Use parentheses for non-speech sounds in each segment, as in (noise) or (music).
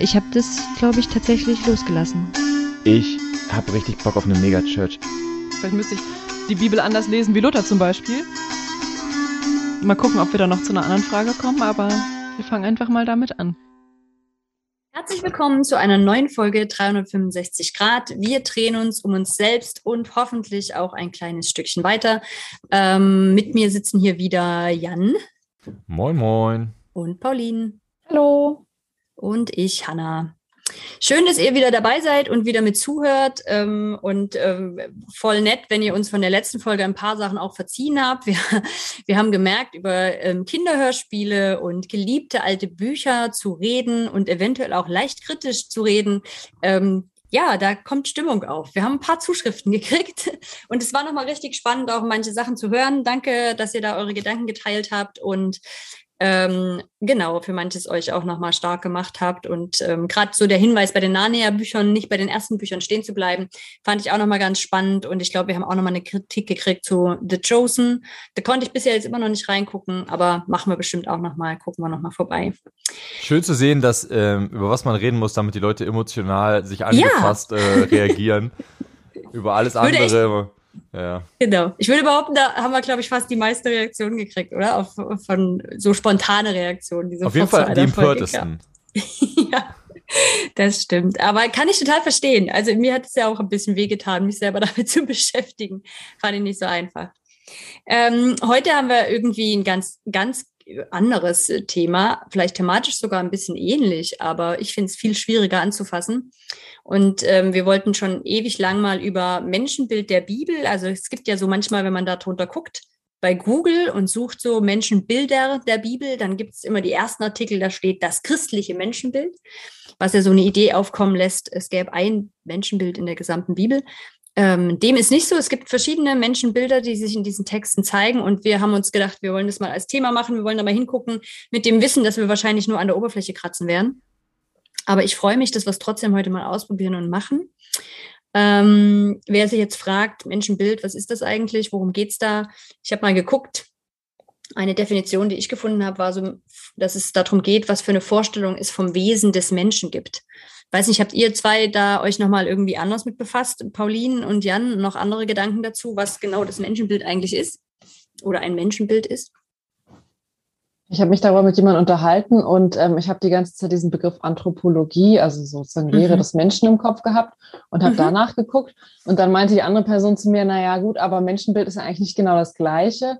Ich habe das, glaube ich, tatsächlich losgelassen. Ich habe richtig Bock auf eine Megachurch. Vielleicht müsste ich die Bibel anders lesen wie Luther zum Beispiel. Mal gucken, ob wir da noch zu einer anderen Frage kommen, aber wir fangen einfach mal damit an. Herzlich willkommen zu einer neuen Folge 365 Grad. Wir drehen uns um uns selbst und hoffentlich auch ein kleines Stückchen weiter. Ähm, mit mir sitzen hier wieder Jan. Moin, moin. Und Pauline. Hallo. Und ich, Hanna. Schön, dass ihr wieder dabei seid und wieder mit zuhört. Ähm, und ähm, voll nett, wenn ihr uns von der letzten Folge ein paar Sachen auch verziehen habt. Wir, (laughs) wir haben gemerkt, über ähm, Kinderhörspiele und geliebte alte Bücher zu reden und eventuell auch leicht kritisch zu reden. Ja, da kommt Stimmung auf. Wir haben ein paar Zuschriften (laughs) gekriegt und es war nochmal richtig spannend, auch manche Sachen zu hören. Danke, dass ihr da eure Gedanken geteilt habt und ähm, genau, für manches euch auch nochmal stark gemacht habt. Und ähm, gerade so der Hinweis bei den Narnia-Büchern, nicht bei den ersten Büchern stehen zu bleiben, fand ich auch nochmal ganz spannend. Und ich glaube, wir haben auch nochmal eine Kritik gekriegt zu The Chosen. Da konnte ich bisher jetzt immer noch nicht reingucken, aber machen wir bestimmt auch nochmal, gucken wir nochmal vorbei. Schön zu sehen, dass ähm, über was man reden muss, damit die Leute emotional sich angefasst ja. äh, reagieren. (laughs) über alles andere ja. Genau. Ich würde behaupten, da haben wir, glaube ich, fast die meisten Reaktionen gekriegt, oder? Auf, von so spontane Reaktionen. Auf jeden Fall die empörtesten. (laughs) ja, das stimmt. Aber kann ich total verstehen. Also mir hat es ja auch ein bisschen wehgetan, mich selber (laughs) damit zu beschäftigen. Fand ich nicht so einfach. Ähm, heute haben wir irgendwie ein ganz, ganz anderes Thema, vielleicht thematisch sogar ein bisschen ähnlich, aber ich finde es viel schwieriger anzufassen. Und ähm, wir wollten schon ewig lang mal über Menschenbild der Bibel. Also es gibt ja so manchmal, wenn man da drunter guckt, bei Google und sucht so Menschenbilder der Bibel, dann gibt es immer die ersten Artikel, da steht das christliche Menschenbild, was ja so eine Idee aufkommen lässt, es gäbe ein Menschenbild in der gesamten Bibel. Ähm, dem ist nicht so. Es gibt verschiedene Menschenbilder, die sich in diesen Texten zeigen. Und wir haben uns gedacht, wir wollen das mal als Thema machen. Wir wollen da mal hingucken mit dem Wissen, dass wir wahrscheinlich nur an der Oberfläche kratzen werden. Aber ich freue mich, dass wir es trotzdem heute mal ausprobieren und machen. Ähm, wer sich jetzt fragt, Menschenbild, was ist das eigentlich? Worum geht es da? Ich habe mal geguckt. Eine Definition, die ich gefunden habe, war so, dass es darum geht, was für eine Vorstellung es vom Wesen des Menschen gibt. Weiß nicht, habt ihr zwei da euch nochmal irgendwie anders mit befasst? Pauline und Jan, noch andere Gedanken dazu, was genau das Menschenbild eigentlich ist? Oder ein Menschenbild ist? Ich habe mich darüber mit jemandem unterhalten und ähm, ich habe die ganze Zeit diesen Begriff Anthropologie, also sozusagen Lehre mhm. des Menschen im Kopf gehabt und habe mhm. danach geguckt. Und dann meinte die andere Person zu mir, naja gut, aber Menschenbild ist ja eigentlich nicht genau das Gleiche.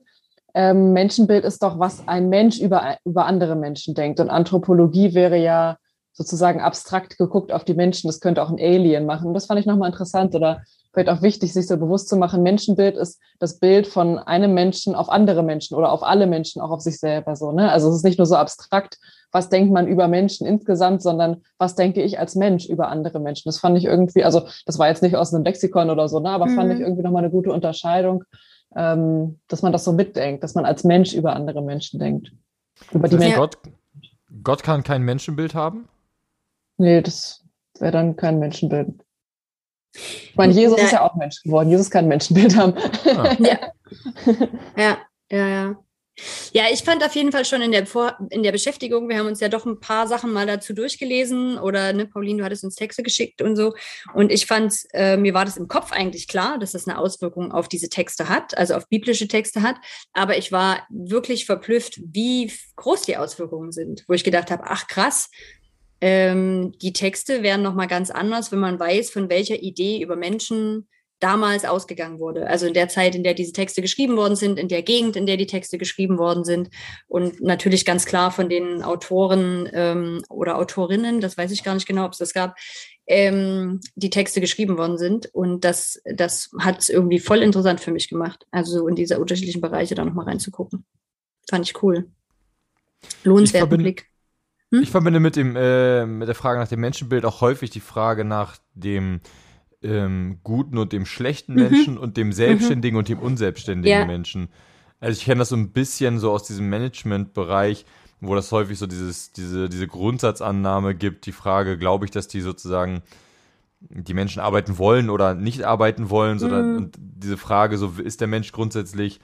Ähm, Menschenbild ist doch, was ein Mensch über, über andere Menschen denkt. Und Anthropologie wäre ja sozusagen abstrakt geguckt auf die Menschen. Das könnte auch ein Alien machen. Und das fand ich nochmal interessant oder vielleicht auch wichtig, sich so bewusst zu machen, Menschenbild ist das Bild von einem Menschen auf andere Menschen oder auf alle Menschen, auch auf sich selber so. Ne? Also es ist nicht nur so abstrakt, was denkt man über Menschen insgesamt, sondern was denke ich als Mensch über andere Menschen. Das fand ich irgendwie, also das war jetzt nicht aus einem Lexikon oder so, ne? aber mhm. fand ich mhm. irgendwie nochmal eine gute Unterscheidung, ähm, dass man das so mitdenkt, dass man als Mensch über andere Menschen denkt. Über die Menschen. Gott, Gott kann kein Menschenbild haben? Nee, das wäre dann kein Menschenbild. Ich meine, Jesus ja. ist ja auch Mensch geworden. Jesus kann ein Menschenbild haben. Ah. (laughs) ja. ja, ja, ja. Ja, ich fand auf jeden Fall schon in der, Vor in der Beschäftigung, wir haben uns ja doch ein paar Sachen mal dazu durchgelesen oder, ne, Pauline, du hattest uns Texte geschickt und so. Und ich fand, äh, mir war das im Kopf eigentlich klar, dass das eine Auswirkung auf diese Texte hat, also auf biblische Texte hat. Aber ich war wirklich verblüfft, wie groß die Auswirkungen sind, wo ich gedacht habe, ach krass, ähm, die Texte wären nochmal ganz anders, wenn man weiß, von welcher Idee über Menschen damals ausgegangen wurde. Also in der Zeit, in der diese Texte geschrieben worden sind, in der Gegend, in der die Texte geschrieben worden sind und natürlich ganz klar von den Autoren ähm, oder Autorinnen, das weiß ich gar nicht genau, ob es das gab, ähm, die Texte geschrieben worden sind. Und das, das hat es irgendwie voll interessant für mich gemacht. Also so in diese unterschiedlichen Bereiche da nochmal reinzugucken. Fand ich cool. Lohnenswerten Blick. Hm? Ich verbinde mit, dem, äh, mit der Frage nach dem Menschenbild auch häufig die Frage nach dem ähm, guten und dem schlechten mhm. Menschen und dem selbstständigen mhm. und dem unselbstständigen ja. Menschen. Also ich kenne das so ein bisschen so aus diesem Management-Bereich, wo das häufig so dieses, diese, diese Grundsatzannahme gibt, die Frage, glaube ich, dass die sozusagen die Menschen arbeiten wollen oder nicht arbeiten wollen, sondern mhm. und diese Frage, so ist der Mensch grundsätzlich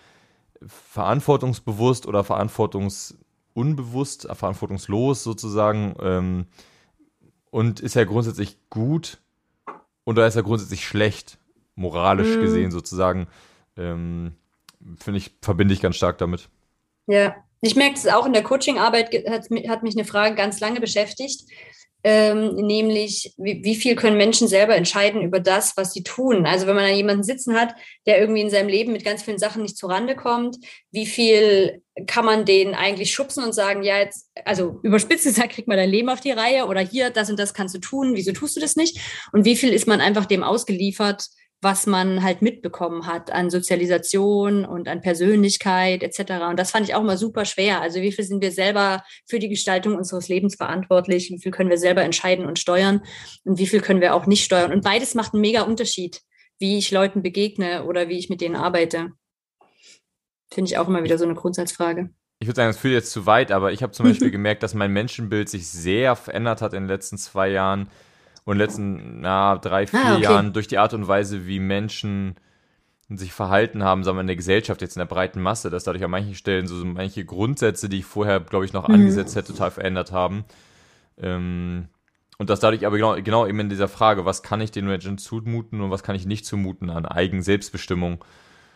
verantwortungsbewusst oder verantwortungs unbewusst, verantwortungslos sozusagen. Ähm, und ist er grundsätzlich gut oder ist er grundsätzlich schlecht, moralisch mhm. gesehen sozusagen. Ähm, Finde ich, verbinde ich ganz stark damit. Ja, ich merke es auch in der Coaching-Arbeit, hat, hat, mich eine Frage ganz lange beschäftigt, ähm, nämlich wie, wie, viel können Menschen selber entscheiden über das, was sie tun. Also wenn man da jemanden sitzen hat, der irgendwie in seinem Leben mit ganz vielen Sachen nicht zurande kommt, wie viel kann man den eigentlich schubsen und sagen, ja, jetzt, also überspitzt gesagt, krieg mal dein Leben auf die Reihe oder hier, das und das kannst du tun, wieso tust du das nicht? Und wie viel ist man einfach dem ausgeliefert, was man halt mitbekommen hat an Sozialisation und an Persönlichkeit etc. Und das fand ich auch immer super schwer. Also wie viel sind wir selber für die Gestaltung unseres Lebens verantwortlich? Wie viel können wir selber entscheiden und steuern? Und wie viel können wir auch nicht steuern? Und beides macht einen mega Unterschied, wie ich Leuten begegne oder wie ich mit denen arbeite. Finde ich auch immer wieder so eine Grundsatzfrage. Ich würde sagen, das führt jetzt zu weit, aber ich habe zum (laughs) Beispiel gemerkt, dass mein Menschenbild sich sehr verändert hat in den letzten zwei Jahren und in den letzten na, drei, vier ah, okay. Jahren durch die Art und Weise, wie Menschen sich verhalten haben, sagen wir in der Gesellschaft, jetzt in der breiten Masse, dass dadurch an manchen Stellen so, so manche Grundsätze, die ich vorher, glaube ich, noch mhm. angesetzt hätte, total verändert haben. Ähm, und dass dadurch aber genau, genau eben in dieser Frage, was kann ich den Menschen zumuten und was kann ich nicht zumuten an Eigen-Selbstbestimmung.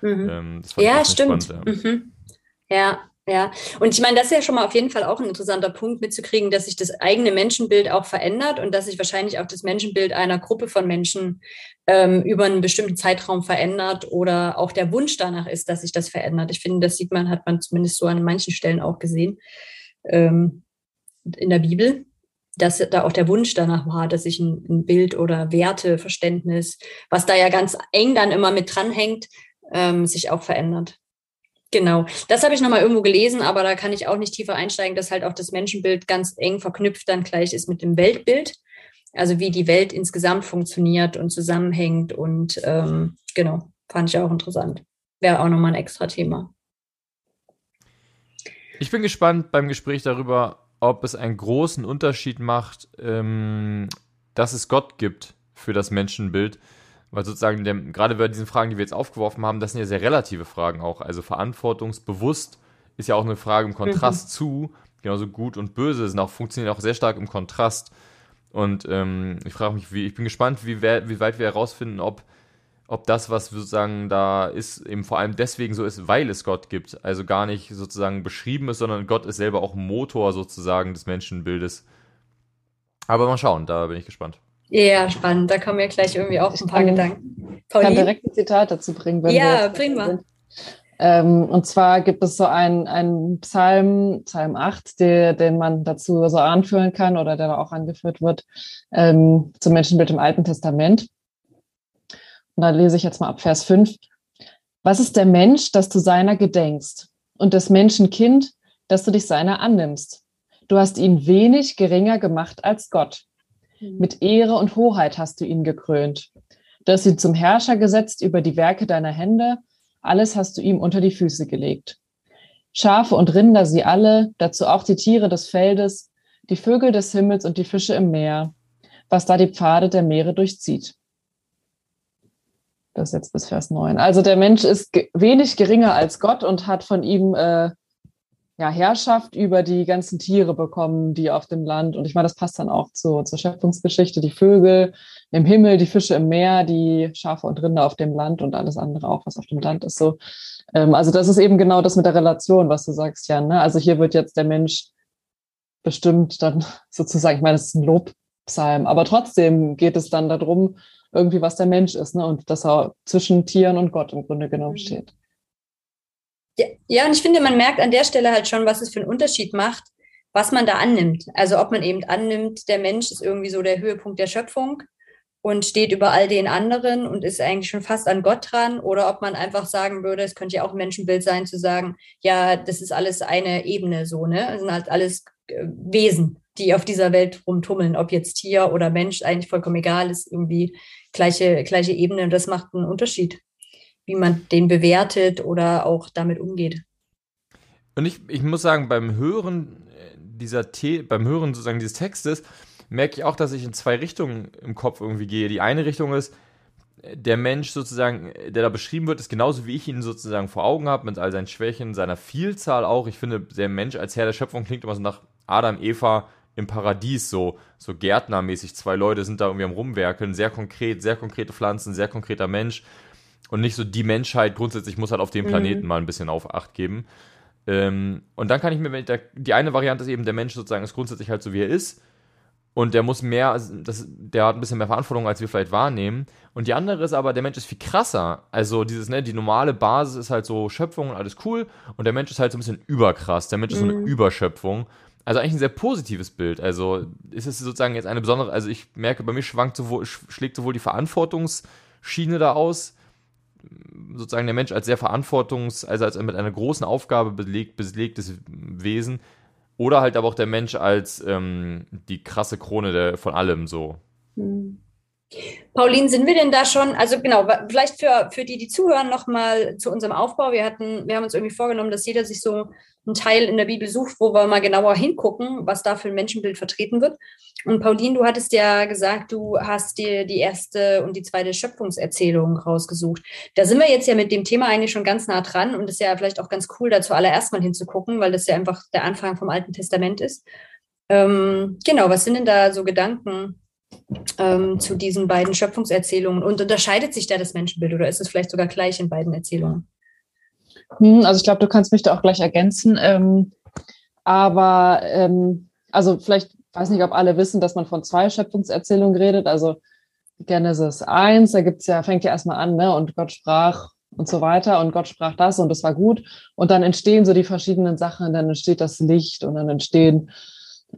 Mhm. Ähm, ja, stimmt. Spannend, ja. Mhm. ja. Ja, und ich meine, das ist ja schon mal auf jeden Fall auch ein interessanter Punkt mitzukriegen, dass sich das eigene Menschenbild auch verändert und dass sich wahrscheinlich auch das Menschenbild einer Gruppe von Menschen ähm, über einen bestimmten Zeitraum verändert oder auch der Wunsch danach ist, dass sich das verändert. Ich finde, das sieht man, hat man zumindest so an manchen Stellen auch gesehen ähm, in der Bibel, dass da auch der Wunsch danach war, dass sich ein, ein Bild oder Werteverständnis, was da ja ganz eng dann immer mit dranhängt, ähm, sich auch verändert. Genau, das habe ich nochmal irgendwo gelesen, aber da kann ich auch nicht tiefer einsteigen, dass halt auch das Menschenbild ganz eng verknüpft dann gleich ist mit dem Weltbild. Also wie die Welt insgesamt funktioniert und zusammenhängt und ähm, genau, fand ich auch interessant. Wäre auch nochmal ein extra Thema. Ich bin gespannt beim Gespräch darüber, ob es einen großen Unterschied macht, ähm, dass es Gott gibt für das Menschenbild weil sozusagen, der, gerade bei diesen Fragen, die wir jetzt aufgeworfen haben, das sind ja sehr relative Fragen auch. Also verantwortungsbewusst ist ja auch eine Frage im Kontrast mhm. zu, genauso gut und böse sind auch, funktionieren auch sehr stark im Kontrast. Und ähm, ich frage mich, wie, ich bin gespannt, wie, wie weit wir herausfinden, ob, ob das, was sozusagen da ist, eben vor allem deswegen so ist, weil es Gott gibt. Also gar nicht sozusagen beschrieben ist, sondern Gott ist selber auch Motor sozusagen des Menschenbildes. Aber mal schauen, da bin ich gespannt. Ja, spannend. Da kommen mir gleich irgendwie auch ein paar kann, Gedanken. Ich kann direkt ein Zitat dazu bringen. Wenn ja, bring mal. Ähm, und zwar gibt es so einen, einen Psalm, Psalm 8, der, den man dazu so anführen kann oder der da auch angeführt wird, ähm, zum Menschenbild im Alten Testament. Und da lese ich jetzt mal ab Vers 5. Was ist der Mensch, dass du seiner gedenkst? Und des Menschen Kind, dass du dich seiner annimmst? Du hast ihn wenig geringer gemacht als Gott. Mit Ehre und Hoheit hast du ihn gekrönt. Du hast ihn zum Herrscher gesetzt über die Werke deiner Hände. Alles hast du ihm unter die Füße gelegt. Schafe und Rinder sie alle, dazu auch die Tiere des Feldes, die Vögel des Himmels und die Fische im Meer, was da die Pfade der Meere durchzieht. Das ist jetzt bis Vers 9. Also der Mensch ist wenig geringer als Gott und hat von ihm äh, ja, Herrschaft über die ganzen Tiere bekommen, die auf dem Land. Und ich meine, das passt dann auch zu, zur Schöpfungsgeschichte. Die Vögel im Himmel, die Fische im Meer, die Schafe und Rinder auf dem Land und alles andere auch, was auf dem Land ist. So, ähm, also das ist eben genau das mit der Relation, was du sagst, Jan. Ne? Also hier wird jetzt der Mensch bestimmt dann (laughs) sozusagen, ich meine, es ist ein Lobpsalm, aber trotzdem geht es dann darum, irgendwie, was der Mensch ist, ne? Und dass er zwischen Tieren und Gott im Grunde genommen mhm. steht. Ja, und ich finde, man merkt an der Stelle halt schon, was es für einen Unterschied macht, was man da annimmt. Also ob man eben annimmt, der Mensch ist irgendwie so der Höhepunkt der Schöpfung und steht über all den anderen und ist eigentlich schon fast an Gott dran, oder ob man einfach sagen würde, es könnte ja auch ein Menschenbild sein, zu sagen, ja, das ist alles eine Ebene so, ne? Das sind halt alles äh, Wesen, die auf dieser Welt rumtummeln, ob jetzt Tier oder Mensch, eigentlich vollkommen egal, ist irgendwie gleiche, gleiche Ebene und das macht einen Unterschied wie man den bewertet oder auch damit umgeht. Und ich, ich muss sagen, beim Hören äh, dieser The beim Hören sozusagen dieses Textes merke ich auch, dass ich in zwei Richtungen im Kopf irgendwie gehe. Die eine Richtung ist, der Mensch sozusagen, der da beschrieben wird, ist genauso wie ich ihn sozusagen vor Augen habe, mit all seinen Schwächen, seiner Vielzahl auch. Ich finde, der Mensch als Herr der Schöpfung klingt immer so nach Adam, Eva im Paradies, so, so gärtnermäßig. Zwei Leute sind da irgendwie am Rumwerkeln, sehr konkret, sehr konkrete Pflanzen, sehr konkreter Mensch. Und nicht so die Menschheit grundsätzlich muss halt auf dem mhm. Planeten mhm. mal ein bisschen auf Acht geben. Ähm, und dann kann ich mir, der, die eine Variante ist eben, der Mensch sozusagen ist grundsätzlich halt so, wie er ist. Und der muss mehr, das, der hat ein bisschen mehr Verantwortung, als wir vielleicht wahrnehmen. Und die andere ist aber, der Mensch ist viel krasser. Also dieses, ne, die normale Basis ist halt so Schöpfung und alles cool. Und der Mensch ist halt so ein bisschen überkrass. Der Mensch ist so eine mhm. Überschöpfung. Also eigentlich ein sehr positives Bild. Also ist es sozusagen jetzt eine besondere, also ich merke, bei mir schwankt sowohl, schlägt sowohl die Verantwortungsschiene da aus, sozusagen der Mensch als sehr verantwortungs-, also als mit einer großen Aufgabe belegt, belegtes Wesen, oder halt aber auch der Mensch als ähm, die krasse Krone der, von allem so. Hm. Pauline, sind wir denn da schon, also genau, vielleicht für, für die, die zuhören, nochmal zu unserem Aufbau. Wir hatten, wir haben uns irgendwie vorgenommen, dass jeder sich so einen Teil in der Bibel sucht, wo wir mal genauer hingucken, was da für ein Menschenbild vertreten wird. Und Pauline, du hattest ja gesagt, du hast dir die erste und die zweite Schöpfungserzählung rausgesucht. Da sind wir jetzt ja mit dem Thema eigentlich schon ganz nah dran und ist ja vielleicht auch ganz cool, da zuallererst mal hinzugucken, weil das ja einfach der Anfang vom Alten Testament ist. Ähm, genau, was sind denn da so Gedanken ähm, zu diesen beiden Schöpfungserzählungen? Und unterscheidet sich da das Menschenbild oder ist es vielleicht sogar gleich in beiden Erzählungen? Hm, also ich glaube, du kannst mich da auch gleich ergänzen. Ähm, aber ähm, also vielleicht, weiß nicht, ob alle wissen, dass man von zwei Schöpfungserzählungen redet. Also Genesis 1, da gibt's ja, fängt ja erstmal an, ne? Und Gott sprach und so weiter und Gott sprach das und das war gut. Und dann entstehen so die verschiedenen Sachen, dann entsteht das Licht und dann entstehen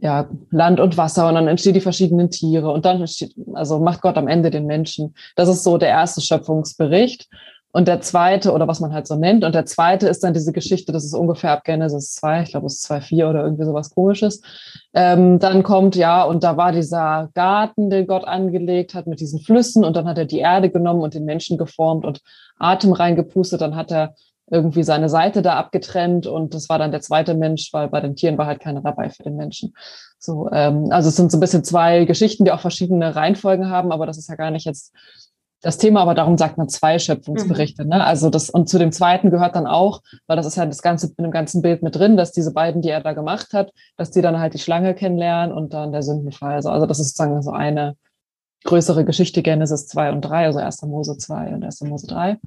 ja, Land und Wasser und dann entstehen die verschiedenen Tiere und dann entsteht, also macht Gott am Ende den Menschen. Das ist so der erste Schöpfungsbericht. Und der zweite, oder was man halt so nennt, und der zweite ist dann diese Geschichte, das ist ungefähr ab Genesis 2, ich glaube, es ist 2,4 oder irgendwie sowas komisches. Ähm, dann kommt, ja, und da war dieser Garten, den Gott angelegt hat mit diesen Flüssen, und dann hat er die Erde genommen und den Menschen geformt und Atem reingepustet, dann hat er irgendwie seine Seite da abgetrennt und das war dann der zweite Mensch, weil bei den Tieren war halt keiner dabei für den Menschen. So, ähm, also es sind so ein bisschen zwei Geschichten, die auch verschiedene Reihenfolgen haben, aber das ist ja gar nicht jetzt das Thema, aber darum sagt man zwei Schöpfungsberichte. Mhm. Ne? Also das, und zu dem zweiten gehört dann auch, weil das ist ja das ganze, in dem ganzen Bild mit drin, dass diese beiden, die er da gemacht hat, dass die dann halt die Schlange kennenlernen und dann der Sündenfall. Also, also das ist sozusagen so eine größere Geschichte, Genesis 2 und 3, also 1. Mose 2 und 1. Mose 3.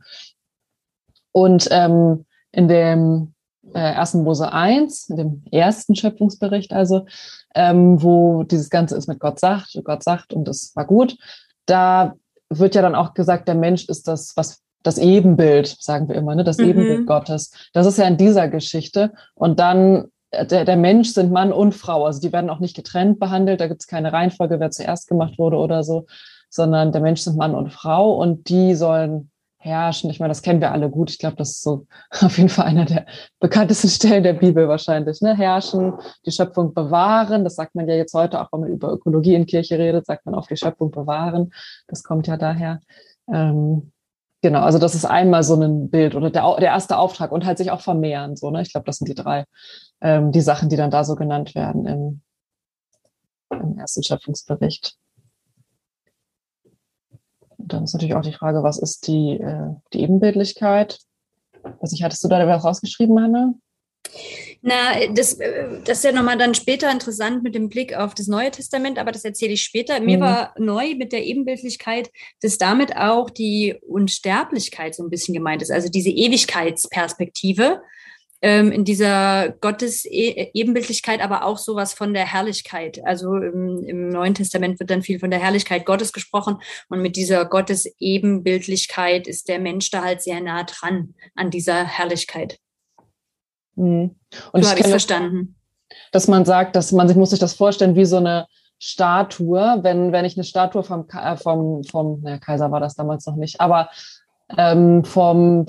Und ähm, in dem äh, 1. Mose 1, in dem ersten Schöpfungsbericht also, ähm, wo dieses Ganze ist mit Gott sagt, Gott sagt und das war gut, da wird ja dann auch gesagt, der Mensch ist das, was das Ebenbild, sagen wir immer, ne? das mhm. Ebenbild Gottes. Das ist ja in dieser Geschichte. Und dann äh, der, der Mensch sind Mann und Frau. Also die werden auch nicht getrennt behandelt. Da gibt es keine Reihenfolge, wer zuerst gemacht wurde oder so, sondern der Mensch sind Mann und Frau und die sollen herrschen. Ich meine, das kennen wir alle gut. Ich glaube, das ist so (laughs) auf jeden Fall einer der bekanntesten Stellen der Bibel wahrscheinlich. Ne? Herrschen, die Schöpfung bewahren. Das sagt man ja jetzt heute auch, wenn man über Ökologie in Kirche redet, sagt man auf die Schöpfung bewahren. Das kommt ja daher. Ähm, genau, also das ist einmal so ein Bild oder der, der erste Auftrag und halt sich auch vermehren. So, ne? Ich glaube, das sind die drei, ähm, die Sachen, die dann da so genannt werden im, im ersten Schöpfungsbericht. Und dann ist natürlich auch die Frage, was ist die, äh, die Ebenbildlichkeit? Was ich, hattest du da was rausgeschrieben, Hanna? Na, das, äh, das ist ja nochmal dann später interessant mit dem Blick auf das Neue Testament, aber das erzähle ich später. Mir mhm. war neu mit der Ebenbildlichkeit, dass damit auch die Unsterblichkeit so ein bisschen gemeint ist, also diese Ewigkeitsperspektive ähm, in dieser Gottes-Ebenbildlichkeit, aber auch sowas von der Herrlichkeit. Also im, im, Neuen Testament wird dann viel von der Herrlichkeit Gottes gesprochen und mit dieser Gottes-Ebenbildlichkeit ist der Mensch da halt sehr nah dran an dieser Herrlichkeit. Mhm. Und so habe ich verstanden. Dass man sagt, dass man sich muss sich das vorstellen wie so eine Statue, wenn, wenn ich eine Statue vom, äh, vom, vom na, Kaiser war das damals noch nicht, aber ähm, vom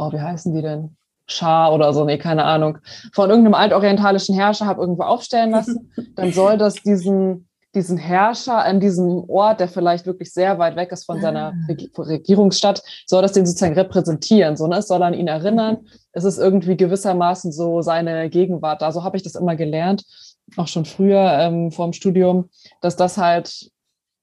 oh, wie heißen die denn? Schar oder so, nee, keine Ahnung, von irgendeinem altorientalischen Herrscher habe irgendwo aufstellen lassen, (laughs) dann soll das diesen, diesen Herrscher an diesem Ort, der vielleicht wirklich sehr weit weg ist von seiner ah. Regierungsstadt, soll das den sozusagen repräsentieren. So, ne? Es soll an ihn erinnern. Es ist irgendwie gewissermaßen so seine Gegenwart da. So habe ich das immer gelernt, auch schon früher ähm, vor dem Studium, dass das halt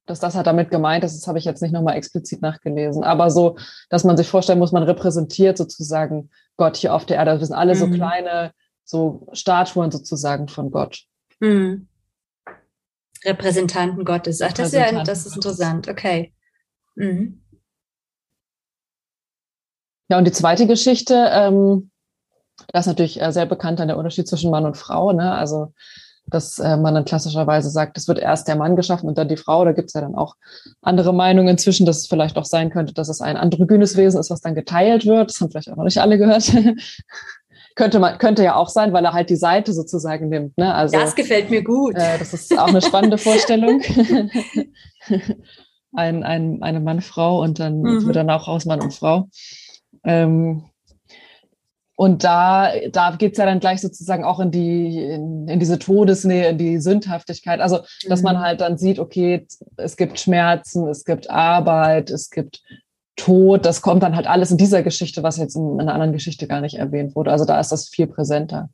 dass das halt damit gemeint ist, das habe ich jetzt nicht nochmal explizit nachgelesen. Aber so, dass man sich vorstellen muss, man repräsentiert sozusagen Gott hier auf der Erde. Wir sind alle mhm. so kleine, so Statuen sozusagen von Gott. Mhm. Repräsentanten Gottes. Ach, das ist ja das ist interessant. Okay. Mhm. Ja, und die zweite Geschichte, ähm, das ist natürlich äh, sehr bekannt an der Unterschied zwischen Mann und Frau. Ne? Also, dass äh, man dann klassischerweise sagt, es wird erst der Mann geschaffen und dann die Frau. Da gibt es ja dann auch andere Meinungen inzwischen, dass es vielleicht auch sein könnte, dass es ein androgynes Wesen ist, was dann geteilt wird. Das haben vielleicht auch noch nicht alle gehört. (laughs) könnte man könnte ja auch sein, weil er halt die Seite sozusagen nimmt. Ne? Also, das gefällt mir gut. Äh, das ist auch eine spannende Vorstellung. (laughs) ein, ein, eine Mann-Frau und dann mhm. wird dann auch aus Mann und Frau. Ähm, und da, da geht's ja dann gleich sozusagen auch in die, in, in, diese Todesnähe, in die Sündhaftigkeit. Also, dass man mhm. halt dann sieht, okay, es gibt Schmerzen, es gibt Arbeit, es gibt Tod. Das kommt dann halt alles in dieser Geschichte, was jetzt in, in einer anderen Geschichte gar nicht erwähnt wurde. Also da ist das viel präsenter.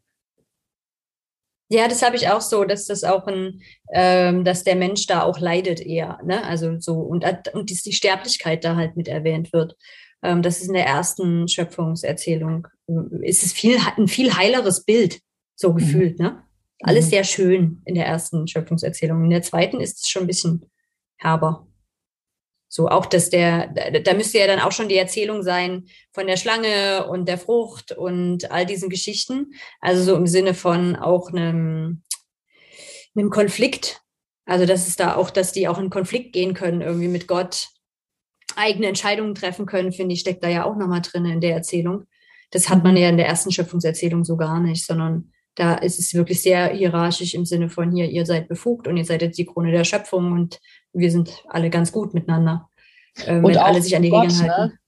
Ja, das habe ich auch so, dass das auch ein, ähm, dass der Mensch da auch leidet eher, ne? Also so und, und die, die Sterblichkeit da halt mit erwähnt wird. Ähm, das ist in der ersten Schöpfungserzählung. Ist es viel, ein viel heileres Bild, so mhm. gefühlt, mhm. ne? Alles mhm. sehr schön in der ersten Schöpfungserzählung. In der zweiten ist es schon ein bisschen herber. So auch, dass der, da müsste ja dann auch schon die Erzählung sein von der Schlange und der Frucht und all diesen Geschichten. Also so im Sinne von auch einem, einem Konflikt. Also dass es da auch, dass die auch in Konflikt gehen können irgendwie mit Gott eigene Entscheidungen treffen können, finde ich, steckt da ja auch nochmal drin in der Erzählung. Das hat man ja in der ersten Schöpfungserzählung so gar nicht, sondern da ist es wirklich sehr hierarchisch im Sinne von hier, ihr seid befugt und ihr seid jetzt die Krone der Schöpfung und wir sind alle ganz gut miteinander, ähm, und wenn alle sich an die Gott, Regeln halten. Ne?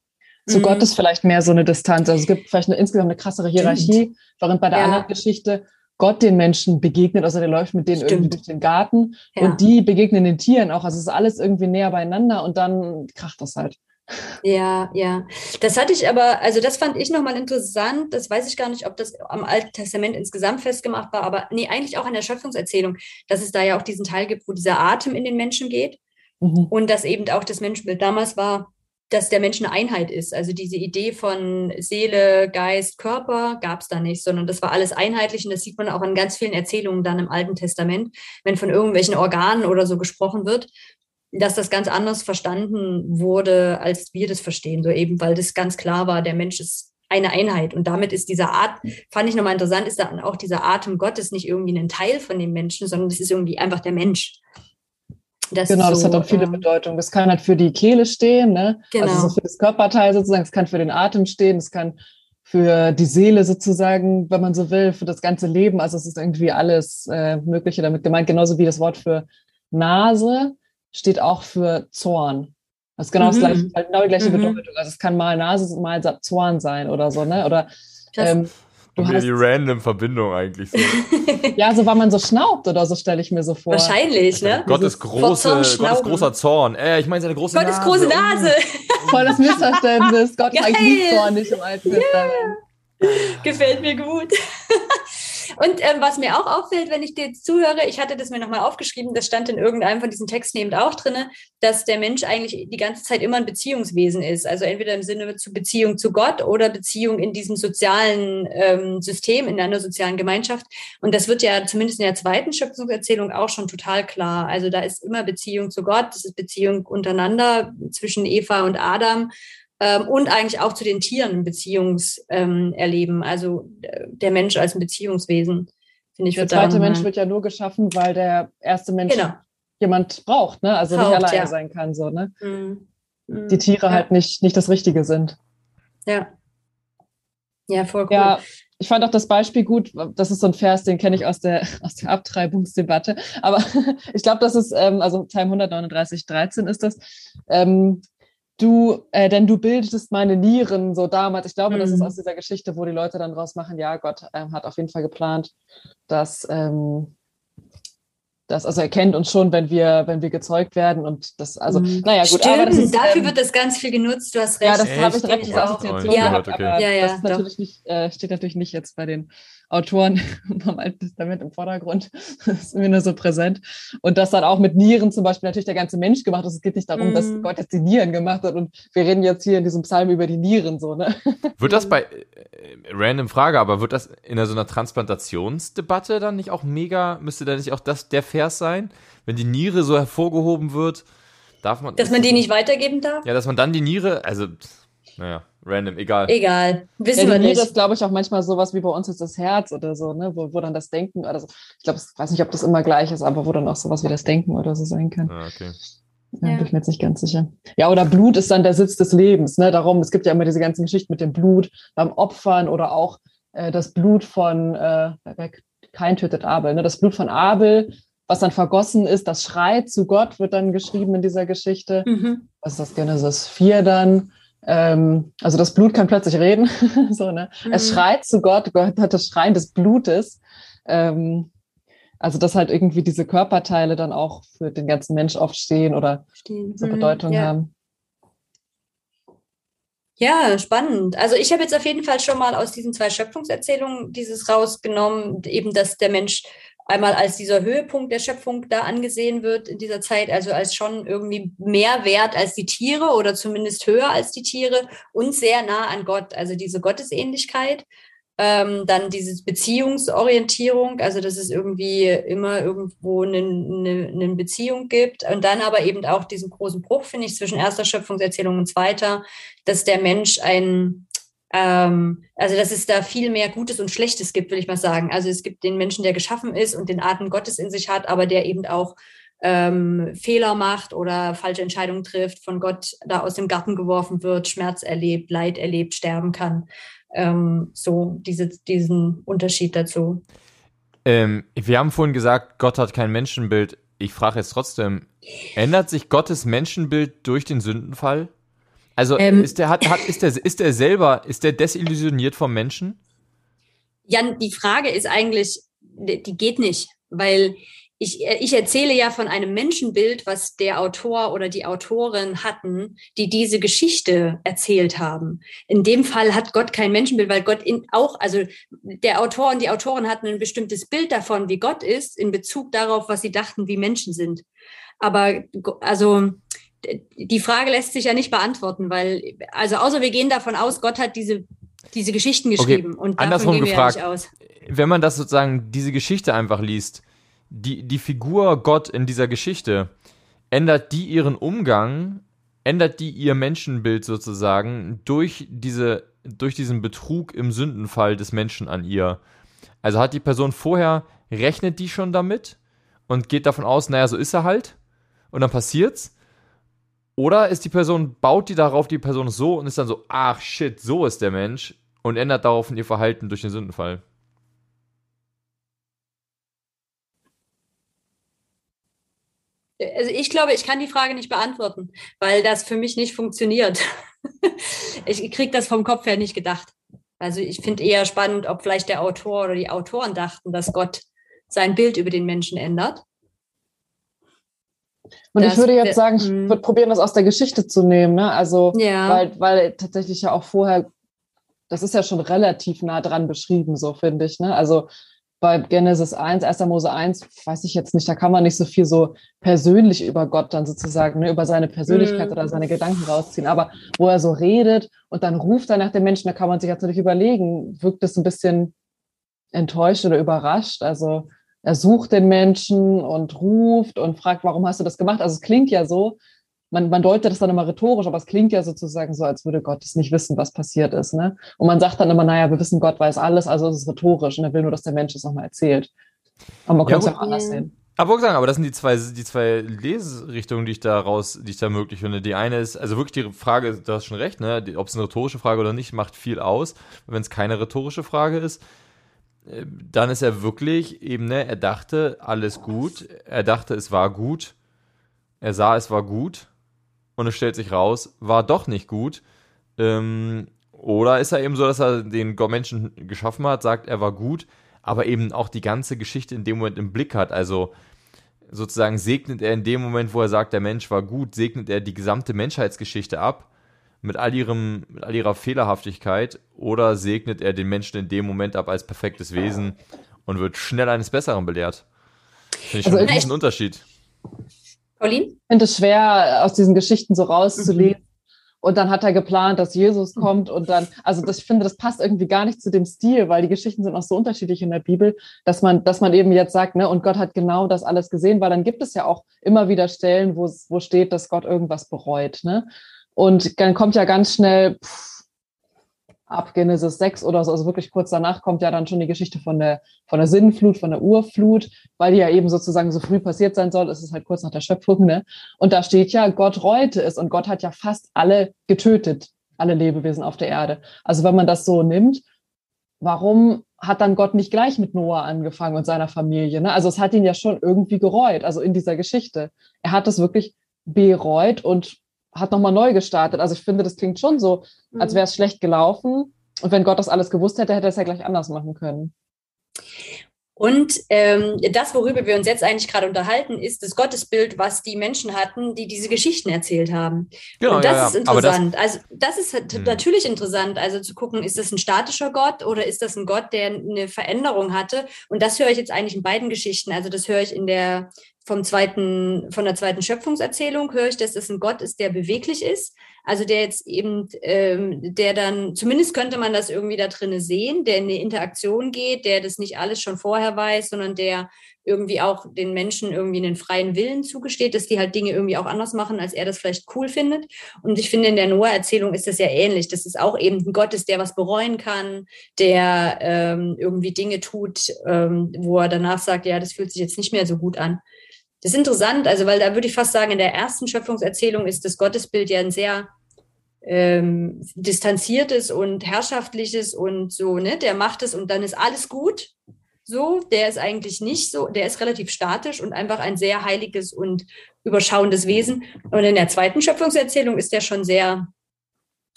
Zu mhm. Gott ist vielleicht mehr so eine Distanz. Also es gibt vielleicht eine, insgesamt eine krassere Hierarchie, Stimmt. während bei der ja. anderen Geschichte Gott den Menschen begegnet, also der läuft mit denen Stimmt. irgendwie durch den Garten ja. und die begegnen den Tieren auch. Also es ist alles irgendwie näher beieinander und dann kracht das halt. Ja, ja. Das hatte ich aber, also das fand ich nochmal interessant. Das weiß ich gar nicht, ob das am Alten Testament insgesamt festgemacht war, aber nee, eigentlich auch an der Schöpfungserzählung, dass es da ja auch diesen Teil gibt, wo dieser Atem in den Menschen geht mhm. und dass eben auch das Menschenbild damals war, dass der Mensch eine Einheit ist. Also diese Idee von Seele, Geist, Körper gab es da nicht, sondern das war alles einheitlich und das sieht man auch in ganz vielen Erzählungen dann im Alten Testament, wenn von irgendwelchen Organen oder so gesprochen wird, dass das ganz anders verstanden wurde, als wir das verstehen, so eben, weil das ganz klar war, der Mensch ist eine Einheit. Und damit ist dieser Art, fand ich nochmal interessant, ist dann auch dieser Atem Gottes nicht irgendwie ein Teil von dem Menschen, sondern das ist irgendwie einfach der Mensch. Das genau, das so, hat dann viele ähm, Bedeutungen. Das kann halt für die Kehle stehen, ne? Genau. Also so für das Körperteil sozusagen, es kann für den Atem stehen, es kann für die Seele sozusagen, wenn man so will, für das ganze Leben. Also es ist irgendwie alles äh, Mögliche damit gemeint, genauso wie das Wort für Nase steht auch für Zorn. Das ist genau, mhm. das gleiche, halt genau die gleiche mhm. Bedeutung. Also es kann mal Nase, mal Zorn sein oder so, ne? Oder ähm, Du hast die random Verbindung eigentlich so. (laughs) ja, so weil man so schnaubt oder so stelle ich mir so vor. Wahrscheinlich, ne? Gott ist, große, Gott ist großer Zorn. Äh, ich meine seine große Gott Nase. Gott ist große Nase. (laughs) Voll das Missverständnis. Gott (laughs) ist eigentlich nicht zornig im Alten Testament. Gefällt mir gut. Und ähm, was mir auch auffällt, wenn ich dir jetzt zuhöre, ich hatte das mir nochmal aufgeschrieben, das stand in irgendeinem von diesen Texten eben auch drin, dass der Mensch eigentlich die ganze Zeit immer ein Beziehungswesen ist. Also entweder im Sinne zu Beziehung zu Gott oder Beziehung in diesem sozialen ähm, System, in einer sozialen Gemeinschaft. Und das wird ja zumindest in der zweiten Schöpfungserzählung auch schon total klar. Also da ist immer Beziehung zu Gott, das ist Beziehung untereinander zwischen Eva und Adam ähm, und eigentlich auch zu den Tieren ein Beziehungserleben. Ähm, also äh, der Mensch als ein Beziehungswesen, finde ich. Der zweite Mensch wird ja nur geschaffen, weil der erste Mensch genau. jemand braucht, ne? Also braucht, nicht alleine ja. sein kann, so, ne? Mhm. mhm. Die Tiere ja. halt nicht, nicht das Richtige sind. Ja. Ja, voll cool. Ja, ich fand auch das Beispiel gut, das ist so ein Vers, den kenne ich aus der, (laughs) aus der Abtreibungsdebatte. Aber (laughs) ich glaube, das ist, ähm, also Psalm 139, 13 ist das. Ähm, du, äh, denn du bildetest meine Nieren so damals. Ich glaube, mhm. das ist mhm. aus dieser Geschichte, wo die Leute dann rausmachen, ja, Gott ähm, hat auf jeden Fall geplant, dass, ähm, das, also er kennt uns schon, wenn wir, wenn wir gezeugt werden und das, also, Mhm. naja, gut. Stimmt, aber das ist, dafür ähm, wird das ganz viel genutzt, du hast recht. Ja, das habe ich direkt Ich als auch. Assoziation Ja. gehabt, Okay. aber Ja, ja, das natürlich nicht, äh, steht natürlich nicht jetzt bei den Autoren vom Alten Testament im Vordergrund. (laughs) Das ist mir nur so präsent. Und das dann auch mit Nieren zum Beispiel natürlich der ganze Mensch gemacht ist. Es geht nicht darum, dass Mhm. Gott jetzt die Nieren gemacht hat und wir reden jetzt hier in diesem Psalm über die Nieren so, ne? (laughs) Wird das bei, äh, random Frage, aber wird das in so einer Transplantationsdebatte dann nicht auch mega, müsste da nicht auch das der Vers sein? Wenn die Niere so hervorgehoben wird, darf man. Dass man die nicht weitergeben darf? Ja, dass man dann die Niere, also, naja, random, egal. Egal, wissen Ja, wir nicht. ist, glaube ich, auch manchmal sowas wie bei uns jetzt das Herz oder so, ne? Wo, wo dann das Denken oder so. Ich glaube, ich weiß nicht, ob das immer gleich ist, aber wo dann auch sowas wie das Denken oder so sein kann. Ah, okay. Ja, Ja. Bin ich mir jetzt nicht ganz sicher. Ja, oder Blut ist dann der Sitz des Lebens. Ne? Darum, es gibt ja immer diese ganzen Geschichten mit dem Blut beim Opfern oder auch äh, das Blut von, äh, kein tötet Abel, ne? das Blut von Abel, was dann vergossen ist, das schreit zu Gott, wird dann geschrieben in dieser Geschichte. Mhm. Was ist das Genesis 4 dann? Ähm, also das Blut kann plötzlich reden. (laughs) so, ne? Es Mhm. schreit zu Gott, Gott hat das Schreien des Blutes. Ähm, also dass halt irgendwie diese Körperteile dann auch für den ganzen Mensch oft stehen oder Verstehen. so Mhm, Bedeutung ja. haben. Ja, spannend. Also ich habe jetzt auf jeden Fall schon mal aus diesen zwei Schöpfungserzählungen dieses rausgenommen, eben dass der Mensch einmal als dieser Höhepunkt der Schöpfung da angesehen wird in dieser Zeit, also als schon irgendwie mehr wert als die Tiere oder zumindest höher als die Tiere und sehr nah an Gott, also diese Gottesähnlichkeit. Ähm, dann diese Beziehungsorientierung, also dass es irgendwie immer irgendwo eine, eine, eine Beziehung gibt. Und dann aber eben auch diesen großen Bruch, finde ich, zwischen erster Schöpfungserzählung und zweiter, dass der Mensch ein, ähm, also dass es da viel mehr Gutes und Schlechtes gibt, will ich mal sagen. Also es gibt den Menschen, der geschaffen ist und den Atem Gottes in sich hat, aber der eben auch ähm, Fehler macht oder falsche Entscheidungen trifft, von Gott da aus dem Garten geworfen wird, Schmerz erlebt, Leid erlebt, sterben kann. Ähm, so diese, diesen Unterschied dazu. Ähm, wir haben vorhin gesagt, Gott hat kein Menschenbild. Ich frage jetzt trotzdem, ändert sich Gottes Menschenbild durch den Sündenfall? Also Ähm. ist der, hat, hat, ist, der, ist der selber, ist der desillusioniert vom Menschen? Jan, die Frage ist eigentlich, die geht nicht, weil ich, ich erzähle ja von einem Menschenbild, was der Autor oder die Autorin hatten, die diese Geschichte erzählt haben. In dem Fall hat Gott kein Menschenbild, weil Gott in auch, also der Autor und die Autorin hatten ein bestimmtes Bild davon, wie Gott ist, in Bezug darauf, was sie dachten, wie Menschen sind. Aber also die Frage lässt sich ja nicht beantworten, weil, also außer wir gehen davon aus, Gott hat diese, diese Geschichten geschrieben und davon andersrum gehen wir gefragt. ja nicht aus. Wenn man das sozusagen, diese Geschichte einfach liest, die, die Figur Gott in dieser Geschichte, ändert die ihren Umgang, ändert die ihr Menschenbild sozusagen durch, diese, durch diesen Betrug im Sündenfall des Menschen an ihr. Also hat die Person vorher, rechnet die schon damit und geht davon aus, naja, so ist er halt und dann passiert's. Oder ist die Person, baut die darauf, die Person so und ist dann so, ach shit, so ist der Mensch und ändert daraufhin ihr Verhalten durch den Sündenfall. Also ich glaube, ich kann die Frage nicht beantworten, weil das für mich nicht funktioniert. (laughs) ich kriege das vom Kopf her nicht gedacht. Also ich finde eher spannend, ob vielleicht der Autor oder die Autoren dachten, dass Gott sein Bild über den Menschen ändert. Und Das ich würde jetzt sagen, ich Mhm. würde probieren, das aus der Geschichte zu nehmen. Ne? Also, Ja. weil, weil tatsächlich ja auch vorher, das ist ja schon relativ nah dran beschrieben, so finde ich. Ne? Also bei Genesis 1, 1. Mose 1, weiß ich jetzt nicht, da kann man nicht so viel so persönlich über Gott dann sozusagen, ne, über seine Persönlichkeit Mhm. oder seine Gedanken rausziehen. Aber wo er so redet und dann ruft er nach dem Menschen, da kann man sich jetzt natürlich überlegen, wirkt es ein bisschen enttäuscht oder überrascht? Also er sucht den Menschen und ruft und fragt, warum hast du das gemacht? Also es klingt ja so, man, man deutet das dann immer rhetorisch, aber es klingt ja sozusagen so, als würde Gott es nicht wissen, was passiert ist. Ne? Und man sagt dann immer, naja, wir wissen, Gott weiß alles, also es ist rhetorisch und er will nur, dass der Mensch es nochmal erzählt. Aber man Ja, könnte es gut. auch anders Ja. sehen. Aber sagen, aber das sind die zwei, die zwei Leserichtungen, die ich da raus, die ich da möglich finde. Die eine ist, also wirklich die Frage, du hast schon recht, ne, ob es eine rhetorische Frage oder nicht, macht viel aus. Wenn es keine rhetorische Frage ist, dann ist er wirklich eben, ne, er dachte, alles gut, er dachte, es war gut, er sah, es war gut und es stellt sich raus, war doch nicht gut. Ähm, oder ist er eben so, dass er den Menschen geschaffen hat, sagt, er war gut, aber eben auch die ganze Geschichte in dem Moment im Blick hat. Also sozusagen segnet er in dem Moment, wo er sagt, der Mensch war gut, segnet er die gesamte Menschheitsgeschichte ab mit all, ihrem, mit all ihrer Fehlerhaftigkeit oder segnet er den Menschen in dem Moment ab als perfektes Wesen und wird schnell eines Besseren belehrt? Finde ich also schon einen Unterschied. Pauline? Ich finde es schwer, aus diesen Geschichten so rauszulesen. Mhm. Und dann hat er geplant, dass Jesus kommt und dann, also das, ich finde, das passt irgendwie gar nicht zu dem Stil, weil die Geschichten sind auch so unterschiedlich in der Bibel, dass man, dass man eben jetzt sagt, ne, und Gott hat genau das alles gesehen, weil dann gibt es ja auch immer wieder Stellen, wo, wo steht, dass Gott irgendwas bereut, ne? Und dann kommt ja ganz schnell, pff, ab Genesis 6 oder so, also wirklich kurz danach kommt ja dann schon die Geschichte von der, von der Sinnflut, von der Urflut, weil die ja eben sozusagen so früh passiert sein soll. Es ist halt kurz nach der Schöpfung, ne? Und da steht ja, Gott reute es und Gott hat ja fast alle getötet, alle Lebewesen auf der Erde. Also wenn man das so nimmt, warum hat dann Gott nicht gleich mit Noah angefangen und seiner Familie? Ne? Also es hat ihn ja schon irgendwie gereut, also in dieser Geschichte. Er hat es wirklich bereut und hat nochmal neu gestartet. Also ich finde, das klingt schon so, als mhm. wäre es schlecht gelaufen. Und wenn Gott das alles gewusst hätte, hätte er es ja gleich anders machen können. Und ähm, das, worüber wir uns jetzt eigentlich gerade unterhalten, ist das Gottesbild, was die Menschen hatten, die diese Geschichten erzählt haben. Genau, und das ja, ist interessant. Das, also das ist halt natürlich interessant, also zu gucken, ist das ein statischer Gott oder ist das ein Gott, der eine Veränderung hatte? Und das höre ich jetzt eigentlich in beiden Geschichten. Also das höre ich in der vom zweiten, von der zweiten Schöpfungserzählung höre ich, dass es ein Gott ist, der beweglich ist. Also der jetzt eben, ähm, der dann, zumindest könnte man das irgendwie da drinnen sehen, der in eine Interaktion geht, der das nicht alles schon vorher weiß, sondern der irgendwie auch den Menschen irgendwie einen freien Willen zugesteht, dass die halt Dinge irgendwie auch anders machen, als er das vielleicht cool findet. Und ich finde, in der Noah-Erzählung ist das ja ähnlich. Das ist auch eben ein Gott ist, der was bereuen kann, der ähm, irgendwie Dinge tut, ähm, wo er danach sagt, ja, das fühlt sich jetzt nicht mehr so gut an. Das ist interessant, also weil da würde ich fast sagen, in der ersten Schöpfungserzählung ist das Gottesbild ja ein sehr ähm, distanziertes und herrschaftliches und so, ne? Der macht es und dann ist alles gut. So, der ist eigentlich nicht so, der ist relativ statisch und einfach ein sehr heiliges und überschauendes Wesen. Und in der zweiten Schöpfungserzählung ist der schon sehr,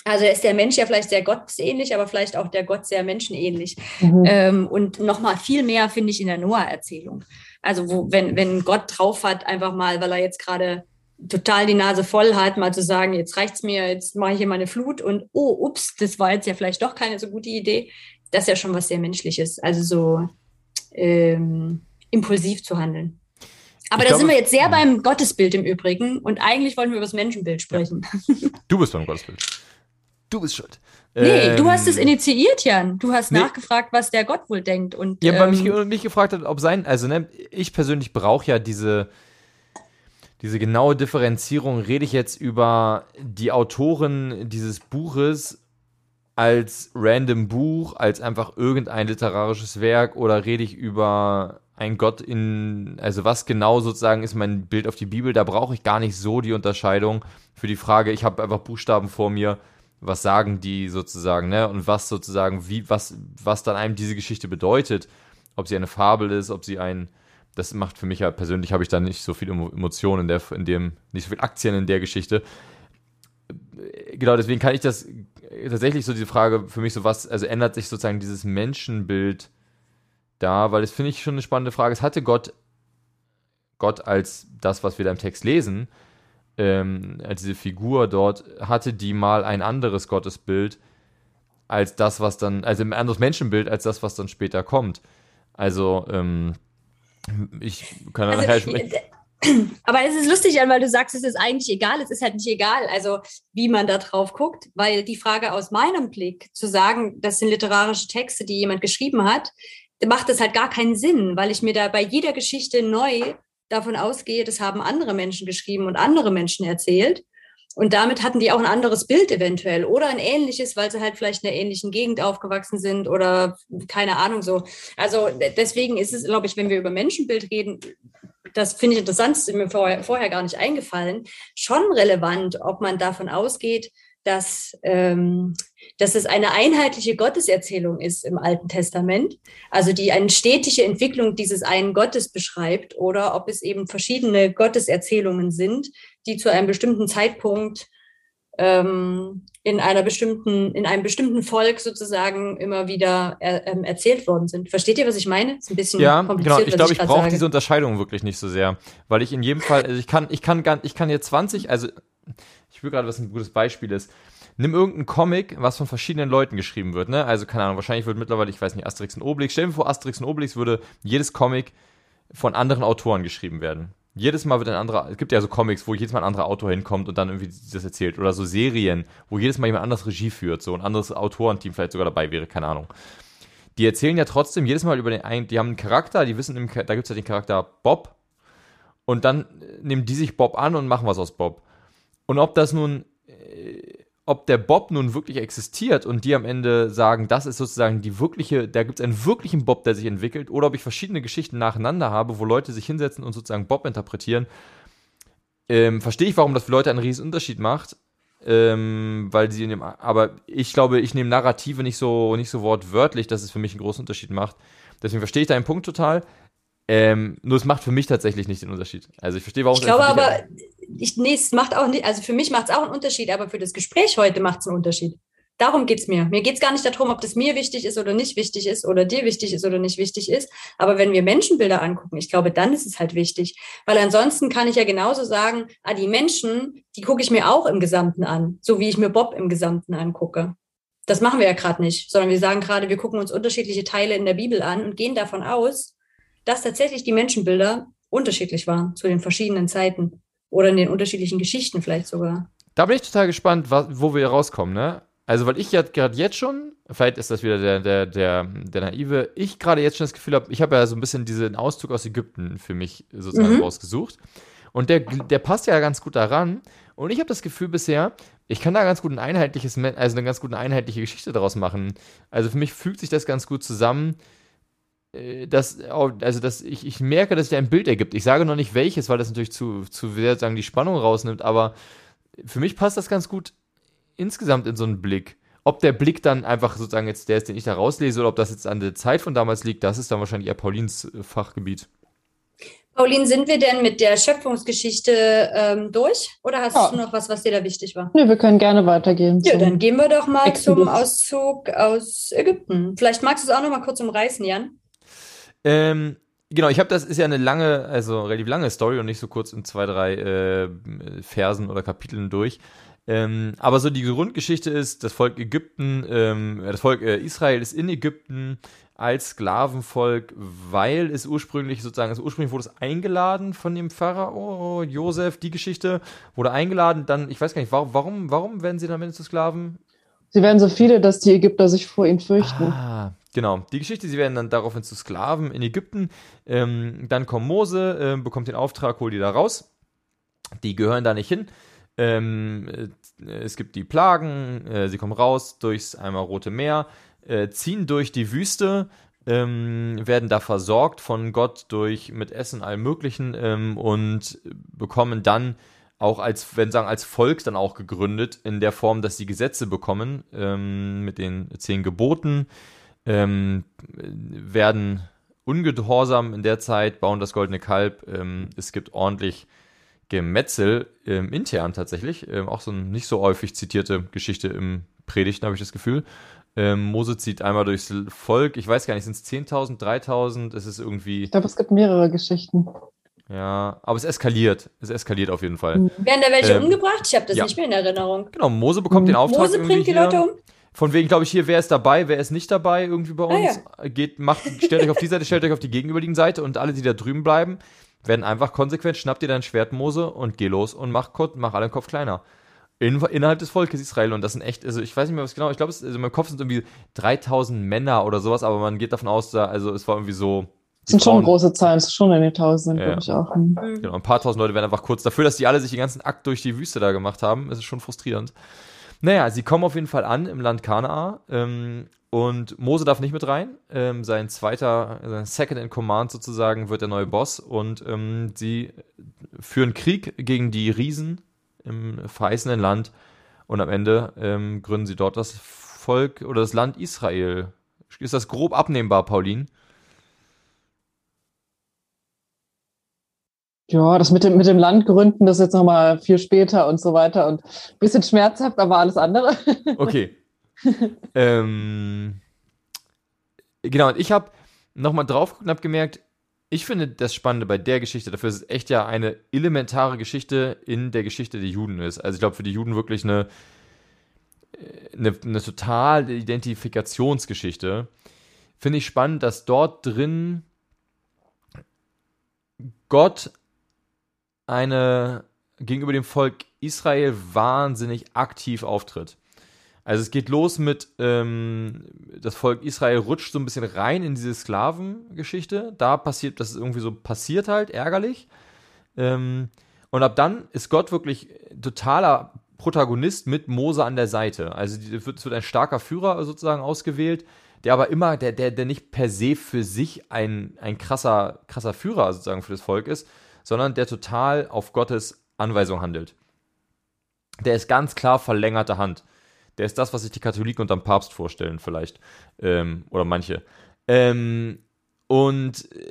also ist der Mensch ja vielleicht sehr gottähnlich, aber vielleicht auch der Gott sehr menschenähnlich. Mhm. Ähm, und nochmal viel mehr finde ich in der Noah-Erzählung. Also wo, wenn, wenn Gott drauf hat, einfach mal, weil er jetzt gerade total die Nase voll hat, mal zu sagen, jetzt reicht's mir, jetzt mache ich hier meine Flut und oh, ups, das war jetzt ja vielleicht doch keine so gute Idee. Das ist ja schon was sehr Menschliches, also so ähm, impulsiv zu handeln. Aber ich da glaube, sind wir jetzt sehr beim Gottesbild im Übrigen und eigentlich wollten wir über das Menschenbild sprechen. Ja. Du bist beim Gottesbild. Du bist schuld. Nee, ähm, du hast es ähm, initiiert, Jan. Du hast nee. nachgefragt, was der Gott wohl denkt. Und, ja, ähm, weil mich, mich gefragt hat, ob sein, also ne, ich persönlich brauche ja diese, diese genaue Differenzierung. Rede ich jetzt über die Autoren dieses Buches als random Buch, als einfach irgendein literarisches Werk oder rede ich über ein Gott in, also was genau sozusagen ist mein Bild auf die Bibel, da brauche ich gar nicht so die Unterscheidung für die Frage, ich habe einfach Buchstaben vor mir, was sagen die sozusagen, ne? Und was sozusagen, wie, was, was dann einem diese Geschichte bedeutet, ob sie eine Fabel ist, ob sie ein, das macht für mich ja persönlich, habe ich da nicht so viel Emotionen in der, in dem, nicht so viel Aktien in der Geschichte. Genau, deswegen kann ich das tatsächlich so diese Frage für mich so was, also ändert sich sozusagen dieses Menschenbild da, weil das finde ich schon eine spannende Frage. Es hatte Gott, Gott als das, was wir da im Text lesen, ähm, diese Figur dort, hatte die mal ein anderes Gottesbild als das, was dann, also ein anderes Menschenbild als das, was dann später kommt. Also, ähm, ich kann also, nachher sprechen. (clears throat) Aber es ist lustig, weil du sagst, es ist eigentlich egal. Es ist halt nicht egal, also wie man da drauf guckt, weil die Frage aus meinem Blick zu sagen, das sind literarische Texte, die jemand geschrieben hat, macht das halt gar keinen Sinn, weil ich mir da bei jeder Geschichte neu davon ausgehe, das haben andere Menschen geschrieben und andere Menschen erzählt. Und damit hatten die auch ein anderes Bild eventuell oder ein ähnliches, weil sie halt vielleicht in einer ähnlichen Gegend aufgewachsen sind oder keine Ahnung so. Also deswegen ist es, glaube ich, wenn wir über Menschenbild reden, das finde ich interessant, ist mir vorher, vorher gar nicht eingefallen, schon relevant, ob man davon ausgeht, dass, ähm, dass es eine einheitliche Gotteserzählung ist im Alten Testament, also die eine stetige Entwicklung dieses einen Gottes beschreibt, oder ob es eben verschiedene Gotteserzählungen sind, die zu einem bestimmten Zeitpunkt ähm, in einer bestimmten, in einem bestimmten Volk sozusagen immer wieder er, ähm, erzählt worden sind. Versteht ihr, was ich meine? ist ein bisschen ja, genau. Ich glaube, ich, ich brauche diese Unterscheidung wirklich nicht so sehr, weil ich in jedem Fall, also ich kann, ich kann ich kann hier 20, also ich will gerade, was ein gutes Beispiel ist. Nimm irgendeinen Comic, was von verschiedenen Leuten geschrieben wird, ne? Also keine Ahnung, wahrscheinlich wird mittlerweile, ich weiß nicht, Asterix und Obelix. Stell dir vor, Asterix und Obelix würde jedes Comic von anderen Autoren geschrieben werden jedes Mal wird ein anderer, es gibt ja so Comics, wo jedes Mal ein anderer Autor hinkommt und dann irgendwie das erzählt. Oder so Serien, wo jedes Mal jemand anderes Regie führt, so ein anderes Autorenteam vielleicht sogar dabei wäre, keine Ahnung. Die erzählen ja trotzdem jedes Mal über den einen, die haben einen Charakter, die wissen, da gibt es ja den Charakter Bob. Und dann nehmen die sich Bob an und machen was aus Bob. Und ob das nun äh, ob der Bob nun wirklich existiert und die am Ende sagen, das ist sozusagen die wirkliche, da gibt es einen wirklichen Bob, der sich entwickelt, oder ob ich verschiedene Geschichten nacheinander habe, wo Leute sich hinsetzen und sozusagen Bob interpretieren, ähm, verstehe ich, warum das für Leute einen riesen Unterschied macht. Ähm, weil sie in dem, aber ich glaube, ich nehme Narrative nicht so, nicht so wortwörtlich, dass es für mich einen großen Unterschied macht. Deswegen verstehe ich deinen Punkt total. Ähm, nur es macht für mich tatsächlich nicht den Unterschied. Also ich verstehe, warum ich glaube aber, ich, nee, es macht auch nicht, also für mich macht es auch einen Unterschied, aber für das Gespräch heute macht es einen Unterschied. Darum geht es mir. Mir geht es gar nicht darum, ob das mir wichtig ist oder nicht wichtig ist oder dir wichtig ist oder nicht wichtig ist. Aber wenn wir Menschenbilder angucken, ich glaube, dann ist es halt wichtig. Weil ansonsten kann ich ja genauso sagen, ah, die Menschen, die gucke ich mir auch im Gesamten an, so wie ich mir Bob im Gesamten angucke. Das machen wir ja gerade nicht, sondern wir sagen gerade, wir gucken uns unterschiedliche Teile in der Bibel an und gehen davon aus, dass tatsächlich die Menschenbilder unterschiedlich waren zu den verschiedenen Zeiten oder in den unterschiedlichen Geschichten vielleicht sogar. Da bin ich total gespannt, wo wir rauskommen, ne? Also, weil ich ja gerade jetzt schon, vielleicht ist das wieder der, der, der, der naive, ich gerade jetzt schon das Gefühl habe, ich habe ja so ein bisschen diesen Auszug aus Ägypten für mich sozusagen mhm. rausgesucht. Und der, der passt ja ganz gut daran. Und ich habe das Gefühl bisher, ich kann da ganz gut ein einheitliches, also eine ganz gute einheitliche Geschichte daraus machen. Also für mich fügt sich das ganz gut zusammen dass, also dass ich, ich merke, dass sich ein Bild ergibt. Ich sage noch nicht welches, weil das natürlich zu, zu sehr sagen, die Spannung rausnimmt, aber für mich passt das ganz gut insgesamt in so einen Blick. Ob der Blick dann einfach sozusagen jetzt der ist, den ich da rauslese, oder ob das jetzt an der Zeit von damals liegt, das ist dann wahrscheinlich eher Paulins äh, Fachgebiet. Pauline, sind wir denn mit der Schöpfungsgeschichte ähm, durch? Oder hast ja. du noch was, was dir da wichtig war? Nee, wir können gerne weitergehen. Ja, dann gehen wir doch mal Exodus. zum Auszug aus Ägypten. Vielleicht magst du es auch noch mal kurz umreißen, Jan. Ähm, genau, ich habe das ist ja eine lange, also relativ lange Story und nicht so kurz in zwei, drei äh, Versen oder Kapiteln durch. Ähm, aber so die Grundgeschichte ist, das Volk Ägypten, ähm, das Volk äh, Israel ist in Ägypten als Sklavenvolk, weil es ursprünglich sozusagen, also ursprünglich wurde es eingeladen von dem Pharao Josef, die Geschichte wurde eingeladen, dann, ich weiß gar nicht, warum, warum, warum werden sie dann am Ende zu Sklaven? Sie werden so viele, dass die Ägypter sich vor ihnen fürchten. Ah, Genau, die Geschichte, sie werden dann daraufhin zu Sklaven in Ägypten. Ähm, dann kommt Mose, äh, bekommt den Auftrag, hol die da raus. Die gehören da nicht hin. Ähm, äh, es gibt die Plagen, äh, sie kommen raus durchs einmal Rote Meer, äh, ziehen durch die Wüste, ähm, werden da versorgt von Gott durch mit Essen allem Möglichen ähm, und bekommen dann auch als, wenn sagen, als Volk dann auch gegründet, in der Form, dass sie Gesetze bekommen, ähm, mit den zehn Geboten, ähm, werden ungehorsam in der Zeit, bauen das goldene Kalb. Ähm, es gibt ordentlich Gemetzel ähm, intern tatsächlich. Ähm, auch so eine nicht so häufig zitierte Geschichte im Predigten, habe ich das Gefühl. Ähm, Mose zieht einmal durchs Volk. Ich weiß gar nicht, sind es 10.000, 3.000? Es ist irgendwie. Ich glaube, es gibt mehrere Geschichten. Ja, aber es eskaliert. Es eskaliert auf jeden Fall. Werden da welche ähm, umgebracht? Ich habe das ja. nicht mehr in Erinnerung. Genau, Mose bekommt den Auftrag. Mose bringt die Leute um? Von wegen, glaube ich, hier, wer ist dabei, wer ist nicht dabei, irgendwie bei uns. Ah, ja. Geht, macht, stellt euch auf die Seite, stellt euch auf die gegenüberliegende Seite und alle, die da drüben bleiben, werden einfach konsequent, schnappt ihr dein Schwertmose und geh los und mach, mach alle den Kopf kleiner. In, innerhalb des Volkes Israel und das sind echt, also ich weiß nicht mehr was genau, ich glaube, also in meinem Kopf sind irgendwie 3000 Männer oder sowas, aber man geht davon aus, da, also es war irgendwie so. Das sind schon große Zahlen, das ist schon in den Tausenden, ja. glaube ich auch. Mhm. Genau, ein paar tausend Leute werden einfach kurz dafür, dass die alle sich den ganzen Akt durch die Wüste da gemacht haben, ist es schon frustrierend. Naja, sie kommen auf jeden Fall an im Land Kanaa ähm, und Mose darf nicht mit rein. Ähm, sein zweiter, sein Second in Command sozusagen wird der neue Boss und ähm, sie führen Krieg gegen die Riesen im verheißenen Land und am Ende ähm, gründen sie dort das Volk oder das Land Israel. Ist das grob abnehmbar, Pauline? Ja, das mit dem, mit dem Land gründen, das jetzt nochmal viel später und so weiter und ein bisschen schmerzhaft, aber alles andere. (laughs) Okay. ähm, genau, und ich habe nochmal drauf geguckt und habe gemerkt, ich finde das Spannende bei der Geschichte, dafür ist es echt ja eine elementare Geschichte in der Geschichte der Juden ist. Also ich glaube, für die Juden wirklich eine, eine, eine totale Identifikationsgeschichte. Finde ich spannend, dass dort drin Gott eine gegenüber dem Volk Israel wahnsinnig aktiv auftritt. Also es geht los mit, ähm, das Volk Israel rutscht so ein bisschen rein in diese Sklavengeschichte. Da passiert, das ist irgendwie so passiert halt, ärgerlich. Ähm, und ab dann ist Gott wirklich totaler Protagonist mit Mose an der Seite. Also es wird, ein starker Führer sozusagen ausgewählt, der aber immer, der, der, der nicht per se für sich ein, ein krasser, krasser Führer sozusagen für das Volk ist, sondern der total auf Gottes Anweisung handelt. Der ist ganz klar verlängerte Hand. Der ist das, was sich die Katholiken unterm Papst vorstellen, vielleicht. Ähm, oder manche. Ähm, und äh,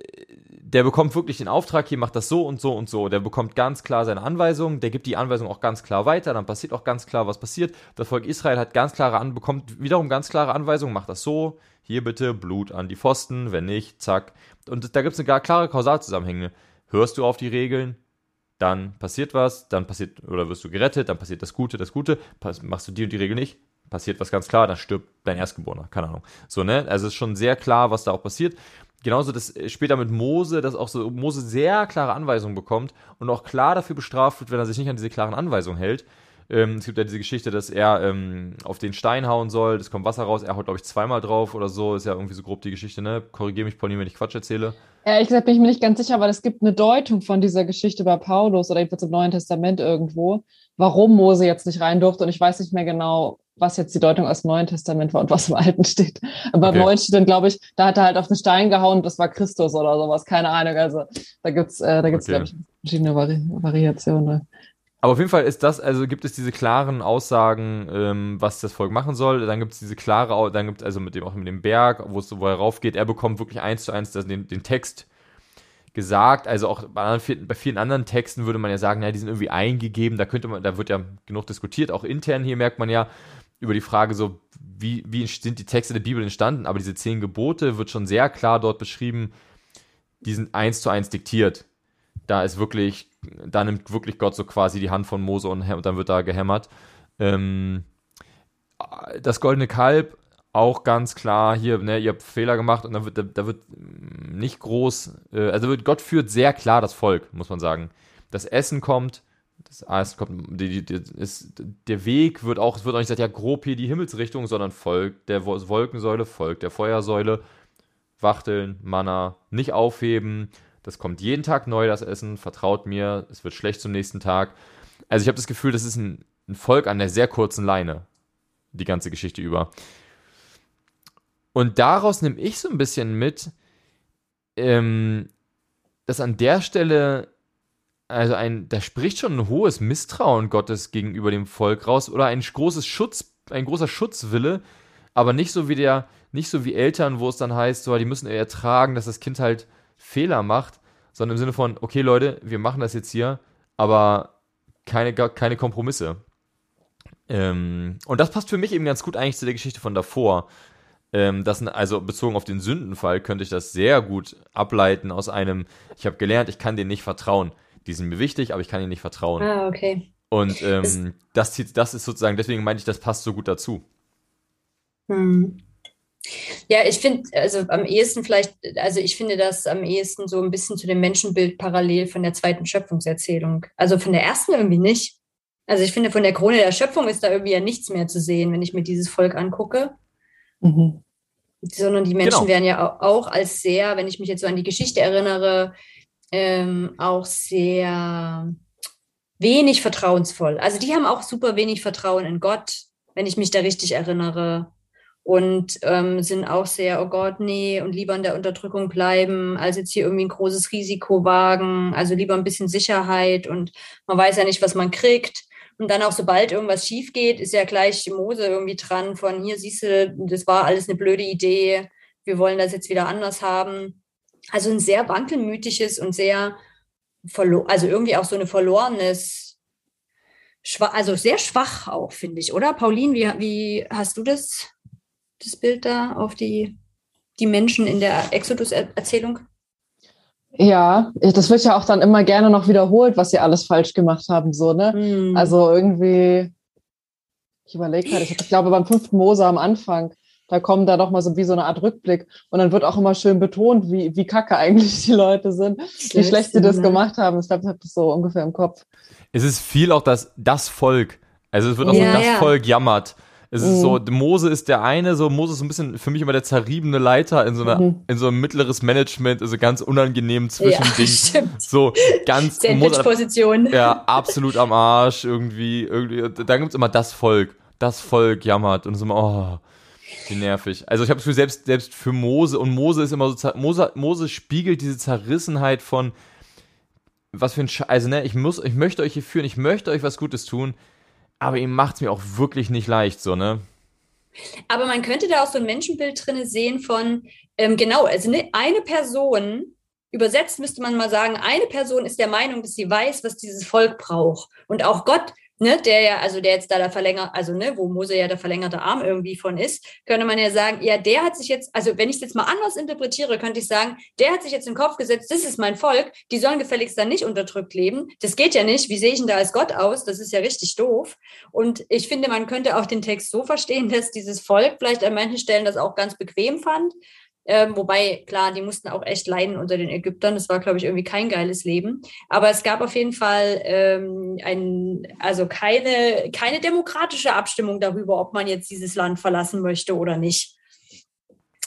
der bekommt wirklich den Auftrag, hier macht das so und so und so. Der bekommt ganz klar seine Anweisungen, der gibt die Anweisung auch ganz klar weiter, dann passiert auch ganz klar, was passiert. Das Volk Israel hat ganz klare An bekommt wiederum ganz klare Anweisungen, macht das so, hier bitte Blut an die Pfosten, wenn nicht, zack. Und da gibt es eine klare Kausalzusammenhänge. Hörst du auf die Regeln, dann passiert was, dann passiert, oder wirst du gerettet, dann passiert das Gute, das Gute, machst du die und die Regel nicht, passiert was ganz klar, dann stirbt dein Erstgeborener, keine Ahnung. So, ne? Also es ist schon sehr klar, was da auch passiert. Genauso das äh, später mit Mose, dass auch so Mose sehr klare Anweisungen bekommt und auch klar dafür bestraft wird, wenn er sich nicht an diese klaren Anweisungen hält. Ähm, es gibt ja diese Geschichte, dass er ähm, auf den Stein hauen soll, es kommt Wasser raus, er haut, glaube ich, zweimal drauf oder so. Ist ja irgendwie so grob die Geschichte, ne? Korrigiere mich, Pauline, wenn ich Quatsch erzähle. Ehrlich gesagt bin ich mir nicht ganz sicher, weil es gibt eine Deutung von dieser Geschichte bei Paulus oder jedenfalls im Neuen Testament irgendwo, warum Mose jetzt nicht rein durfte. Und ich weiß nicht mehr genau, was jetzt die Deutung aus dem Neuen Testament war und was im Alten steht. Aber okay. im Neuen steht dann, glaube ich, da hat er halt auf den Stein gehauen, das war Christus oder sowas, keine Ahnung. Also da gibt's, äh, da gibt's, okay. glaube ich, verschiedene Vari Variationen. Aber auf jeden Fall ist das, also gibt es diese klaren Aussagen, ähm, was das Volk machen soll. Dann gibt es diese klare, dann gibt es also mit dem, auch mit dem Berg, wo es, wo er raufgeht, er bekommt wirklich eins zu eins den, den Text gesagt. Also auch bei, bei, vielen anderen Texten würde man ja sagen, ja, die sind irgendwie eingegeben, da könnte man, da wird ja genug diskutiert. Auch intern hier merkt man ja über die Frage so, wie, wie sind die Texte der Bibel entstanden? Aber diese zehn Gebote wird schon sehr klar dort beschrieben, die sind eins zu eins diktiert da ist wirklich, da nimmt wirklich Gott so quasi die Hand von Mose und, und dann wird da gehämmert. Ähm, das goldene Kalb, auch ganz klar, hier, ne, ihr habt Fehler gemacht und da wird, da, da wird nicht groß, äh, also wird, Gott führt sehr klar das Volk, muss man sagen. Das Essen kommt, das Essen kommt, die, die, ist, der Weg wird auch, es wird auch nicht gesagt, ja, grob hier die Himmelsrichtung, sondern folgt der Wolkensäule, folgt der Feuersäule, Wachteln, Manna, nicht aufheben, das kommt jeden Tag neu, das Essen. Vertraut mir, es wird schlecht zum nächsten Tag. Also ich habe das Gefühl, das ist ein, ein Volk an der sehr kurzen Leine. Die ganze Geschichte über. Und daraus nehme ich so ein bisschen mit, ähm, dass an der Stelle, also ein, da spricht schon ein hohes Misstrauen Gottes gegenüber dem Volk raus oder ein großes Schutz, ein großer Schutzwille, aber nicht so wie der, nicht so wie Eltern, wo es dann heißt, so, die müssen ertragen, dass das Kind halt Fehler macht, sondern im Sinne von, okay Leute, wir machen das jetzt hier, aber keine, keine Kompromisse. Ähm, und das passt für mich eben ganz gut eigentlich zu der Geschichte von davor. Ähm, das, also bezogen auf den Sündenfall könnte ich das sehr gut ableiten aus einem, ich habe gelernt, ich kann denen nicht vertrauen. Die sind mir wichtig, aber ich kann ihnen nicht vertrauen. Ah, okay. Und ähm, das, das ist sozusagen, deswegen meinte ich, das passt so gut dazu. Hm. Ja, ich finde, also am ehesten vielleicht, also ich finde das am ehesten so ein bisschen zu dem Menschenbild parallel von der zweiten Schöpfungserzählung. Also von der ersten irgendwie nicht. Also ich finde, von der Krone der Schöpfung ist da irgendwie ja nichts mehr zu sehen, wenn ich mir dieses Volk angucke. Mhm. Sondern die Menschen genau. werden ja auch als sehr, wenn ich mich jetzt so an die Geschichte erinnere, ähm, auch sehr wenig vertrauensvoll. Also die haben auch super wenig Vertrauen in Gott, wenn ich mich da richtig erinnere und ähm, sind auch sehr, oh Gott, nee, und lieber in der Unterdrückung bleiben, als jetzt hier irgendwie ein großes Risiko wagen, also lieber ein bisschen Sicherheit und man weiß ja nicht, was man kriegt. Und dann auch, sobald irgendwas schief geht, ist ja gleich Mose irgendwie dran von hier, siehst du, das war alles eine blöde Idee, wir wollen das jetzt wieder anders haben. Also ein sehr wankelmütiges und sehr also irgendwie auch so eine verlorenes, also sehr schwach auch, finde ich, oder? Pauline, wie, wie hast du das, das Bild da auf die, die Menschen in der Exodus-Erzählung? Ja, das wird ja auch dann immer gerne noch wiederholt, was sie alles falsch gemacht haben, so, ne? Mm. Also irgendwie, ich überlege halt, ich, ich glaube beim fünften Mose am Anfang, da kommen da doch mal so wie so eine Art Rückblick und dann wird auch immer schön betont, wie, wie kacke eigentlich die Leute sind, wie schlecht sie das gemacht haben. Ich glaube, ich habe das so ungefähr im Kopf. Es ist viel auch das, das Volk. Also es wird auch ja, so, das ja. Volk jammert. Es ist so, mhm. Mose ist der eine, so Mose ist so ein bisschen für mich immer der zerriebene Leiter in so einer, mhm. in so einem mittleres Management, also ganz unangenehm Zwischending. Ja, (laughs) so ganz Position. Ja, absolut am Arsch irgendwie, irgendwie. Da gibt's immer das Volk. Das Volk jammert und so immer, oh, wie nervig. Also ich habe das Gefühl, selbst, selbst für Mose, und Mose ist immer so, Mose, Mose spiegelt diese Zerrissenheit von, was für ein Scheiß, also ne, ich muss, ich möchte euch hier führen, ich möchte euch was Gutes tun, aber ihm macht es mir auch wirklich nicht leicht, so, ne? Aber man könnte da auch so ein Menschenbild drin sehen von, ähm, genau, also ne, eine Person, übersetzt müsste man mal sagen, eine Person ist der Meinung, dass sie weiß, was dieses Volk braucht. Und auch Gott ne, der ja, also der jetzt da der verlängert, also ne, wo Mose ja der verlängerte Arm irgendwie von ist, könnte man ja sagen, ja, der hat sich jetzt, also wenn ich es jetzt mal anders interpretiere, könnte ich sagen, der hat sich jetzt in den Kopf gesetzt, das ist mein Volk, die sollen gefälligst dann nicht unterdrückt leben. Das geht ja nicht. Wie sehe ich denn da als Gott aus? Das ist ja richtig doof. Und ich finde, man könnte auch den Text so verstehen, dass dieses Volk vielleicht an manchen Stellen das auch ganz bequem fand ähm, wobei, klar, die mussten auch echt leiden unter den Ägyptern. Das war, glaube ich, irgendwie kein geiles Leben. Aber es gab auf jeden Fall ähm, ein, also keine, keine demokratische Abstimmung darüber, ob man jetzt dieses Land verlassen möchte oder nicht.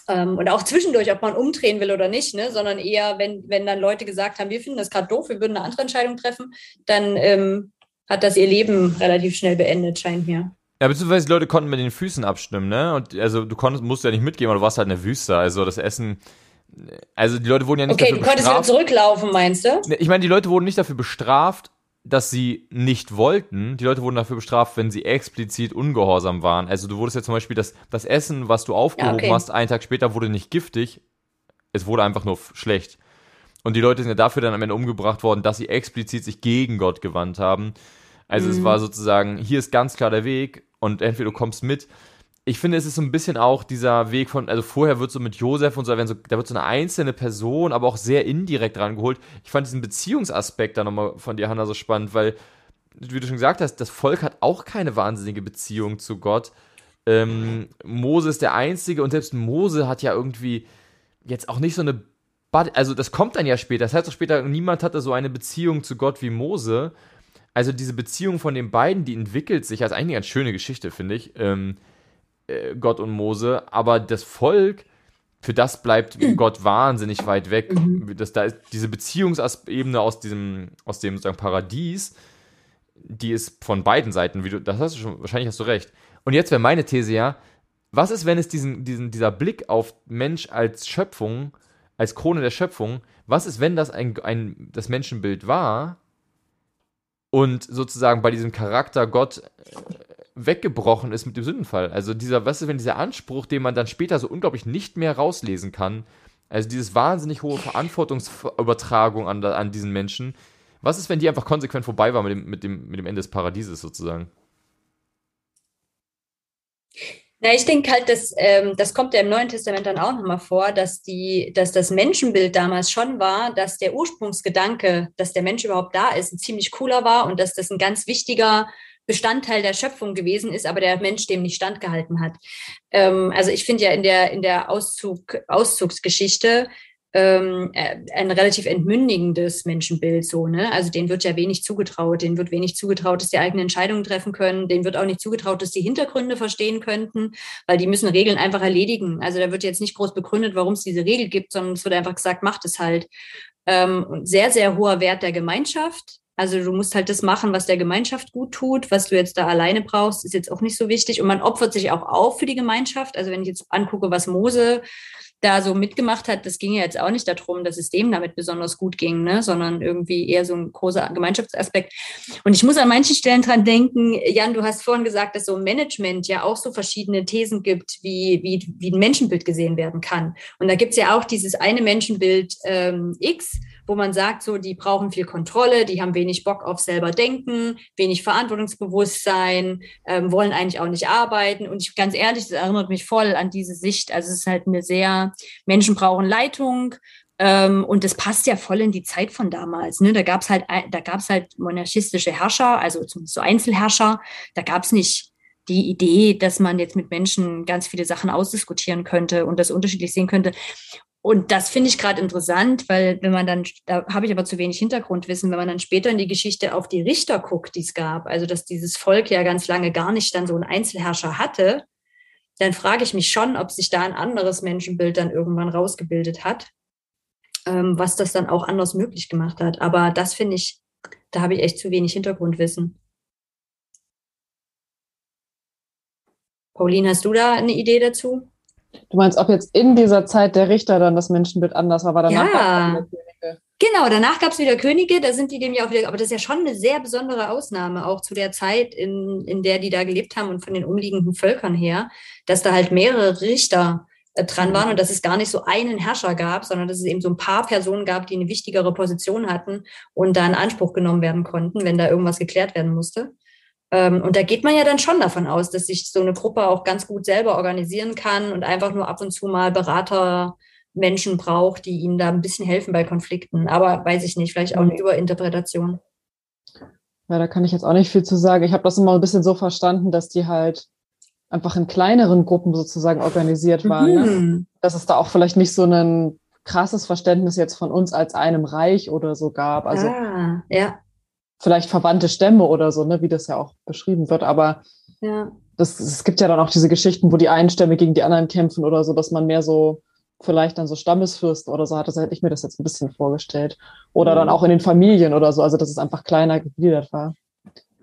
Ähm, und auch zwischendurch, ob man umdrehen will oder nicht, ne? sondern eher, wenn, wenn dann Leute gesagt haben, wir finden das gerade doof, wir würden eine andere Entscheidung treffen, dann ähm, hat das ihr Leben relativ schnell beendet, scheint mir. Ja, beziehungsweise die Leute konnten mit den Füßen abstimmen, ne? Und also du konntest, musst ja nicht mitgehen, aber du warst halt in der Wüste. Also das Essen. Also die Leute wurden ja nicht okay, dafür bestraft. Okay, du konntest wieder zurücklaufen, meinst du? Ne, ich meine, die Leute wurden nicht dafür bestraft, dass sie nicht wollten. Die Leute wurden dafür bestraft, wenn sie explizit ungehorsam waren. Also du wurdest ja zum Beispiel das, das Essen, was du aufgehoben ja, okay. hast, einen Tag später wurde nicht giftig. Es wurde einfach nur schlecht. Und die Leute sind ja dafür dann am Ende umgebracht worden, dass sie explizit sich gegen Gott gewandt haben. Also mhm. es war sozusagen, hier ist ganz klar der Weg und entweder du kommst mit. Ich finde, es ist so ein bisschen auch dieser Weg von, also vorher wird so mit Josef und so, da, so, da wird so eine einzelne Person, aber auch sehr indirekt rangeholt. Ich fand diesen Beziehungsaspekt da nochmal von dir, Hannah, so spannend, weil, wie du schon gesagt hast, das Volk hat auch keine wahnsinnige Beziehung zu Gott. Ähm, Mose ist der Einzige und selbst Mose hat ja irgendwie jetzt auch nicht so eine, also das kommt dann ja später. Das heißt auch später, niemand hatte so eine Beziehung zu Gott wie Mose also diese Beziehung von den beiden, die entwickelt sich als eigentlich eine ganz schöne Geschichte, finde ich. Ähm, äh, Gott und Mose, aber das Volk, für das bleibt Gott wahnsinnig weit weg. Mhm. Das, da ist diese Beziehungsebene aus diesem, aus dem sozusagen Paradies, die ist von beiden Seiten, wie du, das hast du schon, wahrscheinlich hast du recht. Und jetzt wäre meine These ja, was ist, wenn es diesen, diesen, dieser Blick auf Mensch als Schöpfung, als Krone der Schöpfung, was ist, wenn das ein, ein das Menschenbild war, und sozusagen bei diesem Charakter Gott äh, weggebrochen ist mit dem Sündenfall. Also dieser, was ist, wenn dieser Anspruch, den man dann später so unglaublich nicht mehr rauslesen kann, also dieses wahnsinnig hohe Verantwortungsübertragung an, an diesen Menschen, was ist, wenn die einfach konsequent vorbei war mit dem, mit dem, mit dem Ende des Paradieses sozusagen? Na, ich denke halt, dass, ähm, das kommt ja im Neuen Testament dann auch nochmal vor, dass, die, dass das Menschenbild damals schon war, dass der Ursprungsgedanke, dass der Mensch überhaupt da ist, ein ziemlich cooler war und dass das ein ganz wichtiger Bestandteil der Schöpfung gewesen ist, aber der Mensch dem nicht standgehalten hat. Ähm, also ich finde ja in der, in der Auszug, Auszugsgeschichte ähm, äh, ein relativ entmündigendes Menschenbild so, ne? Also denen wird ja wenig zugetraut, denen wird wenig zugetraut, dass sie eigene Entscheidungen treffen können, denen wird auch nicht zugetraut, dass sie Hintergründe verstehen könnten, weil die müssen Regeln einfach erledigen. Also da wird jetzt nicht groß begründet, warum es diese Regel gibt, sondern es wird einfach gesagt, macht es halt. Ähm, sehr, sehr hoher Wert der Gemeinschaft. Also du musst halt das machen, was der Gemeinschaft gut tut. Was du jetzt da alleine brauchst, ist jetzt auch nicht so wichtig. Und man opfert sich auch auf für die Gemeinschaft. Also wenn ich jetzt angucke, was Mose da so mitgemacht hat, das ging ja jetzt auch nicht darum, dass es dem damit besonders gut ging, ne? sondern irgendwie eher so ein großer Gemeinschaftsaspekt. Und ich muss an manchen Stellen dran denken, Jan, du hast vorhin gesagt, dass so Management ja auch so verschiedene Thesen gibt, wie, wie, wie ein Menschenbild gesehen werden kann. Und da gibt's ja auch dieses eine Menschenbild ähm, X, wo man sagt, so, die brauchen viel Kontrolle, die haben wenig Bock auf selber denken, wenig Verantwortungsbewusstsein, ähm, wollen eigentlich auch nicht arbeiten. Und ich ganz ehrlich, das erinnert mich voll an diese Sicht. Also es ist halt eine sehr, Menschen brauchen Leitung, ähm, und das passt ja voll in die Zeit von damals. Ne? Da gab es halt, da gab es halt monarchistische Herrscher, also so Einzelherrscher. Da gab es nicht die Idee, dass man jetzt mit Menschen ganz viele Sachen ausdiskutieren könnte und das unterschiedlich sehen könnte. Und das finde ich gerade interessant, weil wenn man dann, da habe ich aber zu wenig Hintergrundwissen, wenn man dann später in die Geschichte auf die Richter guckt, die es gab, also dass dieses Volk ja ganz lange gar nicht dann so einen Einzelherrscher hatte, dann frage ich mich schon, ob sich da ein anderes Menschenbild dann irgendwann rausgebildet hat ähm, was das dann auch anders möglich gemacht hat. Aber das finde ich, da habe ich echt zu wenig Hintergrundwissen. Pauline, hast du da eine Idee dazu? Du meinst, ob jetzt in dieser Zeit der Richter dann das Menschenbild anders war, war danach ja. Genau, danach gab es wieder Könige, da sind die dem ja auch wieder, aber das ist ja schon eine sehr besondere Ausnahme, auch zu der Zeit, in, in der die da gelebt haben und von den umliegenden Völkern her, dass da halt mehrere Richter äh, dran waren und dass es gar nicht so einen Herrscher gab, sondern dass es eben so ein paar Personen gab, die eine wichtigere Position hatten und da in Anspruch genommen werden konnten, wenn da irgendwas geklärt werden musste. Ähm, und da geht man ja dann schon davon aus, dass sich so eine Gruppe auch ganz gut selber organisieren kann und einfach nur ab und zu mal Berater Menschen braucht, die ihnen da ein bisschen helfen bei Konflikten. Aber weiß ich nicht, vielleicht auch eine Überinterpretation. Ja, da kann ich jetzt auch nicht viel zu sagen. Ich habe das immer ein bisschen so verstanden, dass die halt einfach in kleineren Gruppen sozusagen organisiert waren. Ne? Mhm. Ne? Dass es da auch vielleicht nicht so ein krasses Verständnis jetzt von uns als einem Reich oder so gab. Also ah, ja. Vielleicht verwandte Stämme oder so, ne, wie das ja auch beschrieben wird. Aber ja. das, es gibt ja dann auch diese Geschichten, wo die einen Stämme gegen die anderen kämpfen oder so, dass man mehr so vielleicht dann so Stammesfürsten oder so hat. Das hätte ich mir das jetzt ein bisschen vorgestellt. Oder mhm. dann auch in den Familien oder so, also dass es einfach kleiner gegliedert war.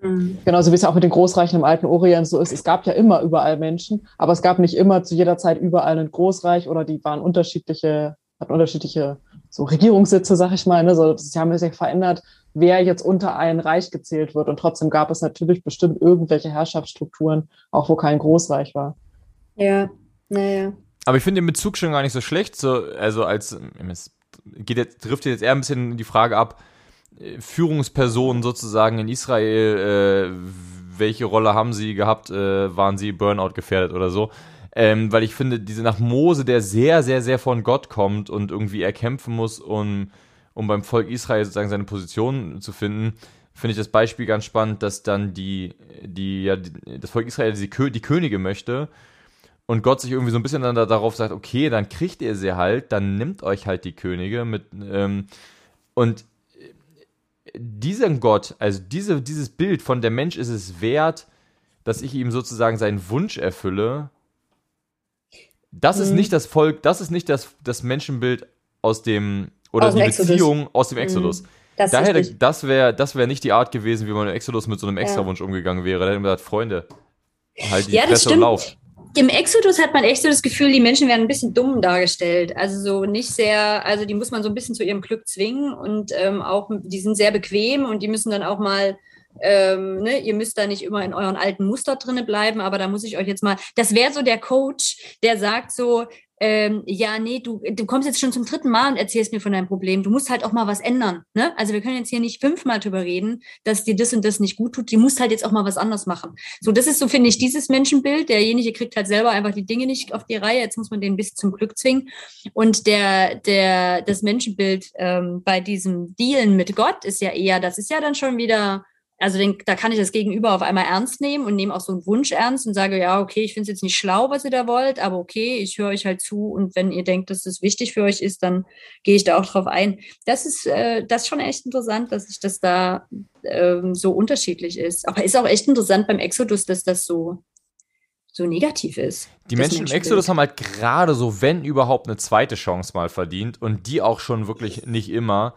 Mhm. Genauso wie es ja auch mit den Großreichen im alten Orient so ist. Es gab ja immer überall Menschen, aber es gab nicht immer zu jeder Zeit überall ein Großreich oder die waren unterschiedliche, hatten unterschiedliche so Regierungssitze, sag ich mal. Ne? So, sie haben sich verändert, wer jetzt unter ein Reich gezählt wird. Und trotzdem gab es natürlich bestimmt irgendwelche Herrschaftsstrukturen, auch wo kein Großreich war. Ja, naja. Aber ich finde den Bezug schon gar nicht so schlecht. So, also als es geht jetzt, trifft jetzt eher ein bisschen die Frage ab, Führungspersonen sozusagen in Israel, äh, welche Rolle haben sie gehabt, äh, waren sie Burnout gefährdet oder so. Ähm, weil ich finde, diese nach Mose, der sehr, sehr, sehr von Gott kommt und irgendwie erkämpfen muss, um, um beim Volk Israel sozusagen seine Position zu finden, finde ich das Beispiel ganz spannend, dass dann die, die, ja, die, das Volk Israel die, die Könige möchte und Gott sich irgendwie so ein bisschen dann darauf sagt, okay, dann kriegt ihr sie halt, dann nimmt euch halt die Könige mit, ähm, und diesen Gott, also diese, dieses Bild von der Mensch ist es wert, dass ich ihm sozusagen seinen Wunsch erfülle. Das mhm. ist nicht das Volk, das ist nicht das, das Menschenbild aus dem, oder die Beziehung aus dem Exodus. Mhm. Das, da hätte, das wäre das wär nicht die Art gewesen, wie man im Exodus mit so einem Extrawunsch ja. umgegangen wäre. Da hätte man gesagt, Freunde, halt die ja, Fresse und lauf im Exodus hat man echt so das Gefühl, die Menschen werden ein bisschen dumm dargestellt. Also so nicht sehr, also die muss man so ein bisschen zu ihrem Glück zwingen und ähm, auch, die sind sehr bequem und die müssen dann auch mal ähm, ne, ihr müsst da nicht immer in euren alten Muster drinne bleiben, aber da muss ich euch jetzt mal, das wäre so der Coach, der sagt so, ähm, ja, nee, du, du kommst jetzt schon zum dritten Mal und erzählst mir von deinem Problem. Du musst halt auch mal was ändern. Ne? Also wir können jetzt hier nicht fünfmal drüber reden, dass dir das und das nicht gut tut. Du musst halt jetzt auch mal was anders machen. So, das ist so, finde ich, dieses Menschenbild. Derjenige kriegt halt selber einfach die Dinge nicht auf die Reihe. Jetzt muss man den bis zum Glück zwingen. Und der, der, das Menschenbild ähm, bei diesem Dealen mit Gott ist ja eher, das ist ja dann schon wieder also den, da kann ich das Gegenüber auf einmal ernst nehmen und nehme auch so einen Wunsch ernst und sage, ja, okay, ich finde es jetzt nicht schlau, was ihr da wollt, aber okay, ich höre euch halt zu und wenn ihr denkt, dass das wichtig für euch ist, dann gehe ich da auch drauf ein. Das ist, äh, das ist schon echt interessant, dass sich das da ähm, so unterschiedlich ist. Aber ist auch echt interessant beim Exodus, dass das so so negativ ist. Die Menschen im Exodus haben halt gerade so, wenn überhaupt, eine zweite Chance mal verdient und die auch schon wirklich nicht immer.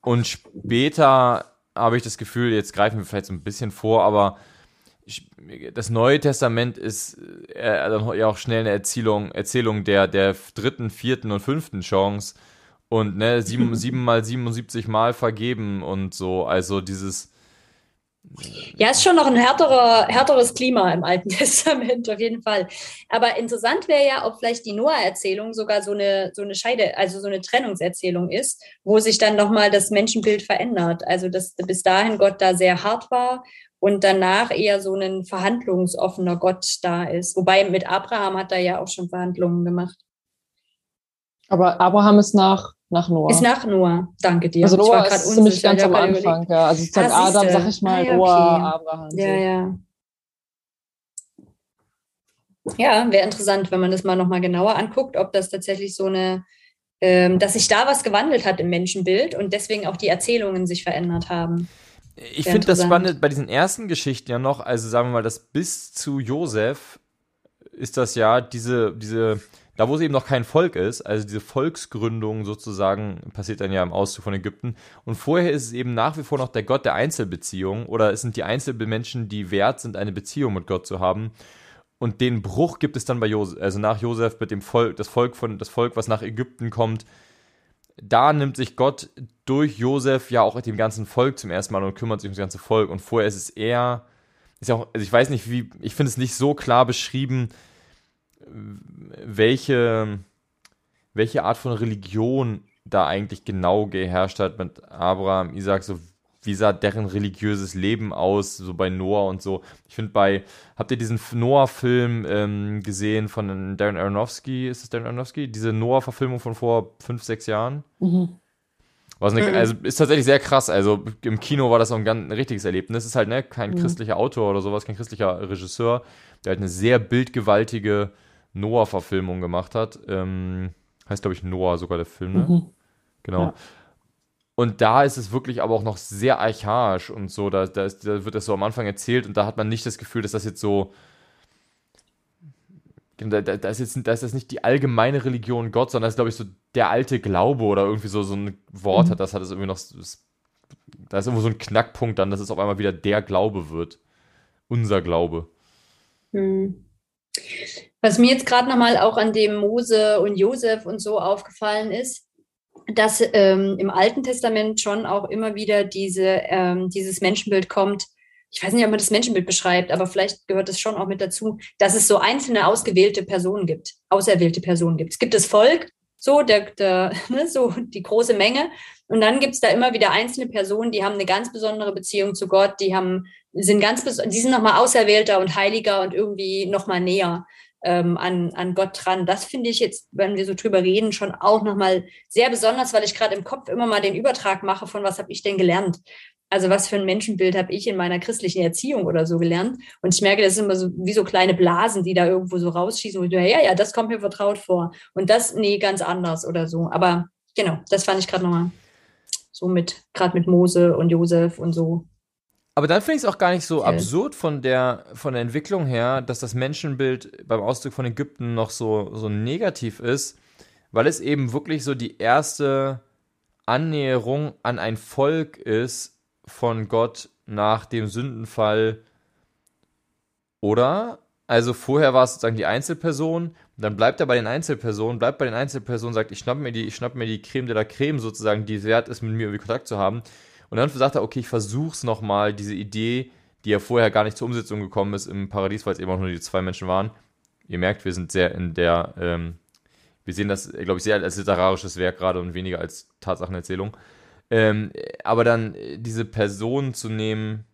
Und später habe ich das Gefühl, jetzt greifen wir vielleicht so ein bisschen vor, aber ich, das Neue Testament ist äh, dann ja auch schnell eine Erzählung, Erzählung der, der dritten, vierten und fünften Chance und ne, sieben, (laughs) sieben mal 77 Mal vergeben und so. Also dieses, Ja, ist schon noch ein härterer, härteres Klima im Alten (laughs) Testament, auf jeden Fall. Aber interessant wäre ja, ob vielleicht die Noah-Erzählung sogar so eine, so eine Scheide, also so eine Trennungserzählung ist, wo sich dann nochmal das Menschenbild verändert. Also, dass bis dahin Gott da sehr hart war und danach eher so ein verhandlungsoffener Gott da ist. Wobei mit Abraham hat er ja auch schon Verhandlungen gemacht. Aber Abraham ist nach nach Noah. Ist nach Noah, danke dir. Also Noah ist ziemlich ganz am Anfang, ja. Also seit ah, Adam, sag ich mal, ah, ja, Noah, okay. Abraham. Ja, so. ja. Ja, wäre interessant, wenn man das mal nochmal genauer anguckt, ob das tatsächlich so eine, ähm, dass sich da was gewandelt hat im Menschenbild und deswegen auch die Erzählungen sich verändert haben. Ich finde das spannend bei diesen ersten Geschichten ja noch, also sagen wir mal, das bis zu Josef ist das ja diese, diese da wo es eben noch kein Volk ist, also diese Volksgründung sozusagen passiert dann ja im Auszug von Ägypten. Und vorher ist es eben nach wie vor noch der Gott der Einzelbeziehung oder es sind die Einzelmenschen, die wert sind, eine Beziehung mit Gott zu haben. Und den Bruch gibt es dann bei Josef, also nach Josef mit dem Volk, das Volk von, das Volk, was nach Ägypten kommt. Da nimmt sich Gott durch Josef ja auch dem ganzen Volk zum ersten Mal und kümmert sich um das ganze Volk. Und vorher ist es eher, ist ja auch, also ich weiß nicht, wie, ich finde es nicht so klar beschrieben, welche, welche Art von Religion da eigentlich genau geherrscht hat mit Abraham, Isaac, so wie sah deren religiöses Leben aus, so bei Noah und so. Ich finde bei, habt ihr diesen Noah-Film ähm, gesehen von Darren Aronofsky? Ist es Darren Aronofsky? Diese Noah-Verfilmung von vor fünf, sechs Jahren? Mhm. Eine, mhm. also ist tatsächlich sehr krass. Also im Kino war das auch ein ganz ein richtiges Erlebnis. Ist halt ne, kein mhm. christlicher Autor oder sowas, kein christlicher Regisseur. Der hat eine sehr bildgewaltige Noah-Verfilmung gemacht hat. Ähm, heißt, glaube ich, Noah sogar der Film, ne? Mhm. Genau. Ja. Und da ist es wirklich aber auch noch sehr archaisch und so. Da, da, ist, da, wird das so am Anfang erzählt und da hat man nicht das Gefühl, dass das jetzt so. Da, da, ist jetzt da ist das nicht die allgemeine Religion Gott, sondern das ist, glaube ich, so der alte Glaube oder irgendwie so, so ein Wort mhm. hat. Das hat es irgendwie noch. Das, da ist irgendwo so ein Knackpunkt dann, dass es auf einmal wieder der Glaube wird. Unser Glaube. Mhm. Was mir jetzt gerade nochmal auch an dem Mose und Josef und so aufgefallen ist, dass ähm, im Alten Testament schon auch immer wieder diese, ähm, dieses Menschenbild kommt. Ich weiß nicht, ob man das Menschenbild beschreibt, aber vielleicht gehört es schon auch mit dazu, dass es so einzelne ausgewählte Personen gibt, auserwählte Personen gibt. Es gibt das Volk, so, der, der, (laughs) ne, so die große Menge. Und dann gibt es da immer wieder einzelne Personen, die haben eine ganz besondere Beziehung zu Gott, die haben, sind ganz, die sind nochmal auserwählter und heiliger und irgendwie nochmal näher ähm, an, an Gott dran. Das finde ich jetzt, wenn wir so drüber reden, schon auch nochmal sehr besonders, weil ich gerade im Kopf immer mal den Übertrag mache von was habe ich denn gelernt. Also was für ein Menschenbild habe ich in meiner christlichen Erziehung oder so gelernt? Und ich merke, das sind immer so wie so kleine Blasen, die da irgendwo so rausschießen, wo ich denke, ja, ja, das kommt mir vertraut vor. Und das, nee, ganz anders oder so. Aber genau, das fand ich gerade nochmal so mit, gerade mit Mose und Josef und so aber dann finde ich es auch gar nicht so okay. absurd von der, von der Entwicklung her, dass das Menschenbild beim Ausdruck von Ägypten noch so, so negativ ist, weil es eben wirklich so die erste Annäherung an ein Volk ist von Gott nach dem Sündenfall. Oder? Also vorher war es sozusagen die Einzelperson, dann bleibt er bei den Einzelpersonen, bleibt bei den Einzelpersonen, sagt, ich schnapp mir die, ich schnapp mir die Creme de la Creme sozusagen, die wert ist, mit mir irgendwie Kontakt zu haben. Und dann sagt er, okay, ich versuch's nochmal, diese Idee, die ja vorher gar nicht zur Umsetzung gekommen ist im Paradies, weil es eben auch nur die zwei Menschen waren. Ihr merkt, wir sind sehr in der, ähm, wir sehen das, glaube ich, sehr als literarisches Werk gerade und weniger als Tatsachenerzählung. Ähm, aber dann diese Person zu nehmen,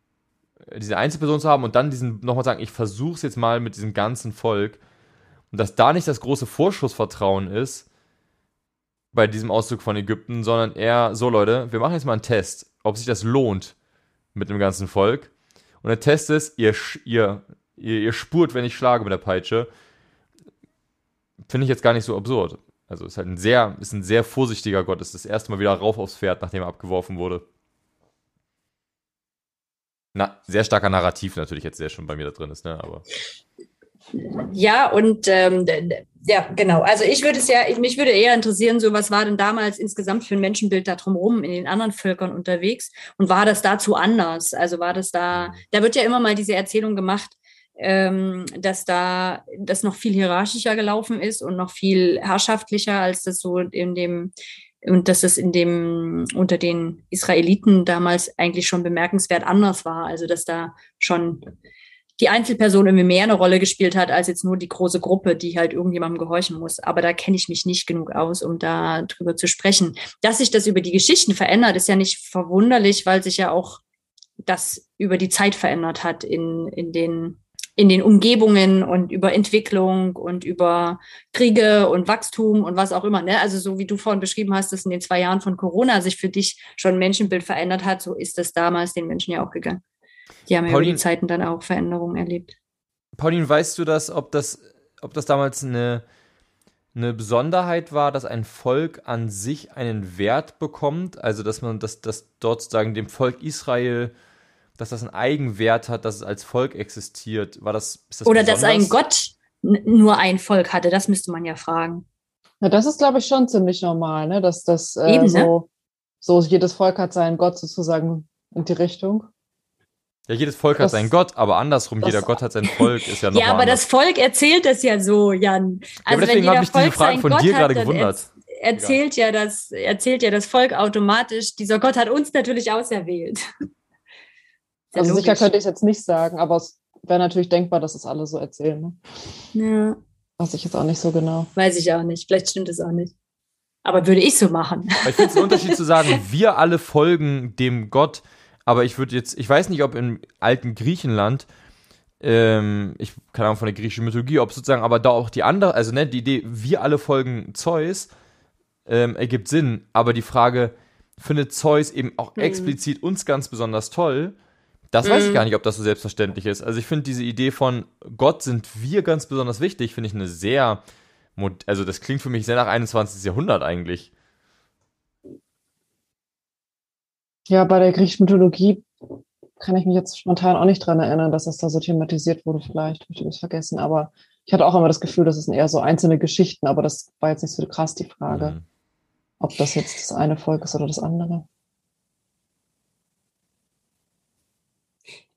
diese Einzelperson zu haben und dann diesen nochmal sagen, ich versuch's jetzt mal mit diesem ganzen Volk und dass da nicht das große Vorschussvertrauen ist bei diesem Auszug von Ägypten, sondern eher so, Leute, wir machen jetzt mal einen Test ob sich das lohnt mit dem ganzen Volk. Und der Test ist, ihr, ihr, ihr, ihr spurt, wenn ich schlage mit der Peitsche. Finde ich jetzt gar nicht so absurd. Also ist halt ein sehr, ist ein sehr vorsichtiger Gott. Ist das erste Mal wieder rauf aufs Pferd, nachdem er abgeworfen wurde. Na, sehr starker Narrativ natürlich jetzt, der schon bei mir da drin ist, ne? Aber. Ja, und ähm, ja, genau. Also ich würde es ja, ich, mich würde eher interessieren, so was war denn damals insgesamt für ein Menschenbild da drumherum in den anderen Völkern unterwegs und war das dazu anders? Also war das da, da wird ja immer mal diese Erzählung gemacht, ähm, dass da das noch viel hierarchischer gelaufen ist und noch viel herrschaftlicher, als das so in dem und dass es in dem, unter den Israeliten damals eigentlich schon bemerkenswert anders war. Also, dass da schon die Einzelperson irgendwie mehr eine Rolle gespielt hat, als jetzt nur die große Gruppe, die halt irgendjemandem gehorchen muss. Aber da kenne ich mich nicht genug aus, um da drüber zu sprechen. Dass sich das über die Geschichten verändert, ist ja nicht verwunderlich, weil sich ja auch das über die Zeit verändert hat in, in den in den Umgebungen und über Entwicklung und über Kriege und Wachstum und was auch immer. Ne? Also so wie du vorhin beschrieben hast, dass in den zwei Jahren von Corona sich für dich schon Menschenbild verändert hat, so ist das damals den Menschen ja auch gegangen. Die haben ja über die Zeiten dann auch Veränderungen erlebt. Pauline, weißt du das, ob das, ob das damals eine, eine Besonderheit war, dass ein Volk an sich einen Wert bekommt? Also dass man, dass, dass dort sozusagen dem Volk Israel dass das einen Eigenwert hat, dass es als Volk existiert. War das, das Oder besonders? dass ein Gott nur ein Volk hatte, das müsste man ja fragen. Ja, das ist, glaube ich, schon ziemlich normal, ne? dass das äh, Eben, so, ne? so jedes Volk hat seinen Gott sozusagen in die Richtung. Ja, jedes Volk das, hat seinen Gott, aber andersrum, jeder Gott hat sein Volk, ist ja noch Ja, aber anders. das Volk erzählt das ja so, Jan. Also ja, deswegen habe ich diese Frage von Gott dir gerade gewundert. Erzählt ja, das, erzählt ja das Volk automatisch, dieser Gott hat uns natürlich auserwählt. also logisch. sicher könnte ich es jetzt nicht sagen, aber es wäre natürlich denkbar, dass es alle so erzählen. Ne? Ja. Weiß ich jetzt auch nicht so genau. Weiß ich auch nicht. Vielleicht stimmt es auch nicht. Aber würde ich so machen. Ich finde es einen Unterschied zu sagen, (laughs) wir alle folgen dem Gott. Aber ich würde jetzt, ich weiß nicht, ob im alten Griechenland, ähm, ich keine Ahnung von der griechischen Mythologie, ob sozusagen, aber da auch die andere, also ne, die Idee, wir alle folgen Zeus, ähm, ergibt Sinn. Aber die Frage, findet Zeus eben auch hm. explizit uns ganz besonders toll? Das weiß ich mhm. gar nicht, ob das so selbstverständlich ist. Also ich finde diese Idee von Gott sind wir ganz besonders wichtig, finde ich eine sehr, also das klingt für mich sehr nach 21. Jahrhundert eigentlich. Ja, bei der griechischen Mythologie kann ich mich jetzt spontan auch nicht dran erinnern, dass das da so thematisiert wurde vielleicht. Habe ich das vergessen. Aber ich hatte auch immer das Gefühl, das sind eher so einzelne Geschichten, aber das war jetzt nicht so krass die Frage, mhm. ob das jetzt das eine Volk ist oder das andere.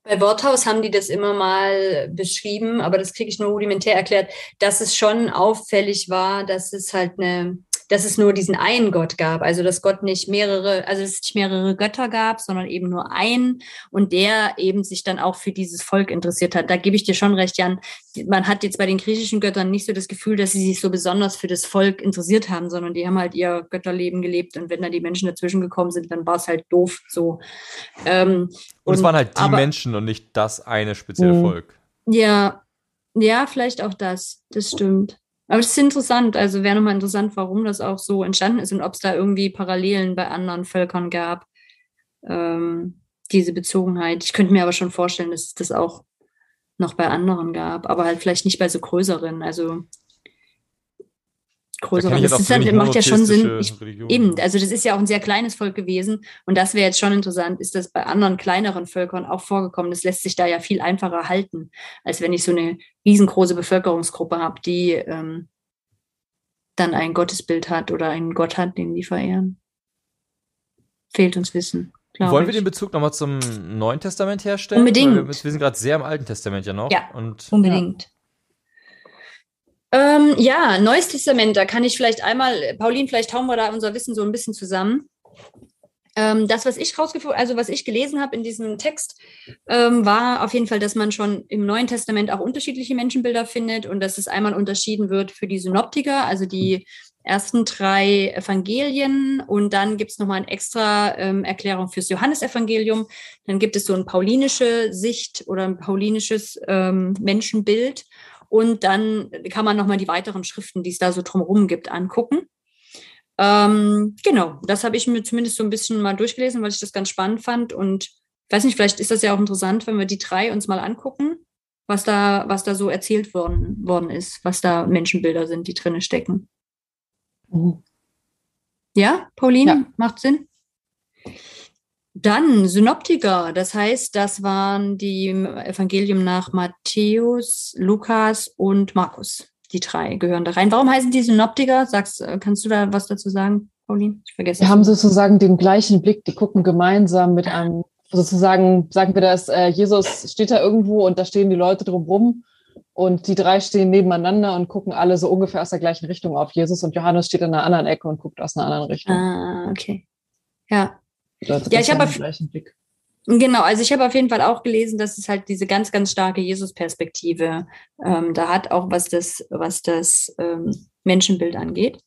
Bei Worthaus haben die das immer mal beschrieben, aber das kriege ich nur rudimentär erklärt, dass es schon auffällig war, dass es halt eine dass es nur diesen einen Gott gab. Also dass Gott nicht mehrere, also es nicht mehrere Götter gab, sondern eben nur einen und der eben sich dann auch für dieses Volk interessiert hat. Da gebe ich dir schon recht, Jan. Man hat jetzt bei den griechischen Göttern nicht so das Gefühl, dass sie sich so besonders für das Volk interessiert haben, sondern die haben halt ihr Götterleben gelebt und wenn da die Menschen dazwischen gekommen sind, dann war es halt doof so. Ähm, und, es waren halt die aber, Menschen und nicht das eine spezielle mh. Volk. Ja, ja, vielleicht auch das. Das stimmt. Aber es ist interessant, also wäre nochmal interessant, warum das auch so entstanden ist und ob es da irgendwie Parallelen bei anderen Völkern gab, ähm, diese Bezogenheit. Ich könnte mir aber schon vorstellen, dass es das auch noch bei anderen gab, aber halt vielleicht nicht bei so größeren. Also größere. Das ist dann, macht ja schon Sinn. Ich, eben, also das ist ja auch ein sehr kleines Volk gewesen. Und das wäre jetzt schon interessant, ist das bei anderen kleineren Völkern auch vorgekommen. Das lässt sich da ja viel einfacher halten, als wenn ich so eine riesengroße Bevölkerungsgruppe habe, die ähm, dann ein Gottesbild hat oder einen Gott hat, den die verehren. Fehlt uns Wissen. Wollen wir den Bezug nochmal zum Neuen Testament herstellen? Unbedingt. Wir, wir, sind gerade sehr im Alten Testament ja noch. Ja, und, unbedingt. Ja. Ähm, ja, Neues Testament, da kann ich vielleicht einmal, Pauline, vielleicht hauen wir da unser Wissen so ein bisschen zusammen. Ähm, das, was ich rausgefunden, also was ich gelesen habe in diesem Text, ähm, war auf jeden Fall, dass man schon im Neuen Testament auch unterschiedliche Menschenbilder findet und dass es einmal unterschieden wird für die Synoptiker, also die ersten drei Evangelien und dann gibt es nochmal eine extra ähm, Erklärung fürs Johannesevangelium. Dann gibt es so eine paulinische Sicht oder ein paulinisches ähm, Menschenbild und dann kann man nochmal die weiteren Schriften, die es da so drumherum gibt, angucken. Ähm, genau, das habe ich mir zumindest so ein bisschen mal durchgelesen, weil ich das ganz spannend fand. Und weiß nicht, vielleicht ist das ja auch interessant, wenn wir die drei uns mal angucken, was da, was da so erzählt worden, worden ist, was da Menschenbilder sind, die drinne stecken. Mhm. Ja, Pauline, ja. macht Sinn? Dann Synoptiker, das heißt, das waren die Evangelium nach Matthäus, Lukas und Markus. Die drei gehören da rein. Warum heißen die Synoptiker? Sagst, äh, kannst du da was dazu sagen, Pauline? Ich vergesse. Wir haben sozusagen den gleichen Blick. Die gucken gemeinsam mit einem, sozusagen, sagen wir das, äh, Jesus steht da irgendwo und da stehen die Leute drumrum und die drei stehen nebeneinander und gucken alle so ungefähr aus der gleichen Richtung auf Jesus und Johannes steht in einer anderen Ecke und guckt aus einer anderen Richtung. Ah, okay. Ja. Ja, ich habe den auf- gleichen Blick. Genau, also ich habe auf jeden Fall auch gelesen, dass es halt diese ganz, ganz starke Jesus-Perspektive ähm, da hat, auch was das, was das ähm, Menschenbild angeht.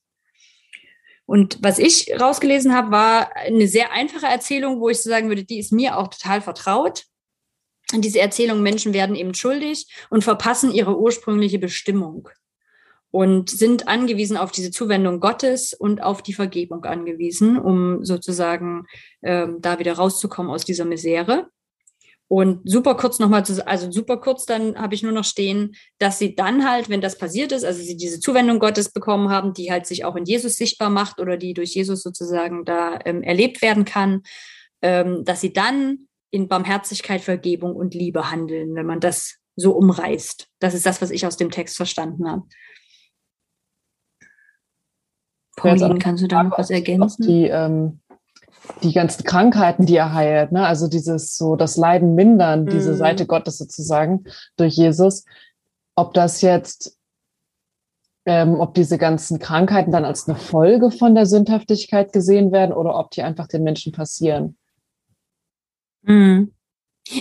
Und was ich rausgelesen habe, war eine sehr einfache Erzählung, wo ich so sagen würde, die ist mir auch total vertraut. Und diese Erzählung, Menschen werden eben schuldig und verpassen ihre ursprüngliche Bestimmung und sind angewiesen auf diese Zuwendung Gottes und auf die Vergebung angewiesen, um sozusagen ähm, da wieder rauszukommen aus dieser Misere. Und super kurz nochmal zu, also super kurz, dann habe ich nur noch stehen, dass sie dann halt, wenn das passiert ist, also sie diese Zuwendung Gottes bekommen haben, die halt sich auch in Jesus sichtbar macht oder die durch Jesus sozusagen da ähm, erlebt werden kann, ähm, dass sie dann in Barmherzigkeit, Vergebung und Liebe handeln, wenn man das so umreißt. Das ist das, was ich aus dem Text verstanden habe. Pauline, kannst du da noch was ergänzen? Die, ähm, die ganzen Krankheiten, die er heilt, ne? also dieses so das Leiden mindern, diese Mhm. Seite Gottes sozusagen durch Jesus, ob das jetzt, ähm, ob diese ganzen Krankheiten dann als eine Folge von der Sündhaftigkeit gesehen werden oder ob die einfach den Menschen passieren. Mhm.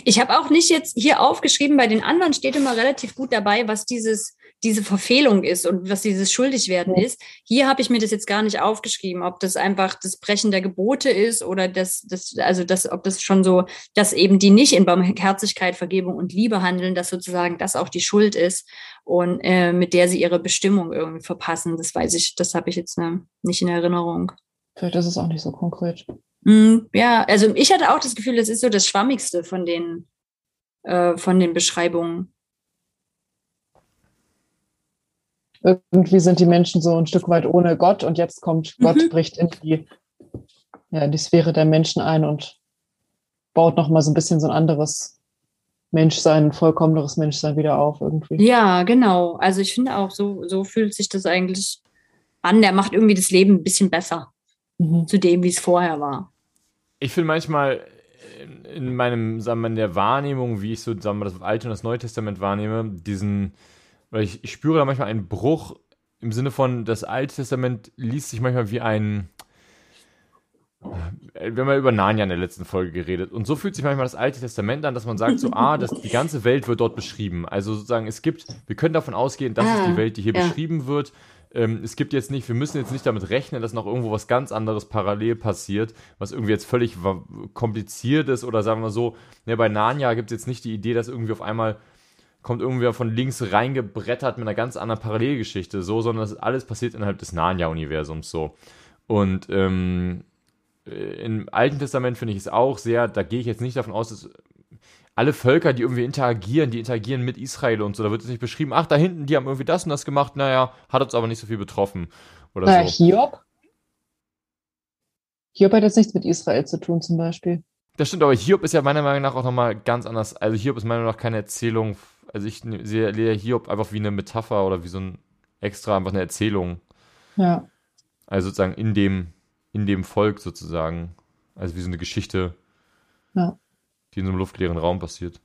Ich habe auch nicht jetzt hier aufgeschrieben, bei den anderen steht immer relativ gut dabei, was dieses, diese Verfehlung ist und was dieses Schuldigwerden Ja. ist. Hier habe ich mir das jetzt gar nicht aufgeschrieben, ob das einfach das Brechen der Gebote ist oder das, das, also das, ob das schon so, dass eben die nicht in Barmherzigkeit, Vergebung und Liebe handeln, dass sozusagen das auch die Schuld ist und äh, mit der sie ihre Bestimmung irgendwie verpassen. Das weiß ich, das habe ich jetzt ne, nicht in Erinnerung. Vielleicht ist es auch nicht so konkret. Mm, Ja, also ich hatte auch das Gefühl, das ist so das Schwammigste von den, äh, von den Beschreibungen. Irgendwie sind die Menschen so ein Stück weit ohne Gott und jetzt kommt Gott, Mhm. bricht in die, ja, in die Sphäre der Menschen ein und baut nochmal so ein bisschen so ein anderes Menschsein, ein vollkommeneres Menschsein wieder auf irgendwie. Ja, genau. Also ich finde auch, so, so fühlt sich das eigentlich an. Der macht irgendwie das Leben ein bisschen besser Mhm. zu dem, wie es vorher war. Ich finde manchmal in, in meinem, sagen wir, in der Wahrnehmung, wie ich so, sagen wir, das Alte und das Neue Testament wahrnehme, diesen, weil ich, ich spüre da manchmal einen Bruch im Sinne von, das Alte Testament liest sich manchmal wie ein, äh, wir haben ja über Narnia in der letzten Folge geredet. Und so fühlt sich manchmal das Alte Testament an, dass man sagt, so, (laughs) ah, das, die ganze Welt wird dort beschrieben. Also sozusagen, es gibt, wir können davon ausgehen, das ist Ah, die Welt, die hier ja. beschrieben wird. Ähm, es gibt jetzt nicht, wir müssen jetzt nicht damit rechnen, dass noch irgendwo was ganz anderes parallel passiert, was irgendwie jetzt völlig kompliziert ist oder sagen wir so, ne, bei Narnia gibt es jetzt nicht die Idee, dass irgendwie auf einmal kommt irgendwer von links reingebrettert mit einer ganz anderen Parallelgeschichte, so, sondern das alles passiert innerhalb des Narnia-Universums so. Und ähm, äh, im Alten Testament finde ich es auch sehr, da gehe ich jetzt nicht davon aus, dass alle Völker, die irgendwie interagieren, die interagieren mit Israel und so, da wird es nicht beschrieben, ach, da hinten, die haben irgendwie das und das gemacht, naja, hat uns aber nicht so viel betroffen. Oder Naja, so. Hiob? Hiob hat jetzt nichts mit Israel zu tun zum Beispiel. Das stimmt, aber Hiob ist ja meiner Meinung nach auch nochmal ganz anders. Also Hiob ist meiner Meinung nach keine Erzählung. Also ich ne- sehe sehe Hiob einfach wie eine Metapher oder wie so ein extra, einfach eine Erzählung. Ja. Also sozusagen in dem, in dem Volk sozusagen. Also wie so eine Geschichte, Ja. Die in so einem luftleeren Raum passiert.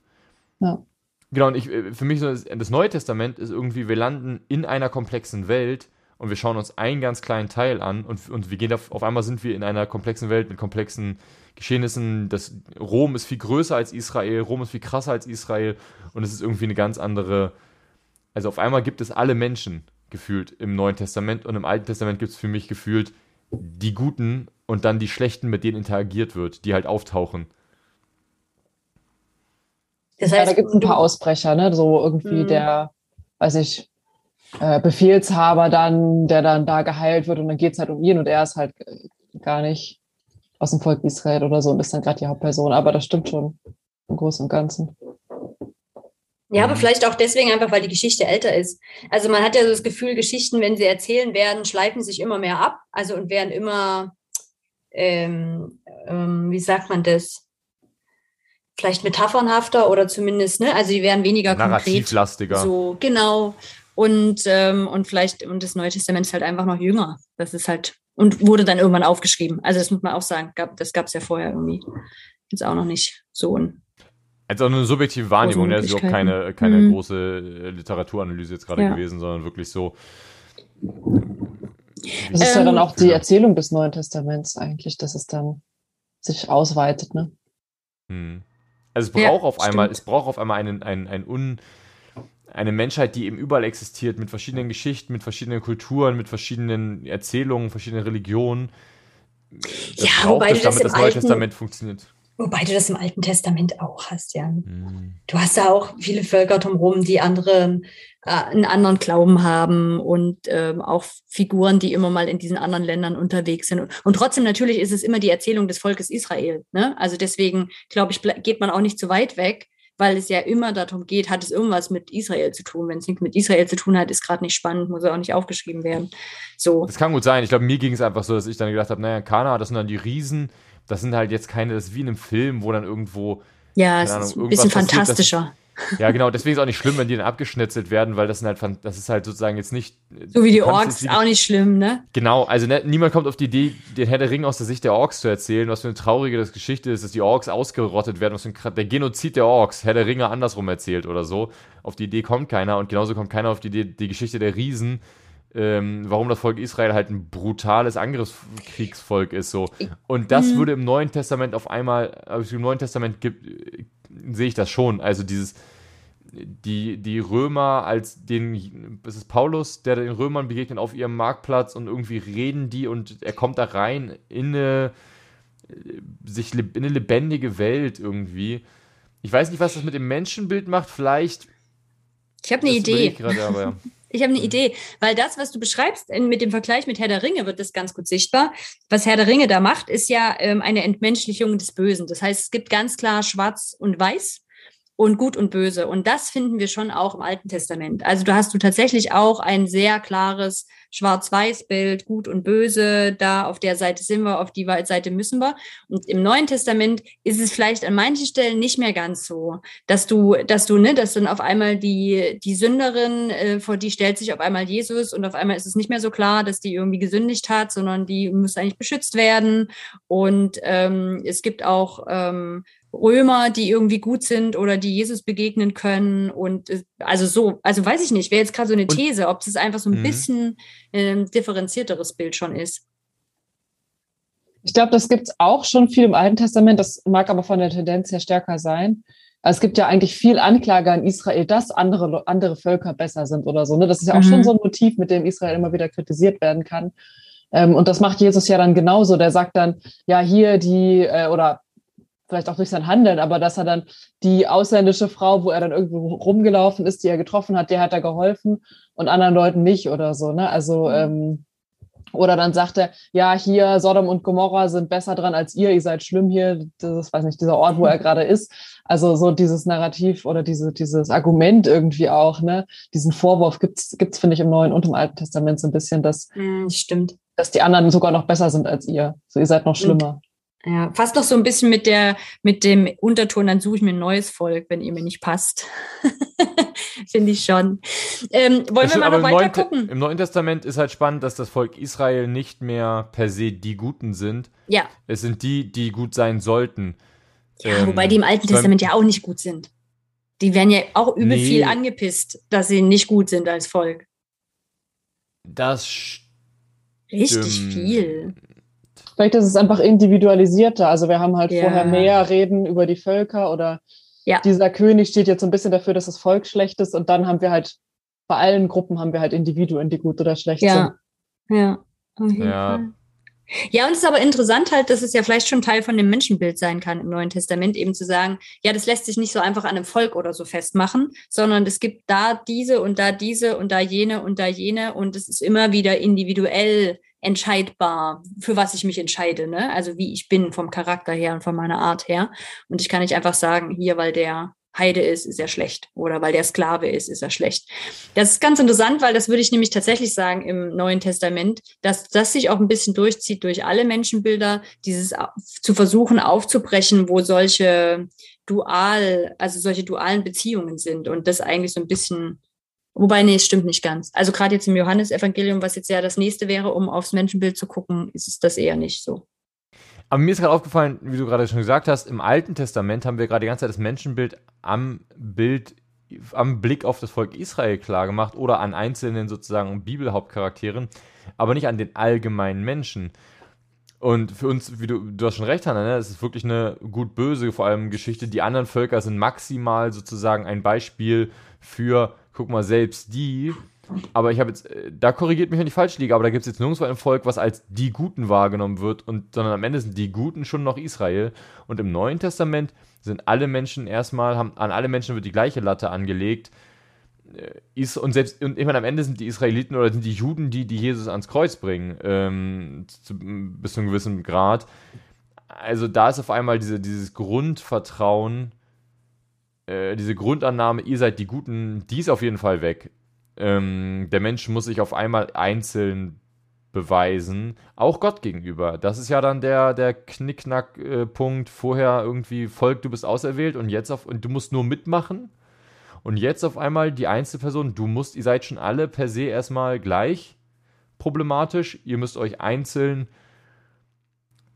Ja. Genau, und ich, äh, für mich so das, das Neue Testament ist irgendwie, wir landen in einer komplexen Welt und wir schauen uns einen ganz kleinen Teil an und, und wir gehen auf, auf einmal sind wir in einer komplexen Welt mit komplexen Geschehnissen. Das, Rom ist viel größer als Israel, Rom ist viel krasser als Israel und es ist irgendwie eine ganz andere. Also auf einmal gibt es alle Menschen gefühlt im Neuen Testament und im Alten Testament gibt es für mich gefühlt die Guten und dann die Schlechten, mit denen interagiert wird, die halt auftauchen. Das ja, da heißt, gibt es ein paar Ausbrecher, ne? So irgendwie Mhm. der, weiß ich, äh, Befehlshaber dann, der dann da geheilt wird und dann geht es halt um ihn und er ist halt äh, gar nicht aus dem Volk Israel oder so und ist dann gerade die Hauptperson. Aber das stimmt schon im Großen und Ganzen. Ja, aber vielleicht auch deswegen einfach, weil die Geschichte älter ist. Also man hat ja so das Gefühl, Geschichten, wenn sie erzählen werden, schleifen sich immer mehr ab. Also und werden immer, ähm, ähm, wie sagt man das? Vielleicht metaphernhafter oder zumindest, ne? Also die werden weniger konkret. Narrativlastiger. So, genau. Und, ähm, und vielleicht, und das Neue Testament ist halt einfach noch jünger. Das ist halt, und wurde dann irgendwann aufgeschrieben. Also das muss man auch sagen. Gab, das gab es ja vorher irgendwie. Jetzt auch noch nicht so. Ein, Also eine subjektive Wahrnehmung, ne? das ist überhaupt keine, keine mhm. große äh, Literaturanalyse jetzt gerade ja. gewesen, sondern wirklich so. Das ist ähm, ja dann auch die Erzählung des Neuen Testaments eigentlich, dass es dann sich ausweitet, ne? Hm. Also es braucht ja, auf einmal, es braucht auf einmal einen, einen, einen un, eine Menschheit, die eben überall existiert, mit verschiedenen Geschichten, mit verschiedenen Kulturen, mit verschiedenen Erzählungen, verschiedenen Religionen. Das ja, wobei es, damit das Neue Alten, Testament funktioniert. Wobei du das im Alten Testament auch hast, ja. Mhm. Du hast da auch viele Völker drumherum, die andere, äh, einen anderen Glauben haben und ähm, auch Figuren, die immer mal in diesen anderen Ländern unterwegs sind. Und, und trotzdem natürlich ist es immer die Erzählung des Volkes Israel. Ne? Also deswegen, glaube ich, geht man auch nicht zu weit weg, weil es ja immer darum geht, hat es irgendwas mit Israel zu tun. Wenn es nichts mit Israel zu tun hat, ist gerade nicht spannend, muss auch nicht aufgeschrieben werden. So. Das kann gut sein. Ich glaube, mir ging es einfach so, dass ich dann gedacht habe, naja, Kana, das sind dann die Riesen das sind halt jetzt keine, das ist wie in einem Film, wo dann irgendwo. Ja, es Ahnung, ist ein bisschen fantastischer. Das, ja, genau, deswegen ist es auch nicht schlimm, wenn die dann abgeschnetzelt werden, weil das sind halt, das ist halt sozusagen jetzt nicht. So wie die Orks, wie, auch nicht schlimm, ne? Genau, also ne, niemand kommt auf die Idee, den Herr der Ring aus der Sicht der Orks zu erzählen, was für eine traurige das Geschichte ist, dass die Orks ausgerottet werden, was für ein, der Genozid der Orks, Herr der Ringe andersrum erzählt oder so. Auf die Idee kommt keiner und genauso kommt keiner auf die Idee, die Geschichte der Riesen ähm, warum das Volk Israel halt ein brutales Angriffskriegsvolk ist. So. Und das mhm. würde im Neuen Testament auf einmal, also im Neuen Testament gibt, äh, sehe ich das schon. Also dieses, die, die Römer als den, es ist Paulus, der den Römern begegnet auf ihrem Marktplatz und irgendwie reden die und er kommt da rein in eine, sich in eine lebendige Welt irgendwie. Ich weiß nicht, was das mit dem Menschenbild macht, vielleicht. Ich habe eine Idee. Grade, aber, ja. (laughs) Ich habe eine mhm. Idee, weil das, was du beschreibst, mit dem Vergleich mit Herr der Ringe wird das ganz gut sichtbar. Was Herr der Ringe da macht, ist ja ähm, eine Entmenschlichung des Bösen. Das heißt, es gibt ganz klar Schwarz und Weiß und Gut und Böse. Und das finden wir schon auch im Alten Testament. Also da hast du tatsächlich auch ein sehr klares Schwarz-Weiß-Bild, Gut und Böse. Da auf der Seite sind wir, auf die Seite müssen wir. Und im Neuen Testament ist es vielleicht an manchen Stellen nicht mehr ganz so, dass du, dass du, ne, dass dann auf einmal die, die Sünderin, äh, vor die stellt sich auf einmal Jesus und auf einmal ist es nicht mehr so klar, dass die irgendwie gesündigt hat, sondern die muss eigentlich beschützt werden. Und ähm, es gibt auch ähm, Römer, die irgendwie gut sind oder die Jesus begegnen können. Und äh, also so, also weiß ich nicht, wäre jetzt gerade so eine These, ob es einfach so ein mhm. bisschen ähm, differenzierteres Bild schon ist. Ich glaube, das gibt es auch schon viel im Alten Testament. Das mag aber von der Tendenz her stärker sein. Es gibt ja eigentlich viel Anklage an Israel, dass andere, andere Völker besser sind oder so. Ne? Das ist ja auch mhm. schon so ein Motiv, mit dem Israel immer wieder kritisiert werden kann. Ähm, und das macht Jesus ja dann genauso. Der sagt dann, ja, hier die, äh, oder vielleicht auch durch sein Handeln, aber dass er dann die ausländische Frau, wo er dann irgendwo rumgelaufen ist, die er getroffen hat, der hat er geholfen und anderen Leuten nicht oder so. Ne? Also mhm. ähm, oder dann sagt er, ja, hier Sodom und Gomorra sind besser dran als ihr, ihr seid schlimm hier, das ist, weiß nicht, dieser Ort, wo er (laughs) gerade ist. Also so dieses Narrativ oder diese, dieses Argument irgendwie auch, ne, diesen Vorwurf gibt's, gibt's finde ich, im Neuen und im Alten Testament so ein bisschen, dass, mm, stimmt. dass die anderen sogar noch besser sind als ihr. So, ihr seid noch schlimmer. Ja, fast noch so ein bisschen mit der, mit dem Unterton, dann suche ich mir ein neues Volk, wenn ihr mir nicht passt. (laughs) Finde ich schon. Ähm, wollen wir mal noch weiter gucken? Im Neuen Testament ist halt spannend, dass das Volk Israel nicht mehr per se die Guten sind. Ja. Es sind die, die gut sein sollten. Ja, ähm, wobei die im Alten Testament ja auch nicht gut sind. Die werden ja auch übel nee. viel angepisst, dass sie nicht gut sind als Volk. Das Richtig viel. Vielleicht ist es einfach individualisierter. Also wir haben halt ja. vorher mehr Reden über die Völker oder ja. dieser König steht jetzt so ein bisschen dafür, dass das Volk schlecht ist und dann haben wir halt bei allen Gruppen haben wir halt Individuen, die gut oder schlecht ja. sind. Ja. Ja. Ja, und es ist aber interessant halt, dass es ja vielleicht schon Teil von dem Menschenbild sein kann im Neuen Testament, eben zu sagen, ja, das lässt sich nicht so einfach an einem Volk oder so festmachen, sondern es gibt da diese und da diese und da jene und da jene und es ist immer wieder individuell entscheidbar, für was ich mich entscheide, ne? Also wie ich bin vom Charakter her und von meiner Art her. Und ich kann nicht einfach sagen, hier, weil der Heide ist, ist er schlecht. Oder weil der Sklave ist, ist er schlecht. Das ist ganz interessant, weil das würde ich nämlich tatsächlich sagen im Neuen Testament, dass das sich auch ein bisschen durchzieht durch alle Menschenbilder, dieses zu versuchen aufzubrechen, wo solche dual, also solche dualen Beziehungen sind und das eigentlich so ein bisschen Wobei, nee, es stimmt nicht ganz. Also gerade jetzt im Johannesevangelium, was jetzt ja das nächste wäre, um aufs Menschenbild zu gucken, ist es das eher nicht so. Aber mir ist gerade aufgefallen, wie du gerade schon gesagt hast, im Alten Testament haben wir gerade die ganze Zeit das Menschenbild am Bild, am Blick auf das Volk Israel klar gemacht oder an einzelnen sozusagen Bibelhauptcharakteren, aber nicht an den allgemeinen Menschen. Und für uns, wie du, du hast schon recht, Hannah, ne, es ist wirklich eine gut-böse, vor allem Geschichte. Die anderen Völker sind maximal sozusagen ein Beispiel für, guck mal, selbst die. Aber ich habe jetzt, äh, da korrigiert mich, wenn ich falsch liege, aber da gibt es jetzt nirgendwo ein Volk, was als die Guten wahrgenommen wird, und, sondern am Ende sind die Guten schon noch Israel. Und im Neuen Testament sind alle Menschen erstmal, haben, an alle Menschen wird die gleiche Latte angelegt. Äh, und selbst, und ich meine, am Ende sind die Israeliten oder sind die Juden die, die Jesus ans Kreuz bringen, ähm, zu, bis zu einem gewissen Grad. Also da ist auf einmal diese, dieses Grundvertrauen, äh, diese Grundannahme, ihr seid die Guten, die ist auf jeden Fall weg. Ähm, der Mensch muss sich auf einmal einzeln beweisen, auch Gott gegenüber. Das ist ja dann der, der Knickknack-Punkt. Vorher irgendwie Volk, du bist auserwählt und jetzt auf, und du musst nur mitmachen. Und jetzt auf einmal die Einzelperson, du musst, ihr seid schon alle per se erstmal gleich problematisch. Ihr müsst euch einzeln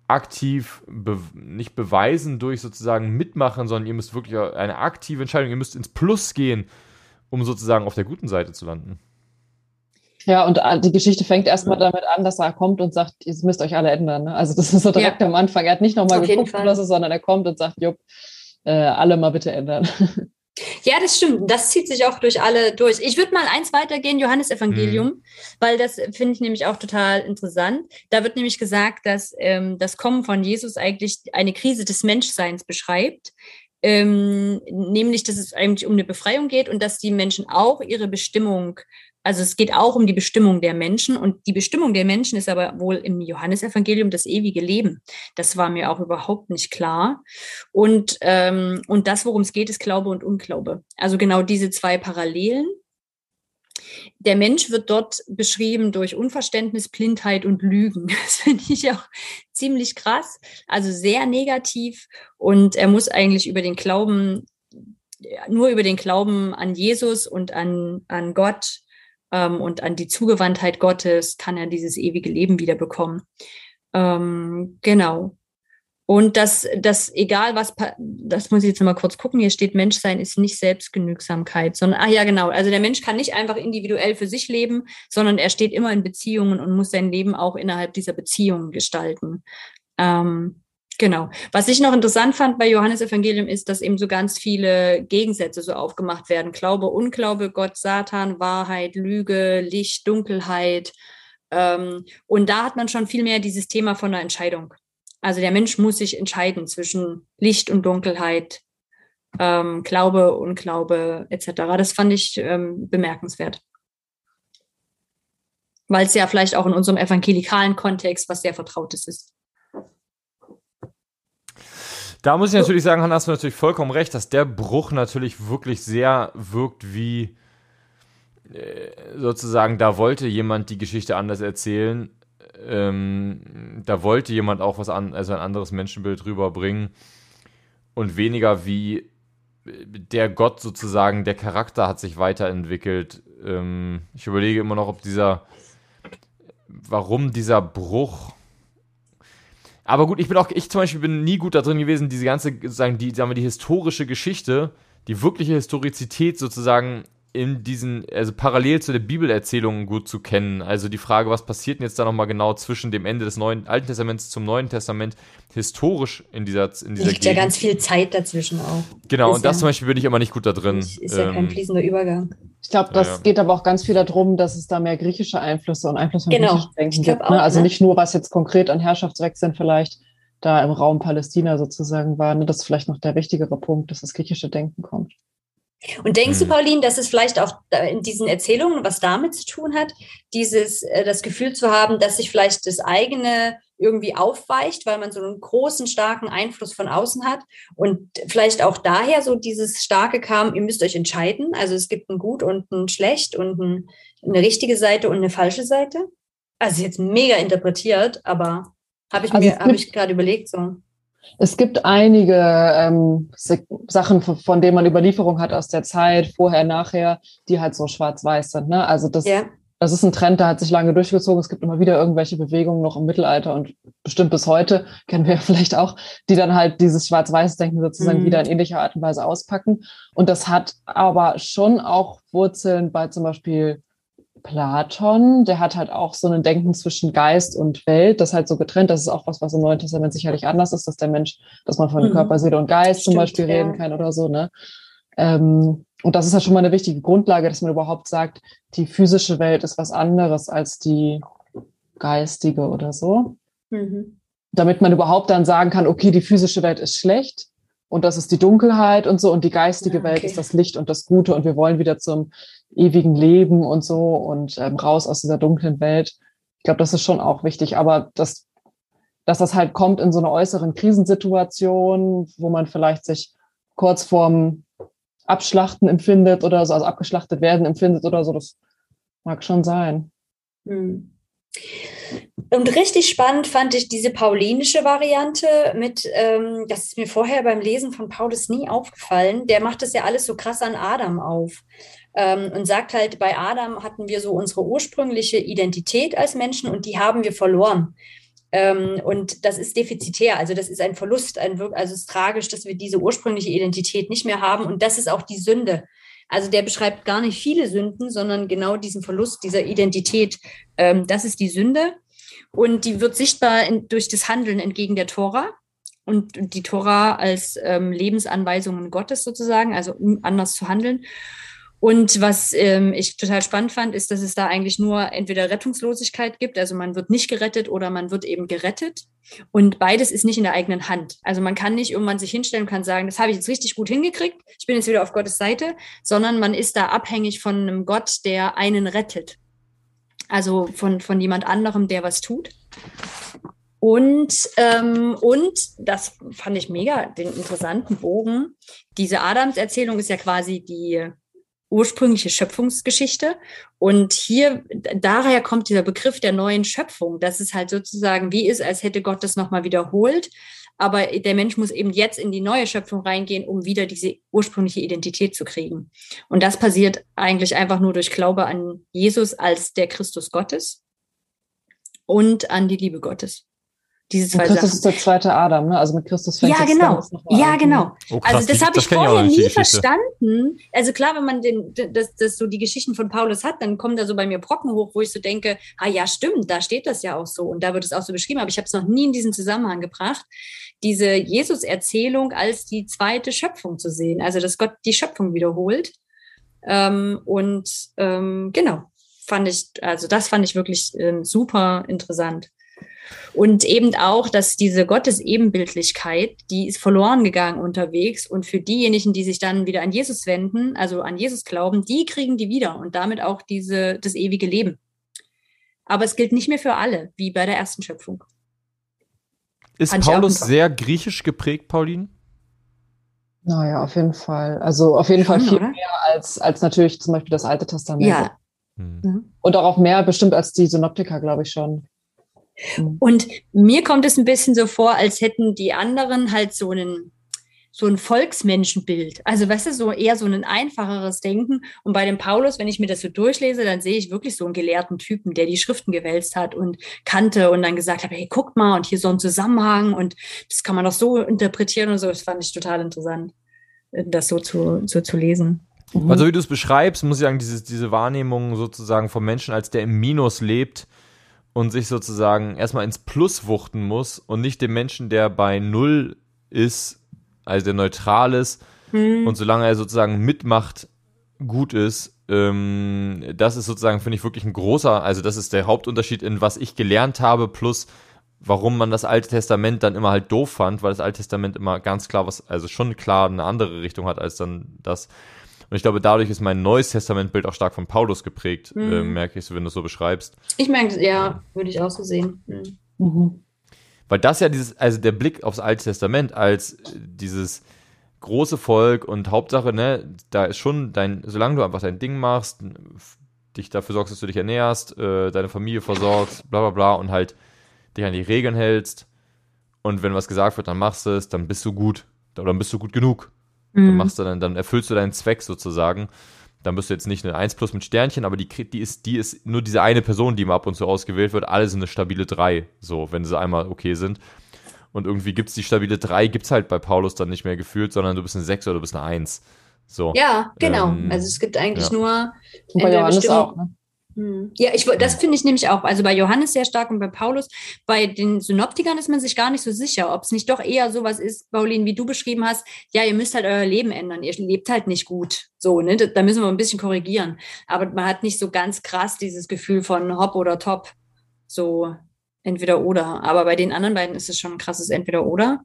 aktiv be nicht beweisen durch sozusagen mitmachen, sondern ihr müsst wirklich eine aktive Entscheidung, ihr müsst ins Plus gehen, um sozusagen auf der guten Seite zu landen. Ja, und äh, die Geschichte fängt erstmal damit an, dass er kommt und sagt, ihr müsst euch alle ändern. Ne? Also das ist so direkt ja. am Anfang. Er hat nicht nochmal geguckt, oder so, sondern er kommt und sagt, jupp, äh, alle mal bitte ändern. (laughs) Ja, das stimmt. Das zieht sich auch durch alle durch. Ich würde mal eins weitergehen, Johannesevangelium, mhm. weil das finde ich nämlich auch total interessant. Da wird nämlich gesagt, dass ähm, das Kommen von Jesus eigentlich eine Krise des Menschseins beschreibt. Ähm, nämlich, dass es eigentlich um eine Befreiung geht und dass die Menschen auch ihre Bestimmung also es geht auch um die Bestimmung der Menschen und die Bestimmung der Menschen ist aber wohl im Johannesevangelium das ewige Leben. Das war mir auch überhaupt nicht klar. Und, ähm, und das, worum es geht, ist Glaube und Unglaube. Also genau diese zwei Parallelen. Der Mensch wird dort beschrieben durch Unverständnis, Blindheit und Lügen. (laughs) Das finde ich auch ziemlich krass, also sehr negativ. Und er muss eigentlich über den Glauben, nur über den Glauben an Jesus und an, an Gott ähm, und an die Zugewandtheit Gottes kann er dieses ewige Leben wieder bekommen. Ähm, genau. Und das, das, egal was, das muss ich jetzt mal kurz gucken, hier steht, Menschsein ist nicht Selbstgenügsamkeit, sondern, ah ja, genau, also der Mensch kann nicht einfach individuell für sich leben, sondern er steht immer in Beziehungen und muss sein Leben auch innerhalb dieser Beziehungen gestalten. Ähm, Genau. Was ich noch interessant fand bei Johannes Evangelium ist, dass eben so ganz viele Gegensätze so aufgemacht werden. Glaube, Unglaube, Gott, Satan, Wahrheit, Lüge, Licht, Dunkelheit. Ähm, und da hat man schon viel mehr dieses Thema von der Entscheidung. Also der Mensch muss sich entscheiden zwischen Licht und Dunkelheit, ähm, Glaube, Unglaube etc. Das fand ich ähm, bemerkenswert. Weil es ja vielleicht auch in unserem evangelikalen Kontext was sehr Vertrautes ist. Da muss ich natürlich sagen, hast du natürlich vollkommen recht, dass der Bruch natürlich wirklich sehr wirkt wie äh, sozusagen, da wollte jemand die Geschichte anders erzählen. Ähm, da wollte jemand auch was an, also ein anderes Menschenbild rüberbringen und weniger wie der Gott sozusagen, der Charakter hat sich weiterentwickelt. Ähm, ich überlege immer noch, ob dieser, warum dieser Bruch aber gut, ich bin auch, ich zum Beispiel bin nie gut da drin gewesen, diese ganze, sagen, die, sagen wir, die historische Geschichte, die wirkliche Historizität sozusagen in diesen, also parallel zu der Bibelerzählung gut zu kennen. Also die Frage, was passiert denn jetzt da nochmal genau zwischen dem Ende des Neuen, Alten Testaments zum Neuen Testament historisch in dieser, in dieser Liegt Gegend. ja ganz viel Zeit dazwischen auch. Genau, ist und das ja, zum Beispiel bin ich immer nicht gut da drin. Ist ja kein ähm, fließender Übergang. Ich glaube, das ja. geht aber auch ganz viel darum, dass es da mehr griechische Einflüsse und Einfluss von genau. griechischen Denken gibt. Auch, ne? Also ne? nicht nur, was jetzt konkret an Herrschaftswechseln vielleicht da im Raum Palästina sozusagen war. Ne? Das ist vielleicht noch der wichtigere Punkt, dass das griechische Denken kommt. Und denkst du, hm. Pauline, dass es vielleicht auch in diesen Erzählungen was damit zu tun hat, dieses, äh, das Gefühl zu haben, dass sich vielleicht das eigene irgendwie aufweicht, weil man so einen großen, starken Einfluss von außen hat und vielleicht auch daher so dieses starke kam, ihr müsst euch entscheiden. Also es gibt ein Gut und ein Schlecht und ein, eine richtige Seite und eine falsche Seite. Also jetzt mega interpretiert, aber habe ich also mir, habe ich gerade überlegt so. Es gibt einige ähm, Sachen, von denen man Überlieferung hat aus der Zeit, vorher, nachher, die halt so schwarz-weiß sind. Ne? Also das, yeah. Das ist ein Trend, der hat sich lange durchgezogen. Es gibt immer wieder irgendwelche Bewegungen noch im Mittelalter und bestimmt bis heute, kennen wir ja (laughs) vielleicht auch, die dann halt dieses Schwarz-Weiß-Denken sozusagen mhm. wieder in ähnlicher Art und Weise auspacken. Und das hat aber schon auch Wurzeln bei zum Beispiel Platon, der hat halt auch so ein Denken zwischen Geist und Welt, das halt so getrennt. Das ist auch was, was im Neuen Testament sicherlich anders ist, dass der Mensch, dass man von mhm. Körper, Seele und Geist Stimmt, zum Beispiel ja. reden kann oder so, ne? Ähm, und das ist ja schon mal eine wichtige Grundlage, dass man überhaupt sagt, die physische Welt ist was anderes als die geistige oder so. Mhm. Damit man überhaupt dann sagen kann, okay, die physische Welt ist schlecht und das ist die Dunkelheit und so und die geistige ja, okay. Welt ist das Licht und das Gute und wir wollen wieder zum ewigen Leben und so und ähm, raus aus dieser dunklen Welt. Ich glaube, das ist schon auch wichtig, aber das, dass das halt kommt in so einer äußeren Krisensituation, wo man vielleicht sich kurz vorm Abschlachten empfindet oder so, also abgeschlachtet werden empfindet oder so. Das mag schon sein. Hm. Und richtig spannend fand ich diese paulinische Variante mit, ähm, das ist mir vorher beim Lesen von Paulus nie aufgefallen. Der macht das ja alles so krass an Adam auf ähm, und sagt halt, bei Adam hatten wir so unsere ursprüngliche Identität als Menschen und die haben wir verloren. Ähm, und das ist defizitär, also das ist ein Verlust, ein, also es ist tragisch, dass wir diese ursprüngliche Identität nicht mehr haben. Und das ist auch die Sünde. Also der beschreibt gar nicht viele Sünden, sondern genau diesen Verlust dieser Identität. Ähm, das ist die Sünde. Und die wird sichtbar in, durch das Handeln entgegen der Tora. Und die Tora als ähm, Lebensanweisungen Gottes sozusagen, also um anders zu handeln. Und was ähm, ich total spannend fand, ist, dass es da eigentlich nur entweder Rettungslosigkeit gibt, also man wird nicht gerettet oder man wird eben gerettet. Und beides ist nicht in der eigenen Hand. Also man kann nicht irgendwann sich hinstellen und kann sagen, das habe ich jetzt richtig gut hingekriegt, ich bin jetzt wieder auf Gottes Seite, sondern man ist da abhängig von einem Gott, der einen rettet. Also von, von jemand anderem, der was tut. Und, ähm, und das fand ich mega, den interessanten Bogen. Diese Adams-Erzählung ist ja quasi die ursprüngliche Schöpfungsgeschichte. Und hier, daher kommt dieser Begriff der neuen Schöpfung, dass es halt sozusagen wie ist, als hätte Gott das nochmal wiederholt. Aber der Mensch muss eben jetzt in die neue Schöpfung reingehen, um wieder diese ursprüngliche Identität zu kriegen. Und das passiert eigentlich einfach nur durch Glaube an Jesus als der Christus Gottes und an die Liebe Gottes. Diese zwei Christus Sachen. ist der zweite Adam, ne? Also mit Christus fängt Ja, genau. Ja, genau. Oh, krass, also das habe ich vorher nie verstanden. Also klar, wenn man den, das, das so die Geschichten von Paulus hat, dann kommen da so bei mir Brocken hoch, wo ich so denke, ah ja, stimmt, da steht das ja auch so und da wird es auch so beschrieben, aber ich habe es noch nie in diesen Zusammenhang gebracht, diese Jesus-Erzählung als die zweite Schöpfung zu sehen. Also dass Gott die Schöpfung wiederholt. Ähm, und ähm, genau, fand ich, also das fand ich wirklich äh, super interessant. Und eben auch, dass diese Gottesebenbildlichkeit, die ist verloren gegangen unterwegs. Und für diejenigen, die sich dann wieder an Jesus wenden, also an Jesus glauben, die kriegen die wieder und damit auch diese, das ewige Leben. Aber es gilt nicht mehr für alle, wie bei der ersten Schöpfung. Ist Fand Paulus sehr griechisch geprägt, Pauline? Naja, auf jeden Fall. Also auf jeden Fall viel oder? mehr als, als natürlich zum Beispiel das Alte Testament. Ja. Hm. Und auch mehr bestimmt als die Synoptiker, glaube ich schon. Mhm. Und mir kommt es ein bisschen so vor, als hätten die anderen halt so einen so ein Volksmenschenbild. Also, weißt du, so eher so ein einfacheres Denken. Und bei dem Paulus, wenn ich mir das so durchlese, dann sehe ich wirklich so einen gelehrten Typen, der die Schriften gewälzt hat und kannte und dann gesagt hat, hey, guckt mal, und hier so ein Zusammenhang und das kann man doch so interpretieren und so. Das fand ich total interessant, das so zu, so zu lesen. Mhm. Also, wie du es beschreibst, muss ich sagen, diese, diese Wahrnehmung sozusagen vom Menschen, als der im Minus lebt, und sich sozusagen erstmal ins Plus wuchten muss und nicht dem Menschen, der bei Null ist, also der neutral ist hm. und solange er sozusagen mitmacht, gut ist, ähm, das ist sozusagen, finde ich, wirklich ein großer, also das ist der Hauptunterschied in was ich gelernt habe, plus warum man das Alte Testament dann immer halt doof fand, weil das Alte Testament immer ganz klar was, also schon klar eine andere Richtung hat als dann das. Und ich glaube, dadurch ist mein neues Testamentbild auch stark von Paulus geprägt, mhm. äh, merke ich so, wenn du es so beschreibst. Ich merke, ja, würde ich auch so sehen. Mhm. mhm. Weil das ja dieses, also der Blick aufs Alte Testament als dieses große Volk und Hauptsache, ne, da ist schon dein, solange du einfach dein Ding machst, dich dafür sorgst, dass du dich ernährst, äh, deine Familie versorgst, bla bla bla und halt dich an die Regeln hältst und wenn was gesagt wird, dann machst du es, dann bist du gut oder dann bist du gut genug. Mhm. Dann, machst du dann, dann erfüllst du deinen Zweck sozusagen. dann bist du jetzt nicht eine 1 plus mit Sternchen, aber die, die, ist, die ist nur diese eine Person, die immer ab und zu ausgewählt wird. Alle sind eine stabile 3, so, wenn sie einmal okay sind. Und irgendwie gibt es die stabile 3, gibt es halt bei Paulus dann nicht mehr gefühlt, sondern du bist eine 6 oder du bist eine 1. So. Ja, genau. Ähm, also es gibt eigentlich ja. nur. Und bei Johannes auch, ne? Hm. Ja, ich, das finde ich nämlich auch. Also bei Johannes sehr stark und bei Paulus. Bei den Synoptikern ist man sich gar nicht so sicher, ob es nicht doch eher sowas ist, Pauline, wie du beschrieben hast. Ja, ihr müsst halt euer Leben ändern. Ihr lebt halt nicht gut. So, ne? Da müssen wir ein bisschen korrigieren. Aber man hat nicht so ganz krass dieses Gefühl von Hop oder Top. So entweder oder. Aber bei den anderen beiden ist es schon ein krasses Entweder oder.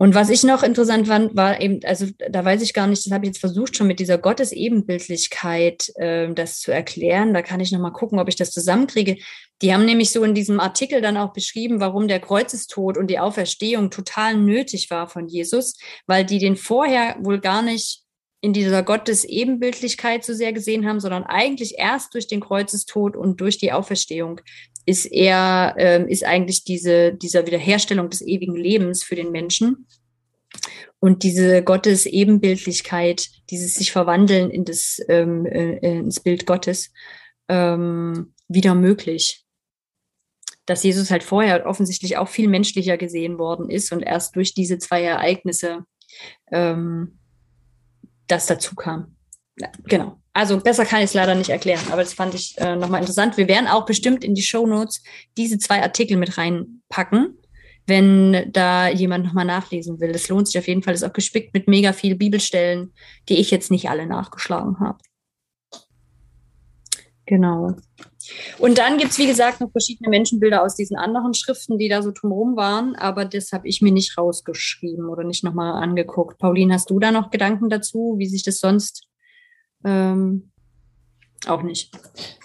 Und was ich noch interessant fand, war eben, also da weiß ich gar nicht, das habe ich jetzt versucht schon mit dieser Gottesebenbildlichkeit äh, das zu erklären. Da kann ich noch mal gucken, ob ich das zusammenkriege. Die haben nämlich so in diesem Artikel dann auch beschrieben, warum der Kreuzestod und die Auferstehung total nötig war von Jesus, weil die den vorher wohl gar nicht in dieser Gottesebenbildlichkeit so sehr gesehen haben, sondern eigentlich erst durch den Kreuzestod und durch die Auferstehung ist er, äh, ist eigentlich diese, dieser Wiederherstellung des ewigen Lebens für den Menschen. Und diese Gottes Ebenbildlichkeit, dieses sich verwandeln in das, ähm, äh, ins Bild Gottes, ähm, wieder möglich. Dass Jesus halt vorher offensichtlich auch viel menschlicher gesehen worden ist und erst durch diese zwei Ereignisse ähm, das dazu kam. Ja, genau. Also besser kann ich es leider nicht erklären, aber das fand ich äh, nochmal interessant. Wir werden auch bestimmt in die Show Notes diese zwei Artikel mit reinpacken, wenn da jemand nochmal nachlesen will. Das lohnt sich auf jeden Fall. Das ist auch gespickt mit mega viel Bibelstellen, die ich jetzt nicht alle nachgeschlagen habe. Genau. Und dann gibt es, wie gesagt, noch verschiedene Menschenbilder aus diesen anderen Schriften, die da so drumherum waren, aber das habe ich mir nicht rausgeschrieben oder nicht nochmal angeguckt. Pauline, hast du da noch Gedanken dazu, wie sich das sonst ähm, auch nicht.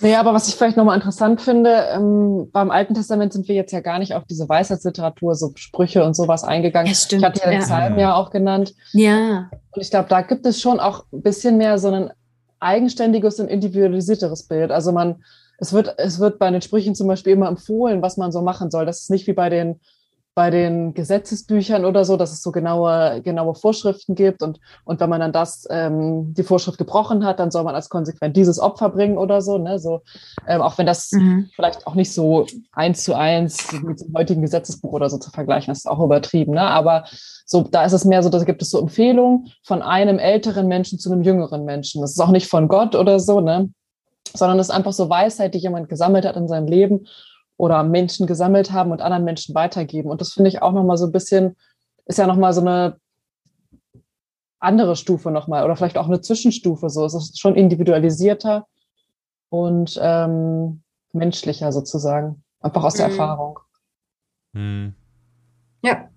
Naja, aber was ich vielleicht nochmal interessant finde, ähm, beim Alten Testament sind wir jetzt ja gar nicht auf diese Weisheitsliteratur, so Sprüche und sowas eingegangen. Ja, stimmt, ich hatte ja den. Psalm ja auch genannt. Ja. Und ich glaube, da gibt es schon auch ein bisschen mehr so ein eigenständiges und individualisierteres Bild. Also man, es wird, es wird bei den Sprüchen zum Beispiel immer empfohlen, was man so machen soll. Das ist nicht wie bei den bei den Gesetzesbüchern oder so, dass es so genaue, genaue Vorschriften gibt. Und, und wenn man dann das, ähm, die Vorschrift gebrochen hat, dann soll man als konsequent dieses Opfer bringen oder so, ne, so, ähm, auch wenn das mhm. vielleicht auch nicht so eins zu eins mit dem heutigen Gesetzesbuch oder so zu vergleichen, das ist auch übertrieben, ne, aber so, da ist es mehr so, da gibt es so Empfehlungen von einem älteren Menschen zu einem jüngeren Menschen. Das ist auch nicht von Gott oder so, ne, sondern es ist einfach so Weisheit, die jemand gesammelt hat in seinem Leben oder Menschen gesammelt haben und anderen Menschen weitergeben. Und das finde ich auch nochmal so ein bisschen, ist ja nochmal so eine andere Stufe nochmal oder vielleicht auch eine Zwischenstufe. So, es ist schon individualisierter und ähm, menschlicher sozusagen, einfach aus der mhm. Erfahrung. Mhm. Ja,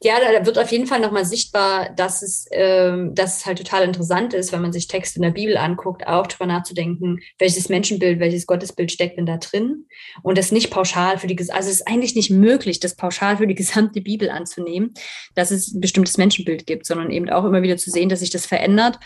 ja, da wird auf jeden Fall nochmal sichtbar, dass es, ähm, dass es halt total interessant ist, wenn man sich Texte in der Bibel anguckt, auch darüber nachzudenken, welches Menschenbild, welches Gottesbild steckt denn da drin? Und das nicht pauschal für die, also es ist eigentlich nicht möglich, das pauschal für die gesamte Bibel anzunehmen, dass es ein bestimmtes Menschenbild gibt, sondern eben auch immer wieder zu sehen, dass sich das verändert.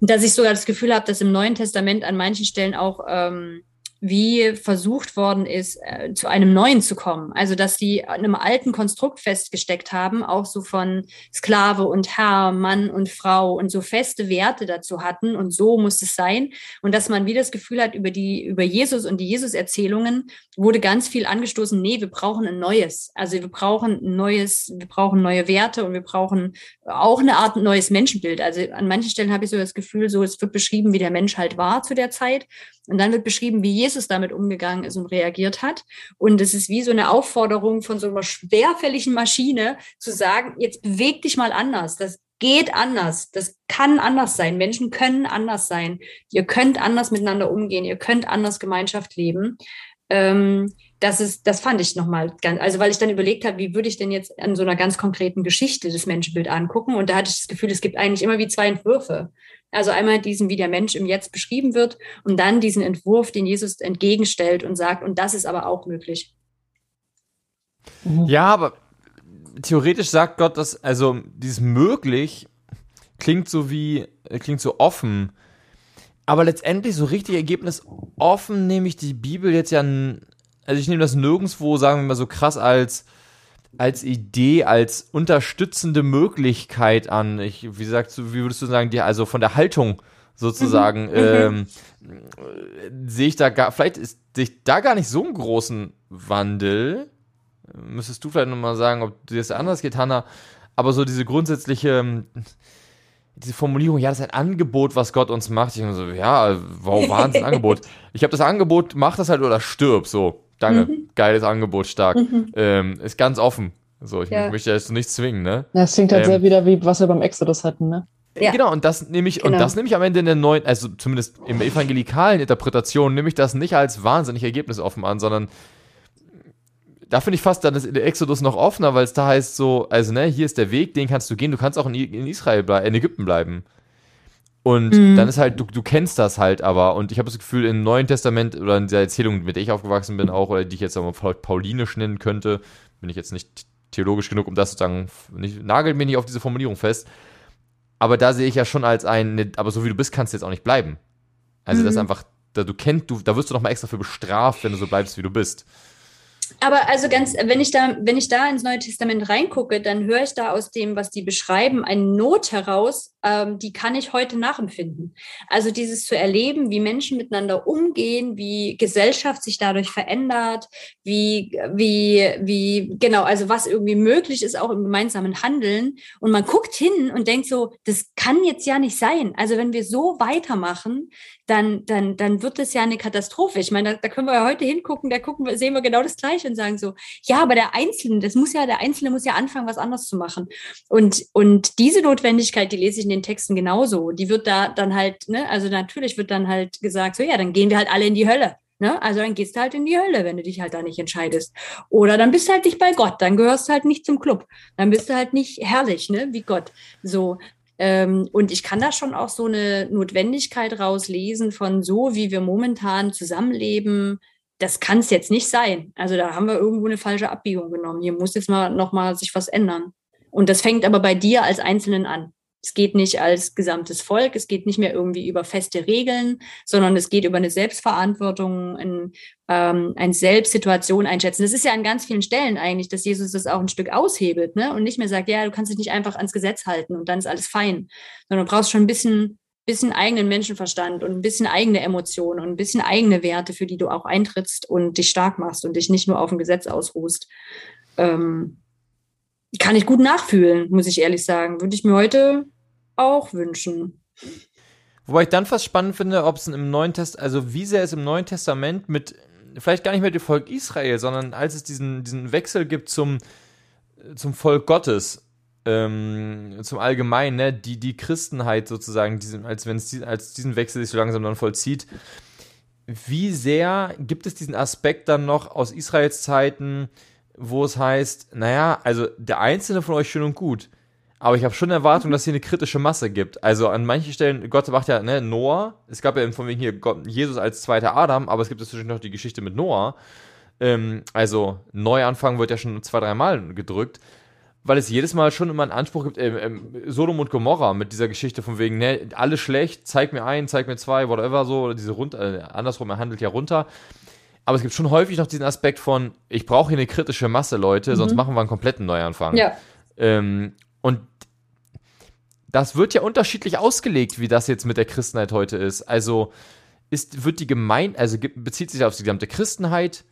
Und dass ich sogar das Gefühl habe, dass im Neuen Testament an manchen Stellen auch ähm, wie versucht worden ist, äh, zu einem neuen zu kommen. Also, dass die an einem alten Konstrukt festgesteckt haben, auch so von Sklave und Herr, Mann und Frau und so feste Werte dazu hatten und so muss es sein. Und dass man wieder das Gefühl hat, über die, über Jesus und die Jesus-Erzählungen wurde ganz viel angestoßen, nee, wir brauchen ein neues. Also wir brauchen ein neues, wir brauchen neue Werte und wir brauchen auch eine Art neues Menschenbild. Also an manchen Stellen habe ich so das Gefühl, so es wird beschrieben, wie der Mensch halt war zu der Zeit. Und dann wird beschrieben, wie Jesus damit umgegangen ist und reagiert hat. Und es ist wie so eine Aufforderung von so einer schwerfälligen Maschine zu sagen, jetzt beweg dich mal anders. Das geht anders. Das kann anders sein. Menschen können anders sein. Ihr könnt anders miteinander umgehen. Ihr könnt anders Gemeinschaft leben. Ähm, das ist, das fand ich nochmal ganz, also weil ich dann überlegt habe, wie würde ich denn jetzt an so einer ganz konkreten Geschichte das Menschenbild angucken? Und da hatte ich das Gefühl, es gibt eigentlich immer wie zwei Entwürfe. Also einmal diesen, wie der Mensch im Jetzt beschrieben wird und dann diesen Entwurf, den Jesus entgegenstellt und sagt, und das ist aber auch möglich. Ja, aber theoretisch sagt Gott, dass, also dieses möglich klingt so wie, klingt so offen. Aber letztendlich so richtig Ergebnis offen nehme ich die Bibel jetzt ja, also ich nehme das nirgendwo, sagen wir mal so krass als als Idee, als unterstützende Möglichkeit an. Ich, wie sagst du, wie würdest du sagen, die, also von der Haltung sozusagen, mhm. ähm, sehe ich da gar, vielleicht ist sehe ich da gar nicht so einen großen Wandel. Müsstest du vielleicht nochmal sagen, ob dir das anders geht, Hanna. Aber so diese grundsätzliche, ähm, diese Formulierung, ja, das ist ein Angebot, was Gott uns macht. Ich denke so, ja, wow, Wahnsinn, (laughs) Angebot. Ich habe das Angebot, mach das halt oder stirb. So, danke, mhm. geiles Angebot, stark. Mhm. Ähm, ist ganz offen. So, ich ja. möchte jetzt nichts zwingen, ne? Ja, es klingt halt ähm, sehr wieder wie, was wir beim Exodus hatten, ne? Ja. Genau, und das nehme ich, genau. und das nehme ich am Ende in der neuen, also zumindest im evangelikalen Interpretation, nehme ich das nicht als wahnsinnig ergebnisoffen an, sondern da finde ich fast dann ist der Exodus noch offener, weil es da heißt so, also ne, hier ist der Weg, den kannst du gehen, du kannst auch in, in Israel bleiben, in Ägypten bleiben. Und mhm. dann ist halt, du, du kennst das halt aber. Und ich habe das Gefühl, im Neuen Testament oder in der Erzählung, mit der ich aufgewachsen bin, auch, oder die ich jetzt mal paulinisch nennen könnte, bin ich jetzt nicht theologisch genug, um das sozusagen, nicht, nagelt mir nicht auf diese Formulierung fest. Aber da sehe ich ja schon als ein, aber so wie du bist, kannst du jetzt auch nicht bleiben. Also mhm. das ist einfach, da, du kennst, du, da wirst du noch mal extra für bestraft, wenn du so bleibst, wie du bist. Aber also ganz, wenn ich da, wenn ich da ins Neue Testament reingucke, dann höre ich da aus dem, was die beschreiben, eine Not heraus, ähm, die kann ich heute nachempfinden. Also dieses zu erleben, wie Menschen miteinander umgehen, wie Gesellschaft sich dadurch verändert, wie, wie, wie, genau, also was irgendwie möglich ist, auch im gemeinsamen Handeln. Und man guckt hin und denkt so, das kann jetzt ja nicht sein. Also wenn wir so weitermachen, dann, dann, dann wird das ja eine Katastrophe. Ich meine, da, da können wir ja heute hingucken, da gucken wir, sehen wir genau das Gleiche und sagen so, ja, aber der Einzelne, das muss ja, der Einzelne muss ja anfangen, was anderes zu machen. Und, und diese Notwendigkeit, die lese ich in den Texten genauso. Die wird da dann halt, ne, also natürlich wird dann halt gesagt, so, ja, dann gehen wir halt alle in die Hölle. Ne? Also dann gehst du halt in die Hölle, wenn du dich halt da nicht entscheidest. Oder dann bist du halt nicht bei Gott, dann gehörst du halt nicht zum Club. Dann bist du halt nicht herrlich, ne, wie Gott. So. Ähm, und ich kann da schon auch so eine Notwendigkeit rauslesen von so, wie wir momentan zusammenleben. Das kann es jetzt nicht sein. Also da haben wir irgendwo eine falsche Abbiegung genommen. Hier muss jetzt mal noch mal sich was ändern. Und das fängt aber bei dir als Einzelnen an. Es geht nicht als gesamtes Volk, es geht nicht mehr irgendwie über feste Regeln, sondern es geht über eine Selbstverantwortung, ein, ähm, ein Selbstsituation einschätzen. Das ist ja an ganz vielen Stellen eigentlich, dass Jesus das auch ein Stück aushebelt ne? und nicht mehr sagt, ja, du kannst dich nicht einfach ans Gesetz halten und dann ist alles fein, sondern du brauchst schon ein bisschen, bisschen eigenen Menschenverstand und ein bisschen eigene Emotionen und ein bisschen eigene Werte, für die du auch eintrittst und dich stark machst und dich nicht nur auf dem Gesetz ausruhst. Ähm, kann ich gut nachfühlen, muss ich ehrlich sagen. Würde ich mir heute auch wünschen. Wobei ich dann fast spannend finde, ob es im Neuen Testament, also wie sehr es im Neuen Testament mit, vielleicht gar nicht mehr dem Volk Israel, sondern als es diesen, diesen Wechsel gibt zum, zum Volk Gottes, ähm, zum Allgemeinen, ne, die, die Christenheit sozusagen, diesen, als wenn es als diesen Wechsel sich so langsam dann vollzieht, wie sehr gibt es diesen Aspekt dann noch aus Israels Zeiten, wo es heißt, naja, also der Einzelne von euch schön und gut, aber ich habe schon Erwartung, dass hier eine kritische Masse gibt. Also an manchen Stellen, Gott macht ja, ne, Noah, es gab ja von wegen hier Gott, Jesus als zweiter Adam, aber es gibt natürlich noch die Geschichte mit Noah. Ähm, also Neuanfang wird ja schon zwei, dreimal gedrückt, weil es jedes Mal schon immer einen Anspruch gibt, ähm, ähm, Sodom und Gomorra mit dieser Geschichte von wegen, ne, alles schlecht, zeig mir ein, zeig mir zwei, whatever so, oder diese runter, äh, andersrum, er handelt ja runter. Aber es gibt schon häufig noch diesen Aspekt von, ich brauche hier eine kritische Masse, Leute, mhm. sonst machen wir einen kompletten Neuanfang. Ja. Ähm, und das wird ja unterschiedlich ausgelegt, wie das jetzt mit der Christenheit heute ist. Also ist, wird die Gemeinde, also bezieht sich auf die gesamte Christenheit.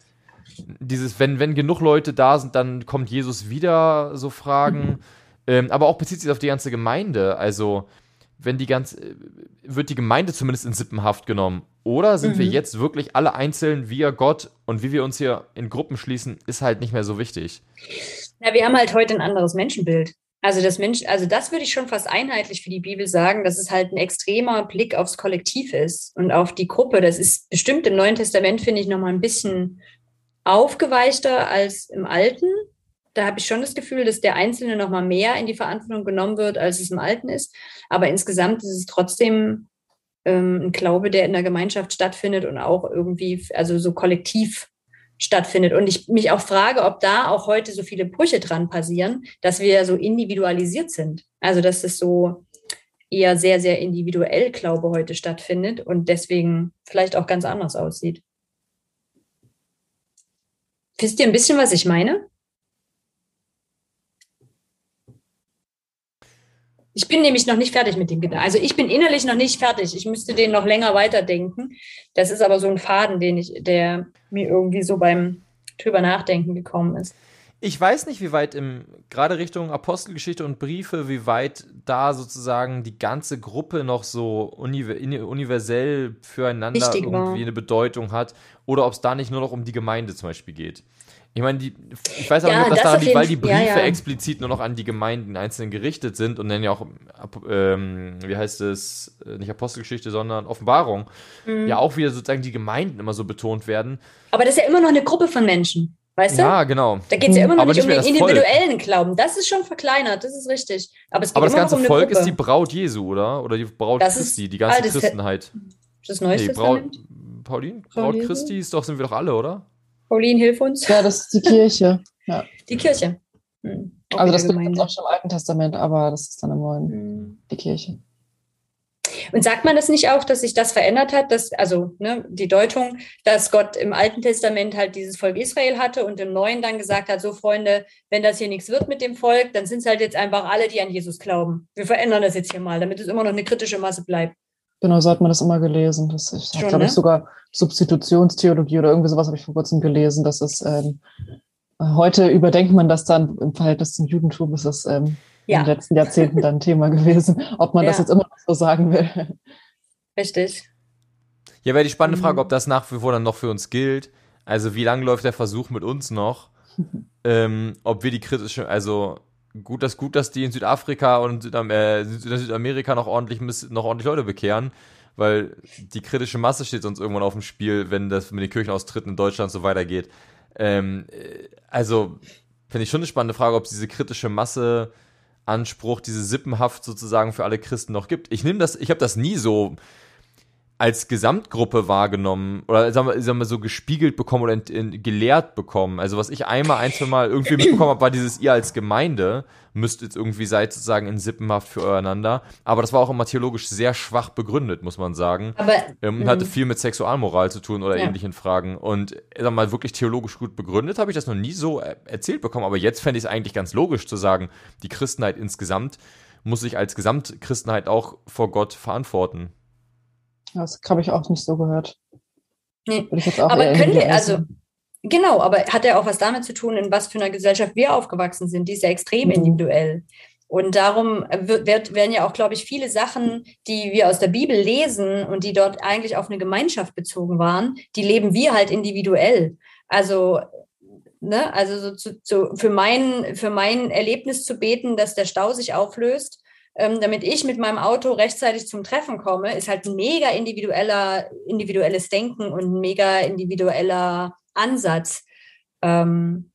Dieses, wenn, wenn genug Leute da sind, dann kommt Jesus wieder, so Fragen. (laughs) Ähm, aber auch bezieht sich auf die ganze Gemeinde. Also, wenn die ganze, wird die Gemeinde zumindest in Sippenhaft genommen? Oder sind mhm. wir jetzt wirklich alle einzeln via Gott und wie wir uns hier in Gruppen schließen, ist halt nicht mehr so wichtig. Ja, wir haben halt heute ein anderes Menschenbild. Also das Mensch, also das würde ich schon fast einheitlich für die Bibel sagen, dass es halt ein extremer Blick aufs Kollektiv ist und auf die Gruppe. Das ist bestimmt im Neuen Testament, finde ich, nochmal ein bisschen aufgeweichter als im Alten. Da habe ich schon das Gefühl, dass der Einzelne nochmal mehr in die Verantwortung genommen wird, als es im Alten ist. Aber insgesamt ist es trotzdem ähm, ein Glaube, der in der Gemeinschaft stattfindet und auch irgendwie, also so kollektiv stattfindet. Und ich mich auch frage, ob da auch heute so viele Brüche dran passieren, dass wir so individualisiert sind. Also dass es so eher sehr, sehr individuell Glaube heute stattfindet und deswegen vielleicht auch ganz anders aussieht. Wisst ihr ein bisschen, was ich meine? Ich bin nämlich noch nicht fertig mit dem Gedanken. Also ich bin innerlich noch nicht fertig. Ich müsste den noch länger weiterdenken. Das ist aber so ein Faden, den ich, der mir irgendwie so beim drüber nachdenken gekommen ist. Ich weiß nicht, wie weit im, gerade Richtung Apostelgeschichte und Briefe, wie weit da sozusagen die ganze Gruppe noch so universell füreinander Wichtig irgendwie war. eine Bedeutung hat oder ob es da nicht nur noch um die Gemeinde zum Beispiel geht. Ich meine, die, ich weiß aber ja, nicht, ob das, das daran liegt, weil die Briefe ja, ja. explizit nur noch an die Gemeinden einzeln gerichtet sind und dann ja auch, ähm, wie heißt es, äh, nicht Apostelgeschichte, sondern Offenbarung, mhm. ja auch wieder sozusagen die Gemeinden immer so betont werden. Aber das ist ja immer noch eine Gruppe von Menschen. Weißt du? Ja, genau. Da geht es ja immer noch aber nicht um den individuellen Volk. Glauben. Das ist schon verkleinert, das ist richtig. Aber, aber das ganze um Volk Gruppe. ist die Braut Jesu, oder? Oder die Braut das Christi, die ganze Christenheit. Das Neueste nee, Braut, Paulin? Braut Christi ist doch, sind wir doch alle, oder? Pauline, hilf uns. Ja, das ist die Kirche. Ja. (laughs) Die Kirche. Hm. Also das gibt es auch schon im Alten Testament, aber das ist dann im Neuen. Hm. Die Kirche. Und sagt man das nicht auch, dass sich das verändert hat, dass, also ne, die Deutung, dass Gott im Alten Testament halt dieses Volk Israel hatte und im Neuen dann gesagt hat, so Freunde, wenn das hier nichts wird mit dem Volk, dann sind es halt jetzt einfach alle, die an Jesus glauben. Wir verändern das jetzt hier mal, damit es immer noch eine kritische Masse bleibt. Genau, so hat man das immer gelesen. Das ist, glaube ne? ich, sogar Substitutionstheologie oder irgendwie sowas habe ich vor kurzem gelesen. Das ist ähm, heute überdenkt man das dann im Verhältnis zum Judentum, ist das ähm, ja. in den letzten Jahrzehnten dann (laughs) Thema gewesen, ob man ja. das jetzt immer noch so sagen will. Richtig. Ja, wäre die spannende Frage, mhm. ob das nach wie vor dann noch für uns gilt. Also wie lange läuft der Versuch mit uns noch? (laughs) ähm, ob wir die kritische, also gut, dass gut, dass die in Südafrika und äh, Südamerika noch ordentlich noch ordentlich Leute bekehren, weil die kritische Masse steht sonst irgendwann auf dem Spiel, wenn das mit den Kirchenaustritten in Deutschland so weitergeht. Ähm, äh, also finde ich schon eine spannende Frage, ob es diese kritische Masse Anspruch, diese Sippenhaft sozusagen für alle Christen noch gibt. Ich nehme das, ich habe das nie so als Gesamtgruppe wahrgenommen oder sagen wir, sagen wir so gespiegelt bekommen oder in, in, gelehrt bekommen. Also was ich einmal, ein, zwei Mal irgendwie mitbekommen habe, war dieses ihr als Gemeinde müsst jetzt irgendwie seid sozusagen in Sippenhaft für eureinander. Aber das war auch immer theologisch sehr schwach begründet, muss man sagen. Aber ähm, hatte viel mit Sexualmoral zu tun oder ja. ähnlichen Fragen. Und sag mal, wirklich theologisch gut begründet habe ich das noch nie so erzählt bekommen. Aber jetzt fände ich es eigentlich ganz logisch zu sagen, die Christenheit insgesamt muss sich als Gesamtchristenheit auch vor Gott verantworten. Das habe ich auch nicht so gehört. Nee. aber können wir, also, genau, aber hat ja auch was damit zu tun, in was für einer Gesellschaft wir aufgewachsen sind. Die ist ja extrem mhm. individuell. Und darum wird, werden ja auch, glaube ich, viele Sachen, die wir aus der Bibel lesen und die dort eigentlich auf eine Gemeinschaft bezogen waren, die leben wir halt individuell. Also, ne, also so zu, zu, für, mein, für mein Erlebnis zu beten, dass der Stau sich auflöst, ähm, damit ich mit meinem Auto rechtzeitig zum Treffen komme, ist halt ein mega individueller, individuelles Denken und ein mega individueller Ansatz. Ähm,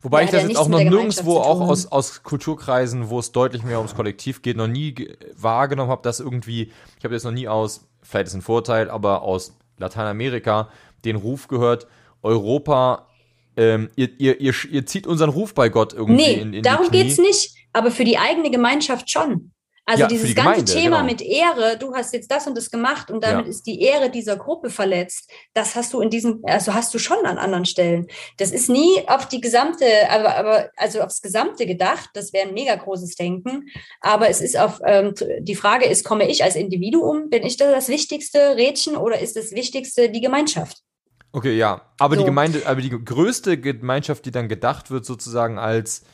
Wobei ja, ich das jetzt auch noch nirgendwo auch aus, aus Kulturkreisen, wo es deutlich mehr ums Kollektiv geht, noch nie wahrgenommen habe, dass irgendwie, ich habe jetzt noch nie aus, vielleicht ist ein Vorteil, aber aus Lateinamerika den Ruf gehört, Europa, ähm, ihr, ihr, ihr, ihr zieht unseren Ruf bei Gott irgendwie nee, in, in darum geht es nicht aber für die eigene Gemeinschaft schon. Also ja, dieses die ganze Gemeinde, Thema genau. mit Ehre, du hast jetzt das und das gemacht und damit ja. ist die Ehre dieser Gruppe verletzt. Das hast du in diesem, also hast du schon an anderen Stellen. Das ist nie auf die gesamte, aber, aber also aufs Gesamte gedacht. Das wäre ein mega großes Denken. Aber es ist auf, ähm, die Frage ist, komme ich als Individuum? Bin ich da das wichtigste Rädchen oder ist das Wichtigste die Gemeinschaft? Okay, ja. Aber so. die Gemeinde, aber die größte Gemeinschaft, die dann gedacht wird, sozusagen als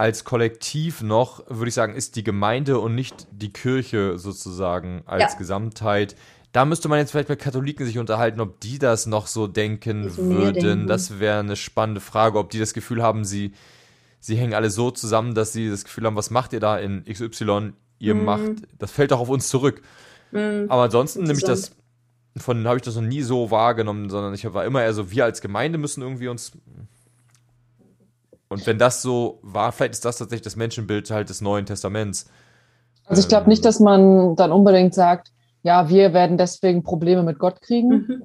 als Kollektiv noch, würde ich sagen, ist die Gemeinde und nicht die Kirche sozusagen als ja. Gesamtheit. Da müsste man jetzt vielleicht mit Katholiken sich unterhalten, ob die das noch so denken würden. Das wäre eine spannende Frage, ob die das Gefühl haben, sie, sie hängen alle so zusammen, dass sie das Gefühl haben, was macht ihr da in XY? Ihr mhm. macht, das fällt auch auf uns zurück. Mhm. Aber ansonsten nehme ich das, von habe ich das noch nie so wahrgenommen, sondern ich war immer eher so, wir als Gemeinde müssen irgendwie uns und wenn das so war, vielleicht ist das tatsächlich das Menschenbild halt des Neuen Testaments. Also ich glaube nicht, dass man dann unbedingt sagt, ja, wir werden deswegen Probleme mit Gott kriegen. Mhm.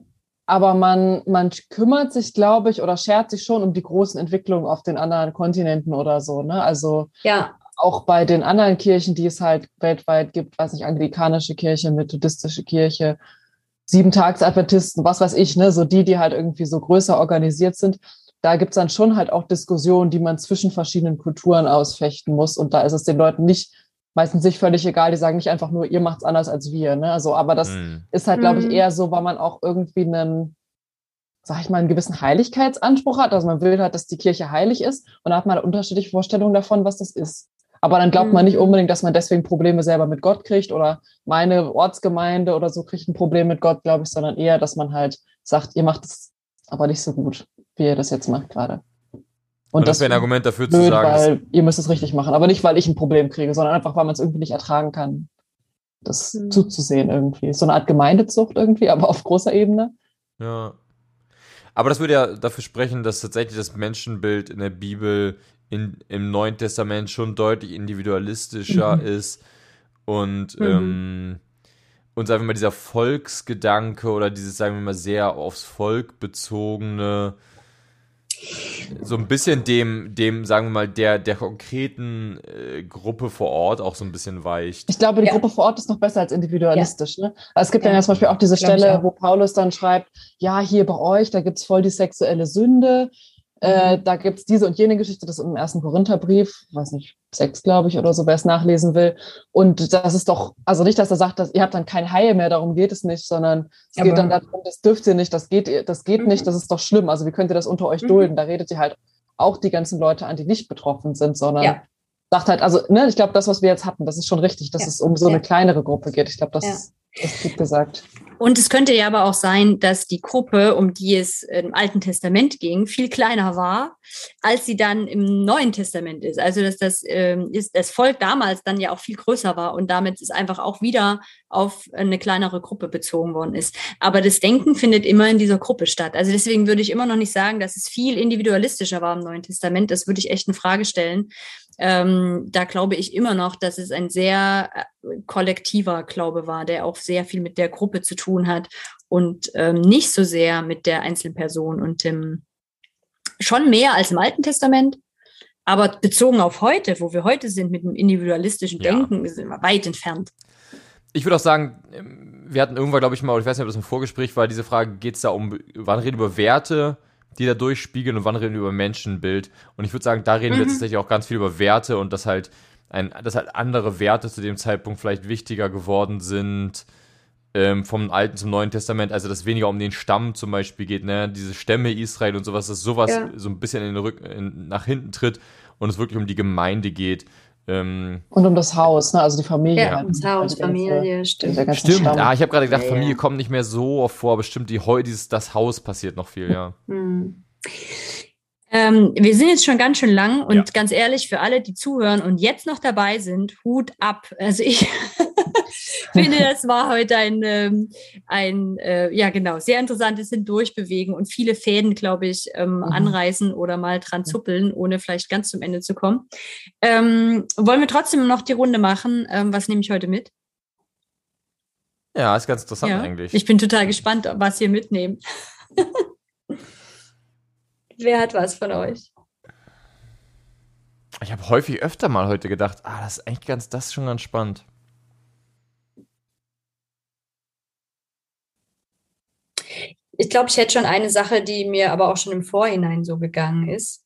Aber man, man kümmert sich, glaube ich, oder schert sich schon um die großen Entwicklungen auf den anderen Kontinenten oder so. Ne? Also ja. auch bei den anderen Kirchen, die es halt weltweit gibt, weiß nicht, anglikanische Kirche, methodistische Kirche, Sieben-Tags-Adventisten, was weiß ich, ne, so die, die halt irgendwie so größer organisiert sind, da gibt es dann schon halt auch Diskussionen, die man zwischen verschiedenen Kulturen ausfechten muss. Und da ist es den Leuten nicht meistens sich völlig egal. Die sagen nicht einfach nur, ihr macht es anders als wir. Ne? Also, aber das mhm. ist halt, glaube ich, mhm. eher so, weil man auch irgendwie einen, sag ich mal, einen gewissen Heiligkeitsanspruch hat. Also man will halt, dass die Kirche heilig ist und da hat man unterschiedliche Vorstellungen davon, was das ist. Aber dann glaubt mhm. man nicht unbedingt, dass man deswegen Probleme selber mit Gott kriegt oder meine Ortsgemeinde oder so kriegt ein Problem mit Gott, glaube ich, sondern eher, dass man halt sagt, ihr macht es aber nicht so gut, wie ihr das jetzt macht gerade. Und, und das wäre ein Argument dafür blöd, zu sagen, weil ihr müsst es richtig machen, aber nicht, weil ich ein Problem kriege, sondern einfach, weil man es irgendwie nicht ertragen kann, das mhm. zuzusehen irgendwie. So eine Art Gemeindezucht irgendwie, (laughs) aber auf großer Ebene. Ja. Aber das würde ja dafür sprechen, dass tatsächlich das Menschenbild in der Bibel in, im Neuen Testament schon deutlich individualistischer mhm. ist und mhm. ähm, und sagen wir mal dieser Volksgedanke oder dieses sagen wir mal sehr aufs Volk bezogene so ein bisschen dem, dem, sagen wir mal, der, der konkreten äh, Gruppe vor Ort auch so ein bisschen weicht. Ich glaube, die ja. Gruppe vor Ort ist noch besser als individualistisch. Ja. Ne? Also es gibt ja. dann ja zum Beispiel auch diese Stelle, wo Paulus dann schreibt, ja, hier bei euch, da gibt es voll die sexuelle Sünde. Äh, mhm. da gibt es diese und jene Geschichte, das ist im ersten Korintherbrief, weiß nicht, sechs, glaube ich, oder so, wer es nachlesen will. Und das ist doch, also nicht, dass er sagt, dass ihr habt dann kein Heil mehr, darum geht es nicht, sondern es Aber geht dann darum, das dürft ihr nicht, das geht, das geht mhm. nicht, das ist doch schlimm. Also wie könnt ihr das unter euch mhm. dulden? Da redet ihr halt auch die ganzen Leute an, die nicht betroffen sind, sondern ja. sagt halt, also, ne, ich glaube, das, was wir jetzt hatten, das ist schon richtig, dass ja. es um so eine kleinere Gruppe geht. Ich glaube, das das ist gut gesagt. Und es könnte ja aber auch sein, dass die Gruppe, um die es im Alten Testament ging, viel kleiner war, als sie dann im Neuen Testament ist. Also dass das, ähm, ist, das Volk damals dann ja auch viel größer war und damit es einfach auch wieder auf eine kleinere Gruppe bezogen worden ist. Aber das Denken findet immer in dieser Gruppe statt. Also deswegen würde ich immer noch nicht sagen, dass es viel individualistischer war im Neuen Testament. Das würde ich echt in Frage stellen. Ähm, da glaube ich immer noch, dass es ein sehr äh, kollektiver Glaube war, der auch sehr viel mit der Gruppe zu tun hat und ähm, nicht so sehr mit der Einzelperson und dem, schon mehr als im Alten Testament, aber bezogen auf heute, wo wir heute sind mit dem individualistischen Denken, ja. sind wir weit entfernt. Ich würde auch sagen, ähm, wir hatten irgendwann, glaube ich mal, ich weiß nicht, ob das im Vorgespräch war, diese Frage, geht es da um, wann reden wir über Werte die da durchspiegeln und wann reden wir über Menschenbild. Und ich würde sagen, da reden mhm. wir tatsächlich auch ganz viel über Werte und dass halt ein, dass halt andere Werte zu dem Zeitpunkt vielleicht wichtiger geworden sind ähm, vom Alten zum Neuen Testament, also dass weniger um den Stamm zum Beispiel geht, ne, diese Stämme Israel und sowas, dass sowas ja. so ein bisschen in den Rück in, nach hinten tritt und es wirklich um die Gemeinde geht. Ähm, und um das Haus, ne? also die Familie. Ja, halt. das Haus, ganze, Familie, stimmt. Stimmt, ah, ich habe gerade gedacht, ja, Familie ja. kommt nicht mehr so oft vor, aber stimmt, die, dieses, das Haus passiert noch viel, ja. Hm. Ähm, wir sind jetzt schon ganz schön lang und ja. ganz ehrlich, für alle, die zuhören und jetzt noch dabei sind, Hut ab. Also ich (laughs) finde, das war heute ein, ähm, ein äh, ja genau, sehr interessantes Hindurchbewegen und viele Fäden, glaube ich, ähm, mhm. anreißen oder mal dran zuppeln, ohne vielleicht ganz zum Ende zu kommen. Ähm, wollen wir trotzdem noch die Runde machen? Ähm, was nehme ich heute mit? Ja, ist ganz interessant ja. eigentlich. Ich bin total gespannt, was ihr mitnehmt. (laughs) Wer hat was von euch? Ich habe häufig öfter mal heute gedacht, ah, das ist eigentlich ganz, das ist schon ganz spannend. Ich glaube, ich hätte schon eine Sache, die mir aber auch schon im Vorhinein so gegangen ist.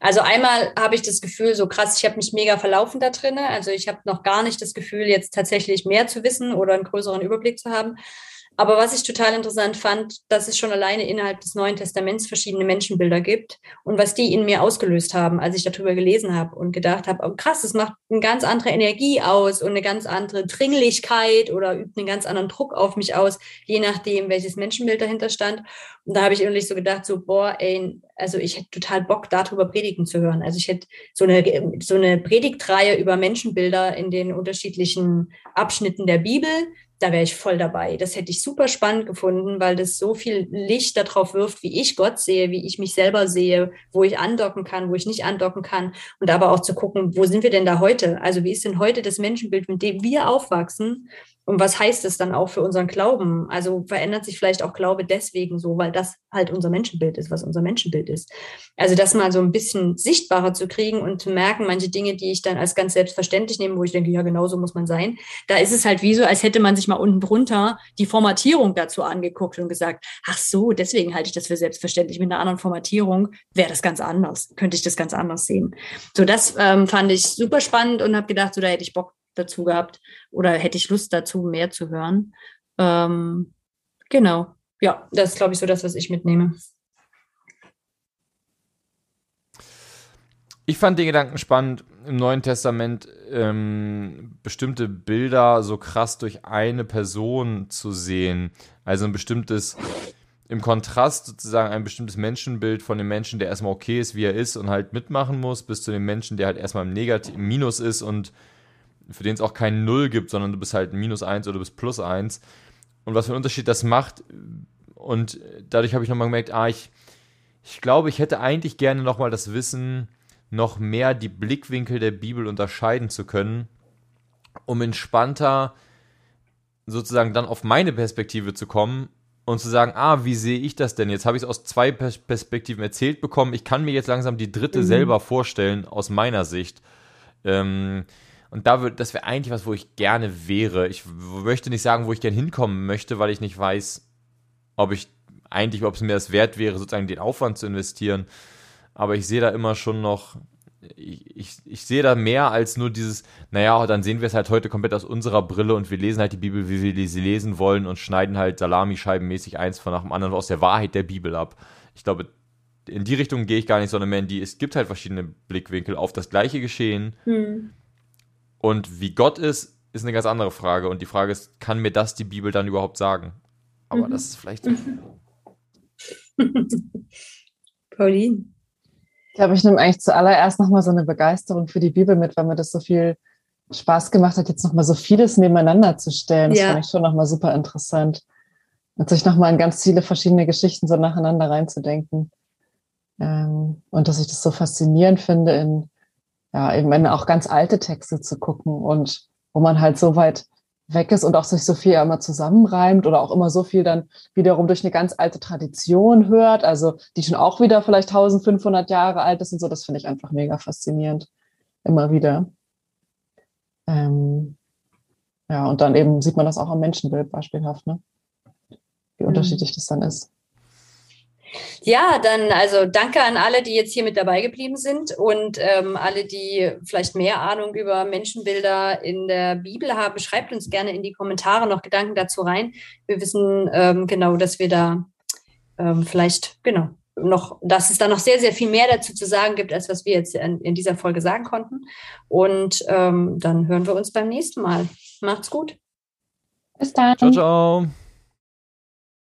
Also einmal habe ich das Gefühl, so krass, ich habe mich mega verlaufen da drin. Also ich habe noch gar nicht das Gefühl, jetzt tatsächlich mehr zu wissen oder einen größeren Überblick zu haben. Aber was ich total interessant fand, dass es schon alleine innerhalb des Neuen Testaments verschiedene Menschenbilder gibt und was die in mir ausgelöst haben, als ich darüber gelesen habe und gedacht habe, oh krass, das macht eine ganz andere Energie aus und eine ganz andere Dringlichkeit oder übt einen ganz anderen Druck auf mich aus, je nachdem, welches Menschenbild dahinter stand. Und da habe ich irgendwie so gedacht, so, boah, ey, also ich hätte total Bock, darüber predigen zu hören. Also ich hätte so eine, so eine Predigtreihe über Menschenbilder in den unterschiedlichen Abschnitten der Bibel, da wäre ich voll dabei. Das hätte ich super spannend gefunden, weil das so viel Licht darauf wirft, wie ich Gott sehe, wie ich mich selber sehe, wo ich andocken kann, wo ich nicht andocken kann. Und aber auch zu gucken, wo sind wir denn da heute? Also wie ist denn heute das Menschenbild, mit dem wir aufwachsen? Und was heißt es dann auch für unseren Glauben? Also verändert sich vielleicht auch Glaube deswegen so, weil das halt unser Menschenbild ist, was unser Menschenbild ist. Also das mal so ein bisschen sichtbarer zu kriegen und zu merken, manche Dinge, die ich dann als ganz selbstverständlich nehme, wo ich denke, ja, genau so muss man sein. Da ist es halt wie so, als hätte man sich mal unten drunter die Formatierung dazu angeguckt und gesagt, ach so, deswegen halte ich das für selbstverständlich. Mit einer anderen Formatierung wäre das ganz anders, könnte ich das ganz anders sehen. So, das ähm, fand ich super spannend und habe gedacht, so da hätte ich Bock dazu gehabt oder hätte ich Lust dazu, mehr zu hören. Ähm, genau. Ja, das ist, glaube ich, so das, was ich mitnehme. Ich fand den Gedanken spannend, im Neuen Testament ähm, bestimmte Bilder so krass durch eine Person zu sehen. Also ein bestimmtes, im Kontrast sozusagen ein bestimmtes Menschenbild von dem Menschen, der erstmal okay ist, wie er ist und halt mitmachen muss, bis zu dem Menschen, der halt erstmal im Negativ, im Minus ist und für den es auch keinen Null gibt, sondern du bist halt minus eins oder du bist plus eins. Und was für einen Unterschied das macht. Und dadurch habe ich nochmal gemerkt, ah, ich, ich glaube, ich hätte eigentlich gerne nochmal das Wissen, noch mehr die Blickwinkel der Bibel unterscheiden zu können, um entspannter sozusagen dann auf meine Perspektive zu kommen und zu sagen, ah, wie sehe ich das denn? Jetzt habe ich es aus zwei Perspektiven erzählt bekommen. Ich kann mir jetzt langsam die dritte mhm. selber vorstellen aus meiner Sicht. Ähm, und da wird, das wäre eigentlich was, wo ich gerne wäre. Ich möchte nicht sagen, wo ich gerne hinkommen möchte, weil ich nicht weiß, ob ich eigentlich, ob es mir das wert wäre, sozusagen den Aufwand zu investieren. Aber ich sehe da immer schon noch, ich, ich, ich sehe da mehr als nur dieses, naja, dann sehen wir es halt heute komplett aus unserer Brille und wir lesen halt die Bibel, wie wir sie lesen wollen und schneiden halt Salamischeibenmäßig eins von nach dem anderen aus der Wahrheit der Bibel ab. Ich glaube, in die Richtung gehe ich gar nicht, sondern mehr in die, es gibt halt verschiedene Blickwinkel auf das gleiche Geschehen. Hm. Und wie Gott ist, ist eine ganz andere Frage. Und die Frage ist, kann mir das die Bibel dann überhaupt sagen? Aber mhm. das ist vielleicht. (laughs) Pauline. Ich glaube, ich nehme eigentlich zuallererst nochmal so eine Begeisterung für die Bibel mit, weil mir das so viel Spaß gemacht hat, jetzt nochmal so vieles nebeneinander zu stellen. Das ja. fand ich schon nochmal super interessant. Und sich nochmal in ganz viele verschiedene Geschichten so nacheinander reinzudenken. Ähm, und dass ich das so faszinierend finde, in ja, eben auch ganz alte Texte zu gucken und wo man halt so weit weg ist und auch sich so viel immer zusammenreimt oder auch immer so viel dann wiederum durch eine ganz alte Tradition hört, also die schon auch wieder vielleicht 1500 Jahre alt ist und so, das finde ich einfach mega faszinierend. Immer wieder. Ähm, ja, und dann eben sieht man das auch am Menschenbild beispielhaft, ne? wie mhm. unterschiedlich das dann ist. Ja, dann also danke an alle, die jetzt hier mit dabei geblieben sind und ähm, alle, die vielleicht mehr Ahnung über Menschenbilder in der Bibel haben. Schreibt uns gerne in die Kommentare noch Gedanken dazu rein. Wir wissen ähm, genau, dass wir da ähm, vielleicht, genau, noch, dass es da noch sehr, sehr viel mehr dazu zu sagen gibt, als was wir jetzt in, in dieser Folge sagen konnten. Und ähm, dann hören wir uns beim nächsten Mal. Macht's gut. Bis dann. Ciao, ciao.